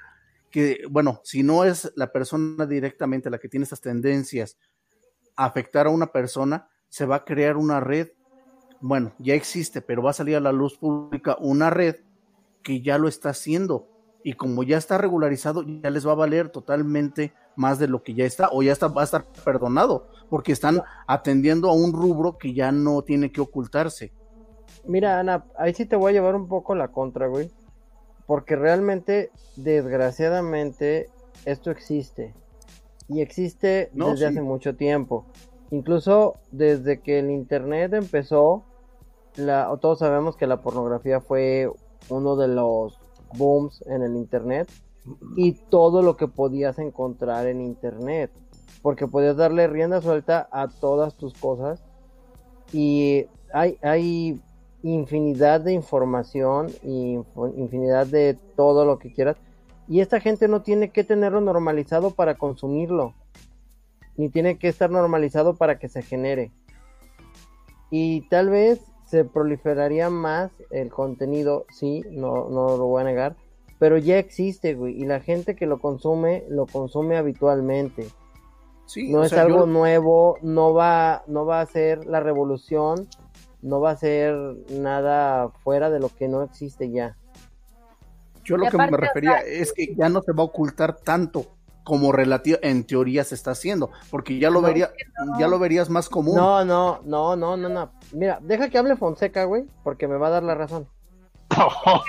[SPEAKER 5] que, bueno, si no es la persona directamente la que tiene estas tendencias a afectar a una persona, se va a crear una red, bueno, ya existe, pero va a salir a la luz pública una red que ya lo está haciendo. Y como ya está regularizado, ya les va a valer totalmente más de lo que ya está, o ya está, va a estar perdonado, porque están atendiendo a un rubro que ya no tiene que ocultarse.
[SPEAKER 4] Mira, Ana, ahí sí te voy a llevar un poco la contra, güey. Porque realmente, desgraciadamente, esto existe. Y existe
[SPEAKER 5] No,
[SPEAKER 4] desde
[SPEAKER 5] sí.
[SPEAKER 4] hace mucho tiempo. Incluso desde que el internet empezó, la, todos sabemos que la pornografía fue uno de los booms en el internet. Y todo lo que podías encontrar en internet. Porque podías darle rienda suelta a todas tus cosas. Y hay, hay infinidad de información y infinidad de todo lo que quieras. Y esta gente no tiene que tenerlo normalizado para consumirlo. Ni tiene que estar normalizado para que se genere. Y tal vez se proliferaría más el contenido, sí, no, no lo voy a negar. Pero ya existe, güey. Y la gente que lo consume, lo consume habitualmente.
[SPEAKER 5] Sí,
[SPEAKER 4] No es
[SPEAKER 5] sea,
[SPEAKER 4] algo
[SPEAKER 5] yo-
[SPEAKER 4] nuevo, no va, no va a ser la revolución, no va a ser nada fuera de lo que no existe ya.
[SPEAKER 5] Yo lo
[SPEAKER 6] Y
[SPEAKER 5] que me
[SPEAKER 6] o
[SPEAKER 5] refería
[SPEAKER 6] sea-
[SPEAKER 5] es que ya no se va a ocultar tanto como relativo en teoría se está haciendo, porque ya lo
[SPEAKER 4] No,
[SPEAKER 5] vería, ya lo verías más común.
[SPEAKER 4] No, no, no, no, no, no. Mira, deja que hable Fonseca, güey, porque me va a dar la razón.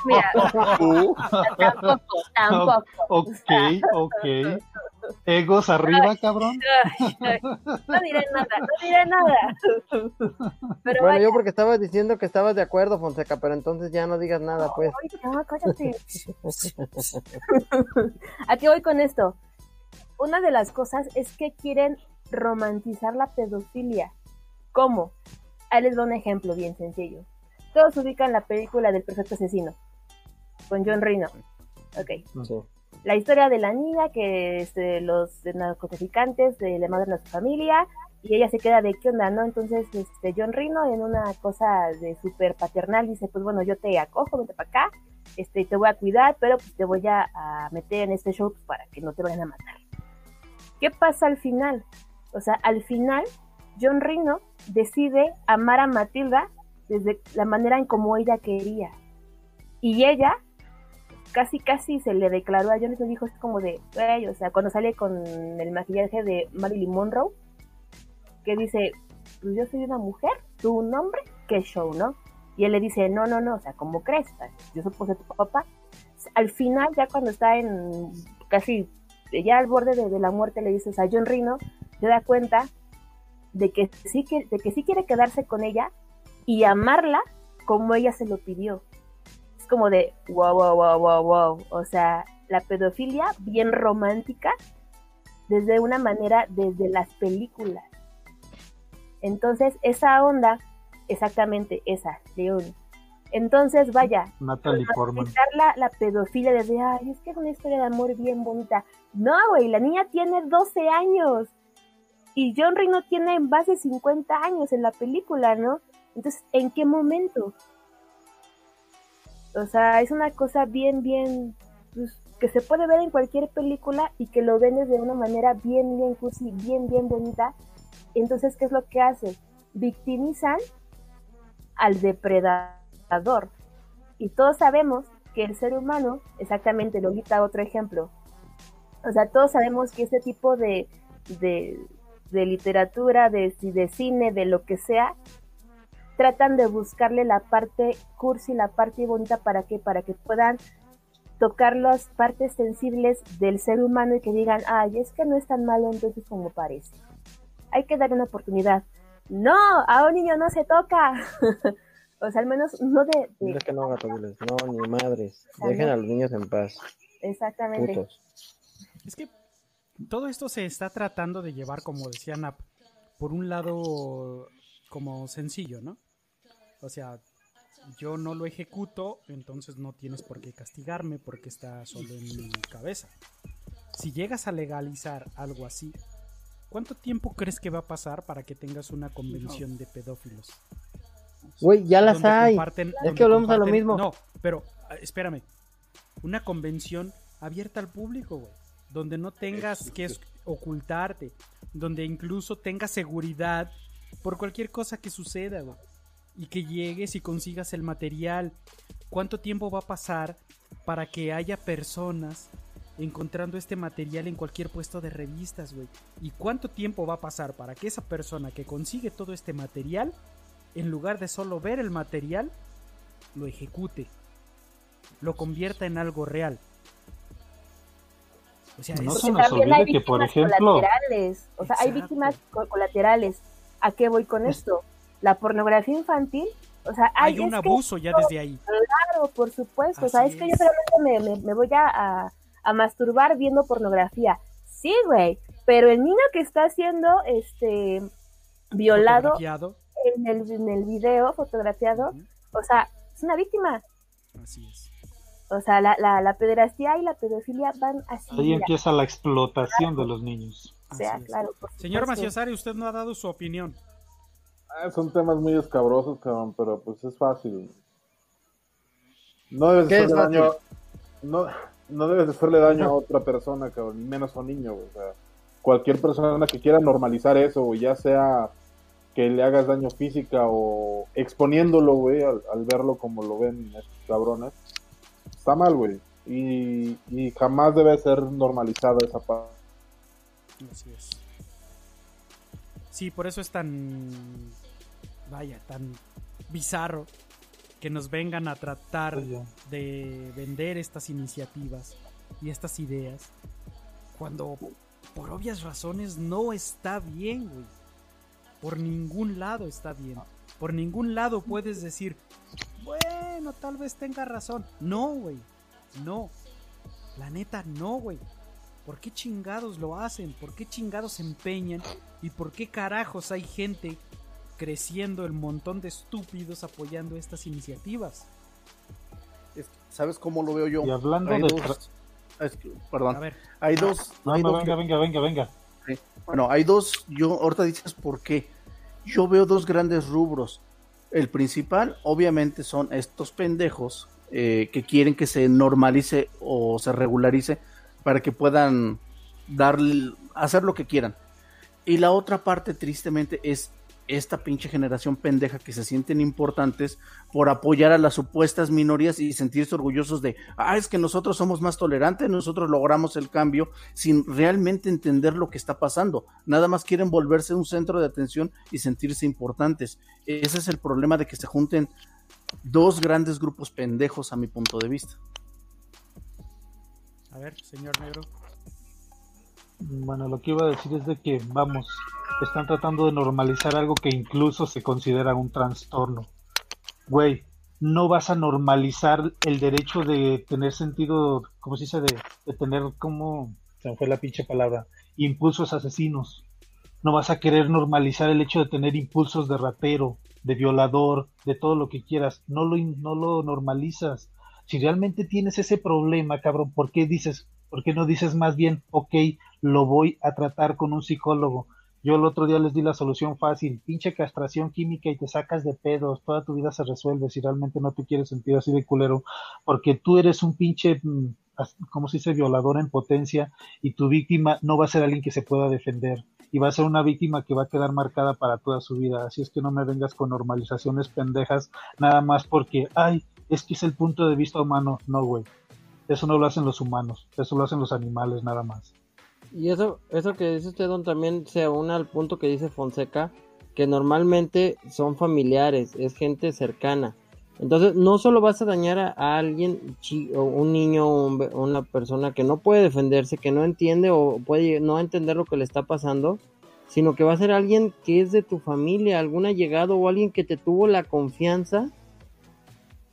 [SPEAKER 6] Mira,
[SPEAKER 5] Uh,
[SPEAKER 6] tampoco, tampoco.
[SPEAKER 8] Ok, ok. Egos arriba, cabrón.
[SPEAKER 6] No diré nada, no diré nada. Pero
[SPEAKER 4] Bueno,
[SPEAKER 6] vaya,
[SPEAKER 4] yo porque estabas diciendo que estabas de acuerdo, Fonseca, pero entonces ya no digas nada, pues.
[SPEAKER 6] Ay, ya, cállate. ¿A qué voy con esto? Una de las cosas es que quieren romantizar la pedofilia. ¿Cómo? Ahí les doy un ejemplo bien sencillo. Todos ubican la película del perfecto asesino con John Reno. Ok.
[SPEAKER 4] Sí.
[SPEAKER 6] La historia de la niña que este, los narcotraficantes eh, le mandan a su familia y ella se queda de qué onda, ¿no? Entonces, este, John Reno en una cosa de súper paternal dice, pues bueno, yo te acojo, vente para acá, este, te voy a cuidar, pero pues te voy a, a meter en este show pues, para que no te vayan a matar. ¿Qué pasa al final? O sea, al final, John Reno decide amar a Matilda desde la manera en como ella quería. Y ella casi casi se le declaró a John y dijo es como de, o sea, cuando sale con el maquillaje de Marilyn Monroe, que dice, pues yo soy una mujer, tú un hombre, qué show, ¿no? Y él le dice, no, no, no, o sea, ¿cómo crees? Yo supuse tu papá. Al final, ya cuando está en casi, ya al borde de, la muerte, le dice, o sea, John Reno se da cuenta de que sí, que, de que sí quiere quedarse con ella y amarla como ella se lo pidió. Es como de, wow, wow, wow, wow, wow. O sea, la pedofilia bien romántica desde una manera, desde las películas. Entonces, esa onda, exactamente esa, León. Entonces, vaya, explicar la, la pedofilia desde, ay, es que es una historia de amor bien bonita. No, güey, la niña tiene 12 años y John Reno tiene más de 50 años en la película, ¿no? Entonces, ¿en qué momento? O sea, es una cosa bien, bien, pues, que se puede ver en cualquier película y que lo ven de una manera bien, bien cursi, bien, bien bonita. Entonces, ¿qué es lo que hace? Victimizan al depredador. Y todos sabemos que el ser humano, exactamente, Lolita, otro ejemplo. O sea, todos sabemos que ese tipo de, de, literatura, de, de cine, de lo que sea, tratan de buscarle la parte cursi, la parte bonita, ¿para qué? Para que puedan tocar las partes sensibles del ser humano y que digan, ay, es que no es tan malo entonces como parece. Hay que dar una oportunidad. No, a un niño no se toca. o sea, al menos no de... de-
[SPEAKER 4] Es que no, ni madres.
[SPEAKER 6] sea,
[SPEAKER 4] Dejen
[SPEAKER 6] no.
[SPEAKER 4] a los niños en paz.
[SPEAKER 6] Exactamente.
[SPEAKER 4] Putos.
[SPEAKER 3] Es que todo esto se está tratando de llevar, como decía Nap, por un lado como sencillo, ¿no? O sea, yo no lo ejecuto, entonces no tienes por qué castigarme porque está solo en mi cabeza. Si llegas a legalizar algo así, ¿cuánto tiempo crees que va a pasar para que tengas una convención de pedófilos?
[SPEAKER 4] Güey, ya las hay. Es que volvemos a lo mismo.
[SPEAKER 3] No, pero ah, espérame. Una convención abierta al público, güey. Donde no tengas que ocultarte. Donde incluso tengas seguridad por cualquier cosa que suceda, güey. Y que llegues y consigas el material. ¿Cuánto tiempo va a pasar para que haya personas encontrando este material en cualquier puesto de revistas, güey? ¿Y cuánto tiempo va a pasar para que esa persona que consigue todo este material, en lugar de solo ver el material, lo ejecute? Lo convierta en algo real. O sea,
[SPEAKER 8] No se nos olvide que, por
[SPEAKER 6] víctimas
[SPEAKER 8] ejemplo,
[SPEAKER 6] colaterales. O sea, hay víctimas co- colaterales. ¿A qué voy con esto? La pornografía infantil. O sea,
[SPEAKER 3] hay
[SPEAKER 6] ay,
[SPEAKER 3] un
[SPEAKER 6] es que
[SPEAKER 3] abuso ya desde ahí.
[SPEAKER 6] Claro, por supuesto. o sea,
[SPEAKER 3] Así
[SPEAKER 6] es que yo
[SPEAKER 3] es.
[SPEAKER 6] solamente me, me- me voy a, a- a masturbar viendo pornografía. Sí, güey. Pero el niño que está siendo este violado. En el, en el video, fotografiado, o sea, es una víctima.
[SPEAKER 3] Así es.
[SPEAKER 6] O sea, la, la, la pederastía y la pedofilia van así.
[SPEAKER 8] ahí empieza la explotación de los niños.
[SPEAKER 6] o sea, claro.
[SPEAKER 3] Señor. Maciosari, usted no ha dado su opinión.
[SPEAKER 9] Ah, son temas muy escabrosos, cabrón, pero pues es fácil. No debes
[SPEAKER 4] ¿Qué es
[SPEAKER 9] hacerle daño. No, no debes hacerle daño a otra persona, cabrón, y menos a un niño, güey, O sea, cualquier persona que quiera normalizar eso, güey, ya sea que le hagas daño física o exponiéndolo, güey, al, al verlo como lo ven estos cabrones, está mal, güey. Y, y jamás debe ser normalizada esa parte.
[SPEAKER 3] Así es. Sí, por eso es tan. Vaya, tan bizarro que nos vengan a tratar
[SPEAKER 8] Oye,
[SPEAKER 3] de vender estas iniciativas y estas ideas cuando por obvias razones no está bien, güey. Por ningún lado está bien. Por ningún lado puedes decir, bueno, tal vez tenga razón. No, güey. No. La neta, no, güey. ¿Por qué chingados lo hacen? ¿Por qué chingados se empeñan? ¿Y por qué carajos hay gente creciendo el montón de estúpidos apoyando estas iniciativas?
[SPEAKER 5] Es- ¿Sabes cómo lo veo yo?
[SPEAKER 8] Y hablando
[SPEAKER 5] Hay
[SPEAKER 8] de
[SPEAKER 5] dos-
[SPEAKER 8] tra-
[SPEAKER 5] es que- perdón.
[SPEAKER 3] A ver,
[SPEAKER 5] Hay dos.
[SPEAKER 8] No,
[SPEAKER 5] hay
[SPEAKER 8] no,
[SPEAKER 5] dos-
[SPEAKER 8] venga, venga, venga, venga.
[SPEAKER 5] Bueno, hay dos, yo ahorita dices por qué. Yo veo dos grandes rubros. El principal, obviamente, son estos pendejos eh, que quieren que se normalice o se regularice para que puedan dar, hacer lo que quieran. Y la otra parte, tristemente, es esta pinche generación pendeja que se sienten importantes por apoyar a las supuestas minorías y sentirse orgullosos de, ah, es que nosotros somos más tolerantes, nosotros logramos el cambio sin realmente entender lo que está pasando. Nada más quieren volverse un centro de atención y sentirse importantes. Ese es el problema de que se junten dos grandes grupos pendejos a mi punto de vista.
[SPEAKER 3] a ver, señor negro.
[SPEAKER 8] Bueno, lo que iba a decir es de que, vamos, están tratando de normalizar algo que incluso se considera un trastorno. Güey, no vas a normalizar el derecho de tener sentido, ¿cómo se dice? De, de tener como, se me fue la pinche palabra, impulsos asesinos. no vas a querer normalizar el hecho de tener impulsos de ratero, de violador, de todo lo que quieras. No lo, no lo normalizas. Si realmente tienes ese problema, cabrón, ¿por qué dices, por qué no dices más bien, ok, lo voy a tratar con un psicólogo? Yo el otro día les di la solución fácil, pinche castración química y te sacas de pedos, toda tu vida se resuelve si realmente no te quieres sentir así de culero, porque tú eres un pinche, mm, ¿cómo se dice?, violador en potencia y tu víctima no va a ser alguien que se pueda defender y va a ser una víctima que va a quedar marcada para toda su vida. Así es que no me vengas con normalizaciones pendejas nada más porque, ay, es que es el punto de vista humano. No, güey. Eso no lo hacen los humanos, eso lo hacen los animales nada más.
[SPEAKER 4] Y eso, eso que dice usted, Don, también se une al punto que dice Fonseca, que normalmente son familiares, es gente cercana. Entonces, no solo vas a dañar a, alguien, o un niño, o un una persona que no puede defenderse, que no entiende o puede no entender lo que le está pasando, sino que va a ser alguien que es de tu familia, algún allegado o alguien que te tuvo la confianza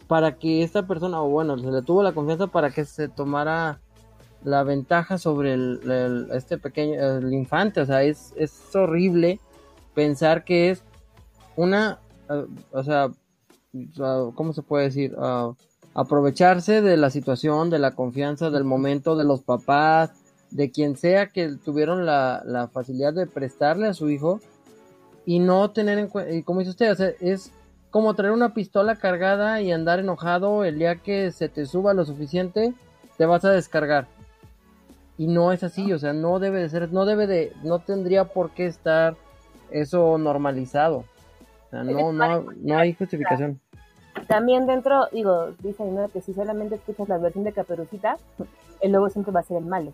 [SPEAKER 4] para que esta persona, o bueno, se le tuvo la confianza para que se tomara la ventaja sobre el, este pequeño, el infante, o sea, es, es horrible pensar que es una, eh, o sea, ah, ¿cómo se puede decir? Ah, aprovecharse de la situación, de la confianza, del momento, de los papás, de quien sea que tuvieron la, la facilidad de prestarle a su hijo y no tener en cuenta, y como dice usted, o sea, es como traer una pistola cargada y andar enojado el día que se te suba lo suficiente, te vas a descargar. Y no es así, o sea, no debe de ser, no debe de, no tendría por qué estar eso normalizado. O sea, no, no, no hay justificación.
[SPEAKER 6] También dentro, digo, dice ¿no? que si solamente escuchas la versión de Caperucita, el lobo siempre va a ser el malo.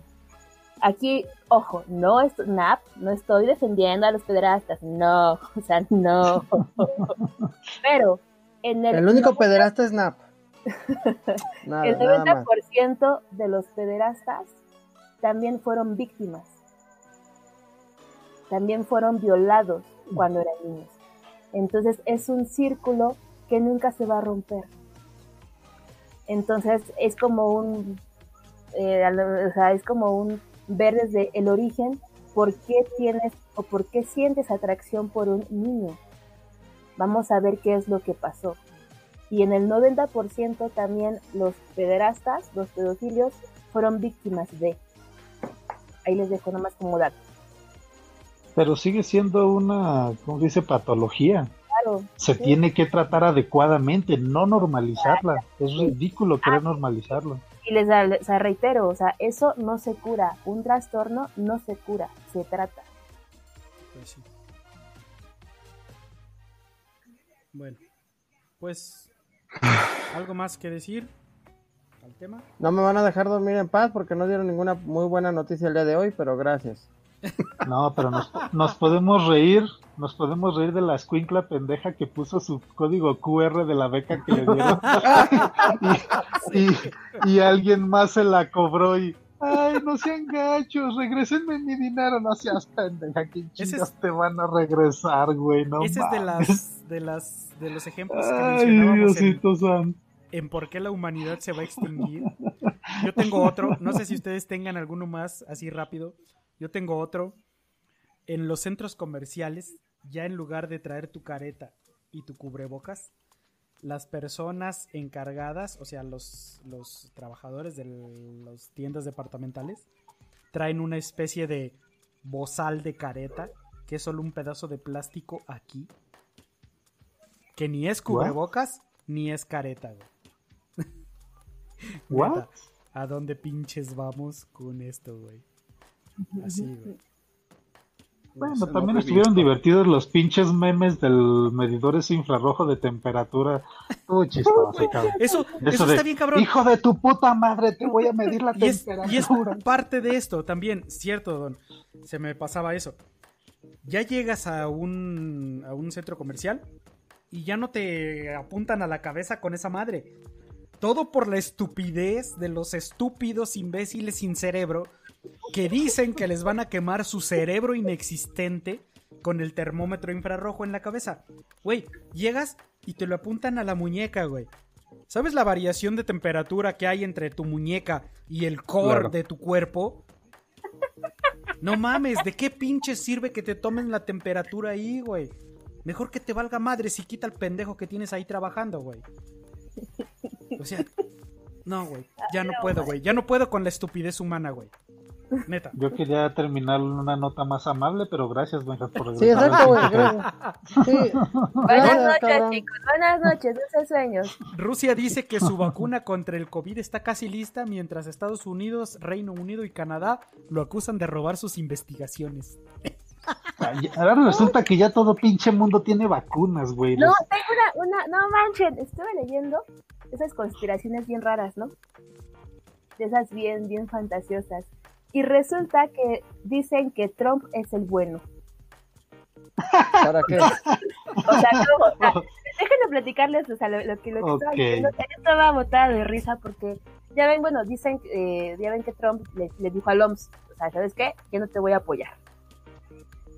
[SPEAKER 6] Aquí, ojo, no es Nap, no estoy defendiendo a los pederastas, no, o sea, no. Pero en el,
[SPEAKER 4] El único pederasta es Nap. Nada,
[SPEAKER 6] el
[SPEAKER 4] nada más.
[SPEAKER 6] 90% de los pederastas también fueron víctimas. También fueron violados cuando eran niños. Entonces es un círculo que nunca se va a romper. Entonces es como un, eh, o sea, es como un ver desde el origen por qué tienes o por qué sientes atracción por un niño. Vamos a ver qué es lo que pasó. Y en el 90% también los pederastas, los pedofilios, fueron víctimas de. Ahí les dejo nomás como dato.
[SPEAKER 8] Pero sigue siendo una, ¿cómo dice? Patología.
[SPEAKER 6] Claro.
[SPEAKER 8] Se
[SPEAKER 6] sí.
[SPEAKER 8] tiene que tratar adecuadamente, no normalizarla. Es ridículo querer normalizarlo.
[SPEAKER 6] Y les da- o sea, reitero, o sea, eso no se cura. Un trastorno no se cura, se trata.
[SPEAKER 3] Pues sí. Bueno, pues algo más que decir al tema.
[SPEAKER 4] No me van a dejar dormir en paz porque no dieron ninguna muy buena noticia el día de hoy, pero gracias.
[SPEAKER 8] No, pero nos, nos podemos reír, nos podemos reír de la escuincla pendeja que puso su código QR de la beca que le dieron. y, y- y alguien más se la cobró y, ay, no sean gachos, regresenme mi dinero, no seas pendeja, que chingas
[SPEAKER 3] es-
[SPEAKER 8] te van a regresar, güey, no
[SPEAKER 3] Ese es de las de las de los ejemplos que
[SPEAKER 8] Ay,
[SPEAKER 3] mencionábamos en, en por qué la humanidad se va a extinguir. Yo tengo otro, no sé si ustedes tengan alguno más así rápido. Yo tengo otro. En los centros comerciales, ya en lugar de traer tu careta y tu cubrebocas, las personas encargadas, o sea, los, los trabajadores de las tiendas departamentales, traen una especie de bozal de careta, que es solo un pedazo de plástico aquí, que ni es cubrebocas ni es careta, güey.
[SPEAKER 8] What?
[SPEAKER 3] ¿A dónde pinches vamos con esto, güey? Así, güey.
[SPEAKER 8] Bueno,
[SPEAKER 9] Eso
[SPEAKER 8] también
[SPEAKER 9] no
[SPEAKER 8] estuvieron
[SPEAKER 9] visto.
[SPEAKER 8] divertidos los pinches memes del medidor ese infrarrojo de temperatura. Chistoso, cabrón.
[SPEAKER 3] Eso,
[SPEAKER 8] Eso
[SPEAKER 3] eso
[SPEAKER 8] de,
[SPEAKER 3] está bien, cabrón.
[SPEAKER 8] Hijo de tu puta madre, te voy a medir la
[SPEAKER 3] Y es,
[SPEAKER 8] temperatura.
[SPEAKER 3] y es parte de esto también, cierto, don. Se me pasaba eso. Ya llegas a un, a un centro comercial y ya no te apuntan a la cabeza con esa madre. Todo por la estupidez de los estúpidos imbéciles sin cerebro que dicen que les van a quemar su cerebro inexistente con el termómetro infrarrojo en la cabeza. Güey, llegas y te lo apuntan a la muñeca, güey. ¿Sabes la variación de temperatura que hay entre tu muñeca y el core
[SPEAKER 8] Claro.
[SPEAKER 3] de tu cuerpo? No mames, ¿de qué pinche sirve que te tomen la temperatura ahí, güey? Mejor que te valga madre si quita el pendejo que tienes ahí trabajando, güey. O sea, no, güey. Ya no puedo, güey. Ya no puedo con la estupidez humana, güey. Neta.
[SPEAKER 8] Yo quería terminar en una nota más amable, pero gracias, Benjas, por
[SPEAKER 4] Sí, exacto, güey. Sí.
[SPEAKER 6] Buenas noches,
[SPEAKER 4] cabrón.
[SPEAKER 6] chicos. Buenas noches, dulces sueños.
[SPEAKER 3] Rusia dice que su vacuna contra el COVID está casi lista, mientras Estados Unidos, Reino Unido y Canadá lo acusan de robar sus investigaciones.
[SPEAKER 8] Ahora resulta que ya todo pinche mundo tiene vacunas, güey.
[SPEAKER 6] No, tengo una, una, no manchen, estuve leyendo esas conspiraciones bien raras, ¿no? De esas bien, bien fantasiosas. Y resulta que dicen que Trump es el bueno.
[SPEAKER 4] ¿Para qué?
[SPEAKER 6] O sea, no, o sea, déjenme platicarles o sea, lo, lo que, lo que estaba
[SPEAKER 8] Ok.
[SPEAKER 6] diciendo. Yo estaba botada de risa porque ya ven, bueno, dicen, eh, ya ven que Trump le, le dijo al OMS, o sea, ¿sabes qué? Yo no te voy a apoyar.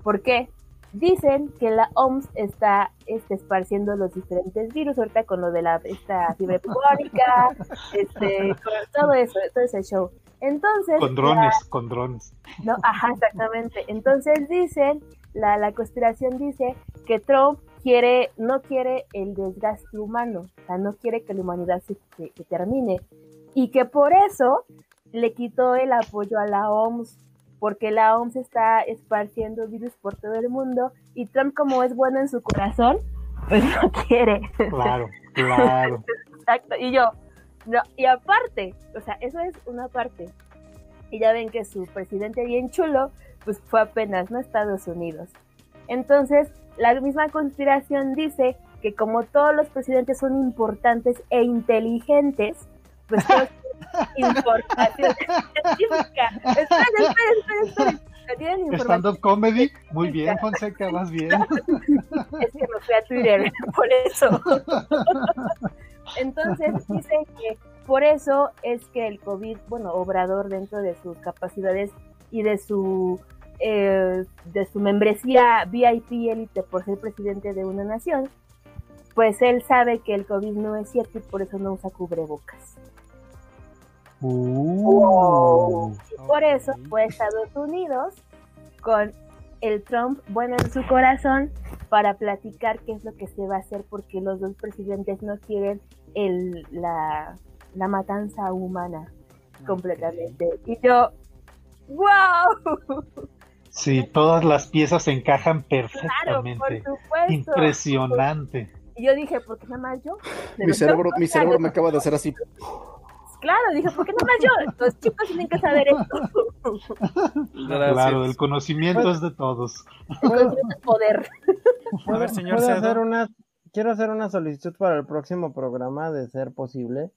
[SPEAKER 6] ¿Por qué? Dicen que la OMS está este, esparciendo los diferentes virus ahorita con lo de la esta fiebre bubónica, este, con todo eso, todo ese show. Entonces,
[SPEAKER 8] con
[SPEAKER 6] la-
[SPEAKER 8] drones, con drones.
[SPEAKER 6] no, ajá, exactamente. Entonces dicen, la, la conspiración dice que Trump quiere, no quiere el desgaste humano, o sea, no quiere que la humanidad se, se- se termine. Y que por eso le quitó el apoyo a la OMS, porque la OMS está esparciendo virus por todo el mundo y Trump como es bueno en su corazón, pues no quiere.
[SPEAKER 8] Claro, claro.
[SPEAKER 6] Exacto. Y yo, no, y aparte, o sea, eso es una parte. Y ya ven que su presidente bien chulo, pues fue apenas, ¿no? Estados Unidos. Entonces, la misma conspiración dice que como todos los presidentes son importantes e inteligentes, pues todos tienen información científica. Esperen, esperen, esperen, esperen. Tienen información
[SPEAKER 8] comedy, muy bien, Fonseca, vas bien.
[SPEAKER 6] es que me fui a Twitter, por eso. Entonces dicen que por eso es que el COVID, bueno, Obrador dentro de sus capacidades y de su eh, de su membresía VIP élite por ser presidente de una nación, pues él sabe que el COVID no es cierto y por eso no usa cubrebocas.
[SPEAKER 8] Uh,
[SPEAKER 6] Y por eso fue Estados Unidos con el Trump bueno en su corazón para platicar qué es lo que se va a hacer porque los dos presidentes no quieren el, la, la matanza humana completamente. Y yo, ¡wow!
[SPEAKER 8] Sí, todas las piezas se encajan
[SPEAKER 6] Claro, por
[SPEAKER 8] perfectamente.
[SPEAKER 6] supuesto.
[SPEAKER 8] Impresionante.
[SPEAKER 6] Y yo dije, ¿por qué nada más yo?
[SPEAKER 5] Mi cerebro, mi cerebro me acaba de hacer así.
[SPEAKER 6] Claro, dije, ¿por qué nada más yo? Los chicos tienen que saber esto.
[SPEAKER 8] Claro, el conocimiento es de todos.
[SPEAKER 6] El conocimiento es poder.
[SPEAKER 3] A ver, señor
[SPEAKER 4] ¿Puedo
[SPEAKER 3] Cedo.
[SPEAKER 4] hacer una, quiero hacer una solicitud para el próximo programa, de ser posible.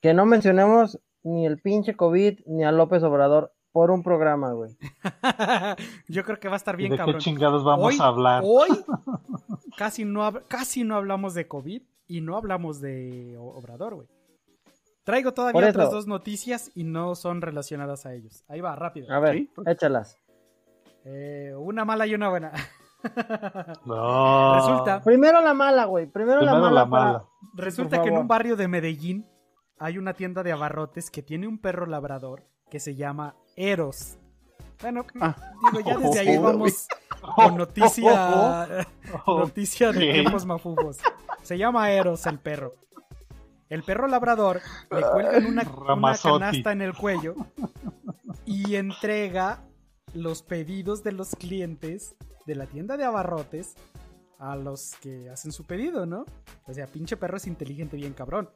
[SPEAKER 4] Que no mencionemos ni el pinche COVID ni a López Obrador por un programa, güey.
[SPEAKER 3] Yo creo que va a estar
[SPEAKER 8] ¿Y
[SPEAKER 3] bien
[SPEAKER 8] ¿De qué
[SPEAKER 3] cabrón.
[SPEAKER 8] chingados vamos
[SPEAKER 3] Hoy-
[SPEAKER 8] a hablar?
[SPEAKER 3] Hoy casi no, casi no hablamos de COVID y no hablamos de Obrador, güey. Traigo todavía
[SPEAKER 4] eso.
[SPEAKER 3] otras dos noticias y no son relacionadas a ellos. Ahí va, rápido.
[SPEAKER 4] A ver,
[SPEAKER 5] ¿Sí?
[SPEAKER 4] échalas.
[SPEAKER 3] Eh, una mala y una buena.
[SPEAKER 8] No.
[SPEAKER 3] Resulta,
[SPEAKER 4] Primero la mala, güey. Primero,
[SPEAKER 8] Primero
[SPEAKER 4] la mala.
[SPEAKER 8] la
[SPEAKER 4] para-
[SPEAKER 8] mala.
[SPEAKER 3] resulta que en un barrio de Medellín hay una tienda de abarrotes que tiene un perro labrador que se llama Eros. Bueno,
[SPEAKER 5] Ah.
[SPEAKER 3] digo, ya desde ahí vamos con noticia, noticia de tiempos mafufos. Se llama Eros el perro. El perro labrador le cuelgan una, una canasta en el cuello y entrega los pedidos de los clientes de la tienda de abarrotes a los que hacen su pedido, ¿no? O sea, pinche perro es inteligente bien cabrón.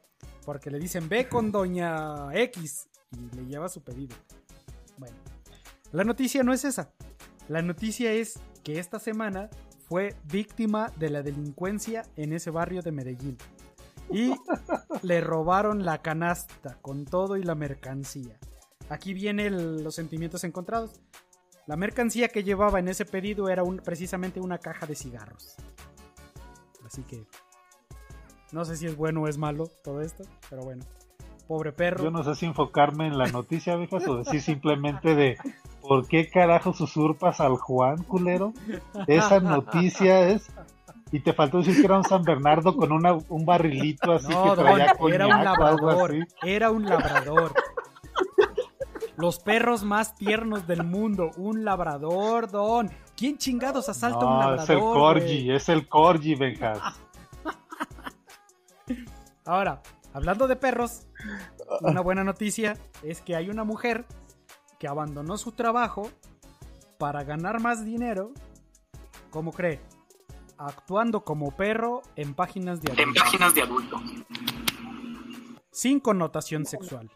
[SPEAKER 3] Porque le dicen, ve con doña X y le lleva su pedido. Bueno, la noticia no es esa. La noticia es que esta semana fue víctima de la delincuencia en ese barrio de Medellín. Y le robaron la canasta con todo y la mercancía. Aquí vienen los sentimientos encontrados. La mercancía que llevaba en ese pedido era un- precisamente una caja de cigarros. Así que no sé si es bueno o es malo todo esto, pero bueno. Pobre perro.
[SPEAKER 8] Yo no sé si enfocarme en la noticia, viejas, o decir simplemente de ¿por qué carajo usurpas al Juan, culero? Esa noticia es... Y te faltó decir que era un San Bernardo con una, un barrilito así
[SPEAKER 3] No,
[SPEAKER 8] que traía
[SPEAKER 3] don, era un
[SPEAKER 8] coñac o algo
[SPEAKER 3] labrador. Era un labrador. Los perros más tiernos del mundo. Un labrador, don. ¿Quién chingados asalta un labrador?
[SPEAKER 8] es el corgi, es el corgi, Benjas.
[SPEAKER 3] Ahora, hablando de perros, una buena noticia es que hay una mujer que abandonó su trabajo para ganar más dinero. ¿Cómo cree? Actuando como perro en páginas de adultos.
[SPEAKER 10] páginas de adulto.
[SPEAKER 3] Sin connotación sexual.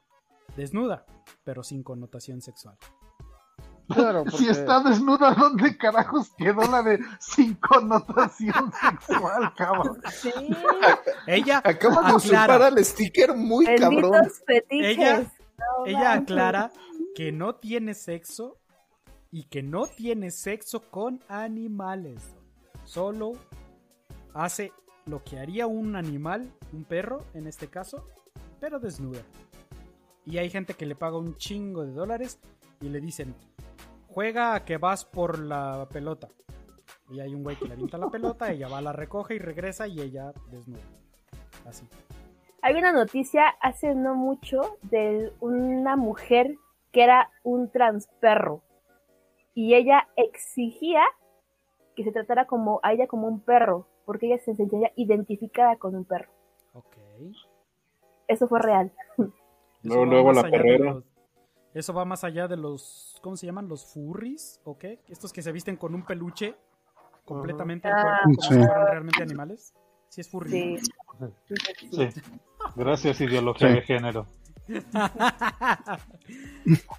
[SPEAKER 3] Desnuda, pero sin connotación sexual.
[SPEAKER 4] Claro,
[SPEAKER 8] Si está desnuda, ¿dónde carajos quedó la de sin connotación sexual, cabrón?
[SPEAKER 6] Sí.
[SPEAKER 3] Ella
[SPEAKER 5] Acaba de usurpar al sticker muy cabrón.
[SPEAKER 6] Fetiches.
[SPEAKER 3] Ella-
[SPEAKER 6] No
[SPEAKER 3] ella aclara que no tiene sexo y que no tiene sexo con animales. Solo hace lo que haría un animal, un perro en este caso, pero desnuda. Y hay gente que le paga un chingo de dólares y le dicen, juega a que vas por la pelota. Y hay un güey que le avienta la pelota, ella va, la recoge y regresa y ella desnuda. Así.
[SPEAKER 6] Hay una noticia hace no mucho de una mujer que era un transperro y ella exigía que se tratara como a ella como un perro porque ella se sentía identificada con un perro.
[SPEAKER 3] Ok.
[SPEAKER 6] Eso fue real.
[SPEAKER 9] Luego, luego la perrera.
[SPEAKER 3] los- eso va más allá de los, ¿cómo se llaman? Los furries, ¿o qué? Estos que se visten con un peluche completamente el
[SPEAKER 6] Ah.
[SPEAKER 3] cuerpo, como
[SPEAKER 5] Sí.
[SPEAKER 3] si fueran realmente animales. Sí es furry.
[SPEAKER 6] Sí.
[SPEAKER 8] Sí. Gracias, ideología
[SPEAKER 5] Sí.
[SPEAKER 8] de género.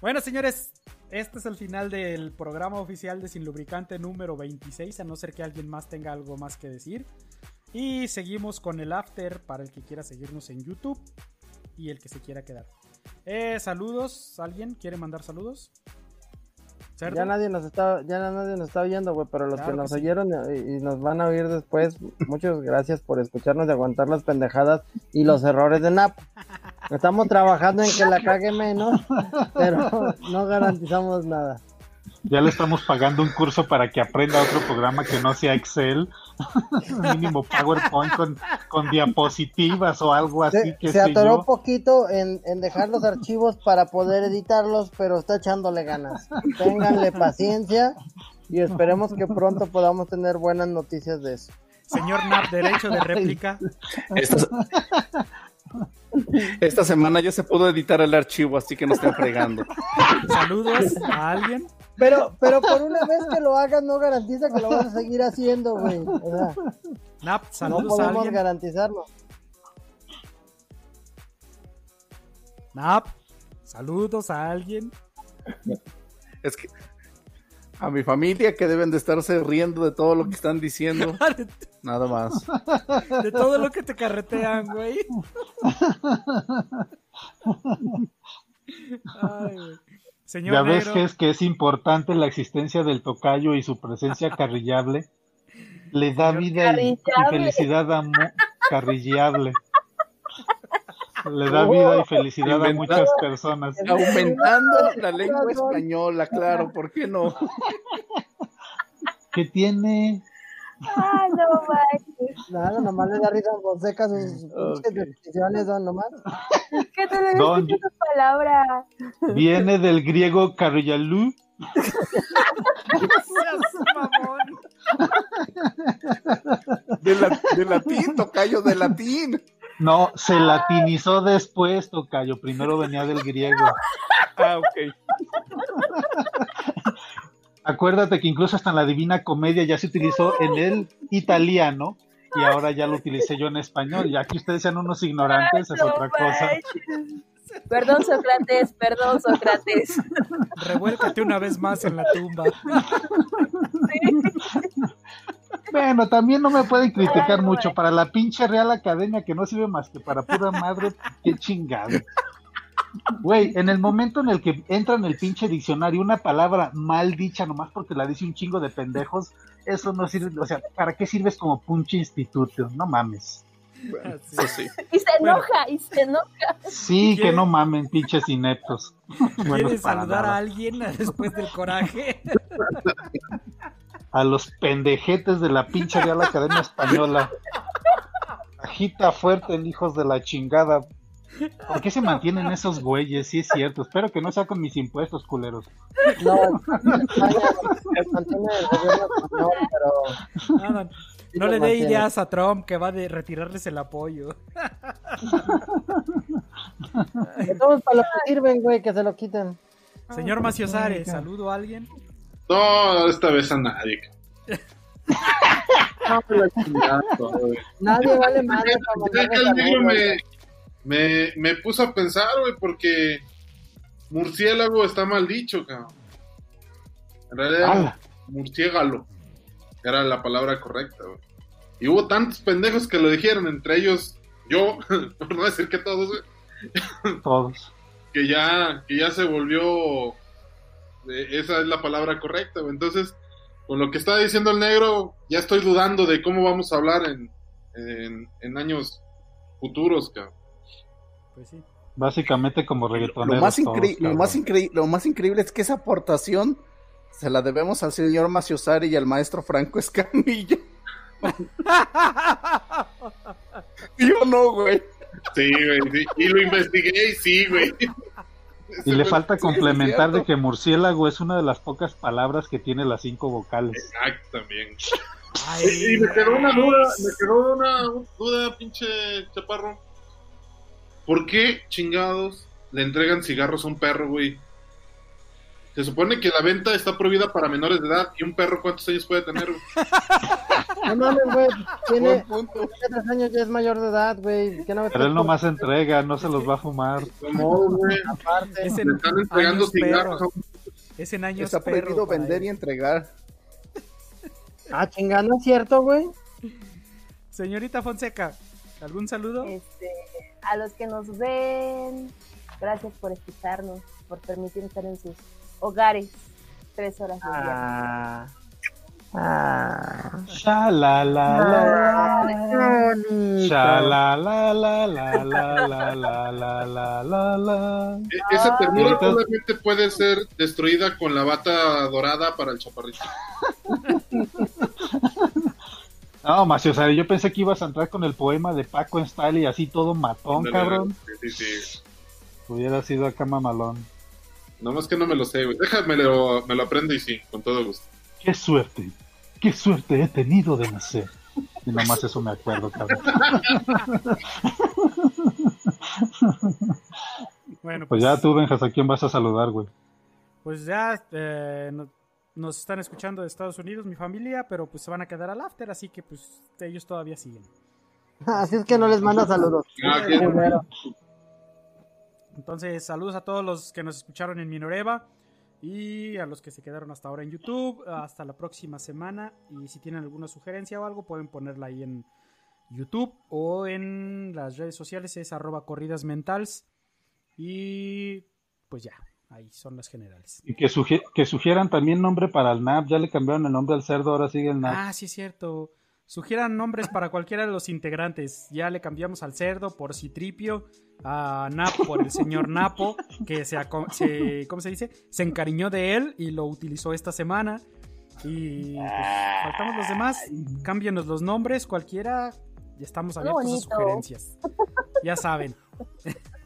[SPEAKER 3] bueno, señores, este es el final del programa oficial de Sin Lubricante número 26, a no ser que alguien más tenga algo más que decir. Y seguimos con el after para el que quiera seguirnos en YouTube y el que se quiera quedar. Eh, saludos, ¿alguien quiere mandar saludos? ¿Cerdo?
[SPEAKER 4] Ya nadie nos está, ya nadie nos está oyendo, güey, pero los
[SPEAKER 3] Claro
[SPEAKER 4] que nos
[SPEAKER 3] que sí.
[SPEAKER 4] oyeron y, y nos van a oír después, muchas gracias por escucharnos y aguantar las pendejadas y los errores de NAP. Estamos trabajando en que la cague menos, pero no garantizamos nada.
[SPEAKER 8] Ya le estamos pagando un curso para que aprenda otro programa que no sea Excel. Mínimo PowerPoint con, con diapositivas o algo así
[SPEAKER 4] Se,
[SPEAKER 8] que
[SPEAKER 4] se atoró un poquito en, en dejar los archivos para poder editarlos, pero está echándole ganas. Ténganle paciencia y esperemos que pronto podamos tener buenas noticias de eso.
[SPEAKER 3] Señor Nap, derecho de réplica.
[SPEAKER 5] Esta, esta semana ya se pudo editar el archivo, así que no estén fregando.
[SPEAKER 3] Saludos a alguien.
[SPEAKER 4] Pero, pero por una vez que lo hagas no garantiza que lo vas a seguir haciendo, güey. O sea,
[SPEAKER 3] Nap,
[SPEAKER 4] no
[SPEAKER 3] saludos a
[SPEAKER 4] podemos
[SPEAKER 3] alguien.
[SPEAKER 4] garantizarlo.
[SPEAKER 3] Nap, saludos a alguien.
[SPEAKER 5] Es que a mi familia que deben de estarse riendo de todo lo que están diciendo, nada más.
[SPEAKER 3] De todo lo que te carretean, güey. Ay, güey. Señor
[SPEAKER 8] Ya ves
[SPEAKER 3] Negro,
[SPEAKER 8] que es que es importante la existencia del tocayo y su presencia carrillable. Le da vida y, felicidad a carrillable. Le da vida y felicidad a muchas personas.
[SPEAKER 5] Aumentando la lengua española, claro, ¿por qué no?
[SPEAKER 8] ¿Qué tiene?
[SPEAKER 6] Ah, no manches.
[SPEAKER 4] Nada, nomás le da risa a Fonseca sus
[SPEAKER 5] Ok.
[SPEAKER 4] pinches definiciones, don, nomás.
[SPEAKER 6] ¿Qué te le
[SPEAKER 8] Don-
[SPEAKER 6] esa palabra?
[SPEAKER 8] Viene del griego carrillalú.
[SPEAKER 5] De, la- de latín, tocayo, de latín.
[SPEAKER 8] No, se latinizó después, Tocayo. Primero venía del griego.
[SPEAKER 5] Ah, ok.
[SPEAKER 8] Acuérdate que incluso hasta en la Divina Comedia ya se utilizó en el italiano y ahora ya lo utilicé yo en español. Ya que ustedes sean unos ignorantes es otra cosa.
[SPEAKER 6] Perdón, Sócrates, perdón, Sócrates.
[SPEAKER 3] Revuélcate una vez más en la tumba.
[SPEAKER 8] Bueno, también no me pueden criticar mucho. Para la pinche Real Academia que no sirve más que para pura madre, qué chingado. Güey, en el momento en el que entra en el pinche diccionario una palabra mal dicha nomás porque la dice un chingo de pendejos, eso no sirve, o sea, ¿para qué sirves como pinche instituto? No mames.
[SPEAKER 5] Eso sí.
[SPEAKER 6] Y se enoja, y se enoja.
[SPEAKER 8] Sí, que
[SPEAKER 3] ¿Quiere-
[SPEAKER 8] no mamen, pinches ineptos.
[SPEAKER 3] ¿Quieres saludar
[SPEAKER 8] nada.
[SPEAKER 3] a alguien después del coraje?
[SPEAKER 8] a los pendejetes de la pinche Real Academia Española. Agita fuerte, hijos de la chingada. ¿Por qué se mantienen esos güeyes? Sí es cierto. Espero que no sea con mis impuestos, culeros.
[SPEAKER 4] No, España se mantiene el gobierno español, pero
[SPEAKER 3] No, le dé ideas a Trump que va a de retirarles el apoyo.
[SPEAKER 4] todos para lo que sirven, güey, que se lo quiten.
[SPEAKER 3] Señor Maciosare, ¿saludo a alguien?
[SPEAKER 9] No, esta vez a nadie.
[SPEAKER 4] Nadie vale madre para
[SPEAKER 9] el negro me, me, me puso a pensar, güey, porque murciélago está mal dicho, cabrón. En realidad, murciégalo era la palabra correcta, güey. Y hubo tantos pendejos que lo dijeron, entre ellos yo, por no decir que todos, güey,
[SPEAKER 8] Todos.
[SPEAKER 9] que ya, que ya se volvió, eh, esa es la palabra correcta, güey. Entonces, con lo que está diciendo el negro, ya estoy dudando de cómo vamos a hablar en, en, en años futuros, cabrón.
[SPEAKER 3] Pues sí.
[SPEAKER 8] Básicamente como reggaetoneros.
[SPEAKER 5] Lo más,
[SPEAKER 8] todos,
[SPEAKER 5] lo, más incre- lo más increíble es que esa aportación se la debemos al señor Maciosari y al maestro Franco Escamilla. Yo no, güey.
[SPEAKER 9] Sí, güey, sí. Y lo investigué y sí, güey.
[SPEAKER 8] Y le falta complementar de que murciélago es una de las pocas palabras que tiene las cinco vocales.
[SPEAKER 9] Exacto, también.
[SPEAKER 3] Ay,
[SPEAKER 9] Y me quedó una duda, me quedó una duda, pinche chaparro. ¿Por qué chingados le entregan cigarros a un perro, güey? Se supone que la venta está prohibida para menores de edad. ¿Y un perro cuántos años puede tener, güey?
[SPEAKER 4] No mames, güey. Tiene tres años, ya es mayor de edad, güey. ¿Qué no
[SPEAKER 8] Pero él nomás entrega, no se los va a fumar.
[SPEAKER 9] No, güey.
[SPEAKER 4] Aparte.
[SPEAKER 3] es
[SPEAKER 9] Le están entregando
[SPEAKER 3] años
[SPEAKER 9] cigarros a
[SPEAKER 3] perro.
[SPEAKER 9] un
[SPEAKER 3] Es en años
[SPEAKER 5] Está prohibido vender y entregar.
[SPEAKER 4] Ah, chingada, ¿no es cierto, güey?
[SPEAKER 3] Señorita Fonseca, ¿algún saludo?
[SPEAKER 6] Este, a los que nos ven, gracias por escucharnos, por permitirnos estar en sus hogares tres horas al día.
[SPEAKER 4] Ah. Ah.
[SPEAKER 8] Sha la la la.
[SPEAKER 4] Bonito.
[SPEAKER 8] Sha la la la la la la la la la la la.
[SPEAKER 9] E- Esa ternura solamente puede ser destruida con la bata dorada para el chaparrito.
[SPEAKER 8] No, Macio, yo pensé que ibas a entrar con el poema de Paco en style y así todo matón, cabrón.
[SPEAKER 9] Sí, sí, sí.
[SPEAKER 8] Hubiera sido acá mamalón.
[SPEAKER 9] Nomás que no me lo sé, güey. Déjame lo, me lo aprendo y sí, con todo gusto.
[SPEAKER 8] Qué suerte, qué suerte he tenido de nacer. Y nomás eso me acuerdo, cabrón.
[SPEAKER 3] Bueno,
[SPEAKER 8] Pues ya tú, Benjas, ¿a quién vas a saludar, güey?
[SPEAKER 3] Pues ya eh, no- nos están escuchando de Estados Unidos, mi familia, pero pues se van a quedar al after, así que pues ellos todavía siguen.
[SPEAKER 4] Así es que no les manda saludos.
[SPEAKER 3] Entonces, saludos a todos los que nos escucharon en Minoreva y a los que se quedaron hasta ahora en YouTube. Hasta la próxima semana. Y si tienen alguna sugerencia o algo, pueden ponerla ahí en YouTube o en las redes sociales. Es arroba corridas mentals. Y pues ya, ahí son las generales.
[SPEAKER 8] Y que, sugie- que sugieran también nombre para el NAP. Ya le cambiaron el nombre al cerdo, ahora sigue el NAP.
[SPEAKER 3] Ah, sí es cierto. Sugieran nombres para cualquiera de los integrantes. Ya le cambiamos al cerdo por Citripio, a Nap por el señor Napo, que se, ¿cómo se dice? Se encariñó de él y lo utilizó esta semana. Y pues, faltamos los demás. Cámbienos los nombres, cualquiera. Y estamos abiertos a sugerencias. Ya saben.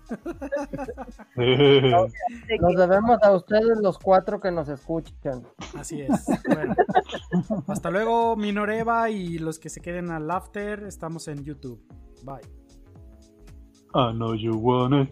[SPEAKER 6] Que-
[SPEAKER 4] debemos a ustedes los cuatro que nos escuchan.
[SPEAKER 3] Así es. Bueno, hasta luego, Minoreva y los que se queden al after. Estamos en YouTube. Bye.
[SPEAKER 8] I know you want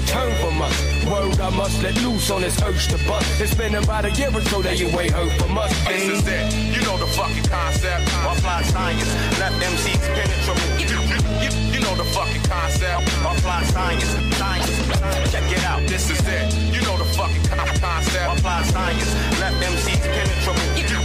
[SPEAKER 1] a turn from us. Word I must let loose on this urge to bust. It's been about a year or so that you wait heard from us.
[SPEAKER 2] This is it. You know the fucking concept. I fly science, let them seats penetrable. You, you, you, you know the fucking concept. I fly science, science, check it out. This is it. You know the fucking concept. I fly science, let them seats penetrable.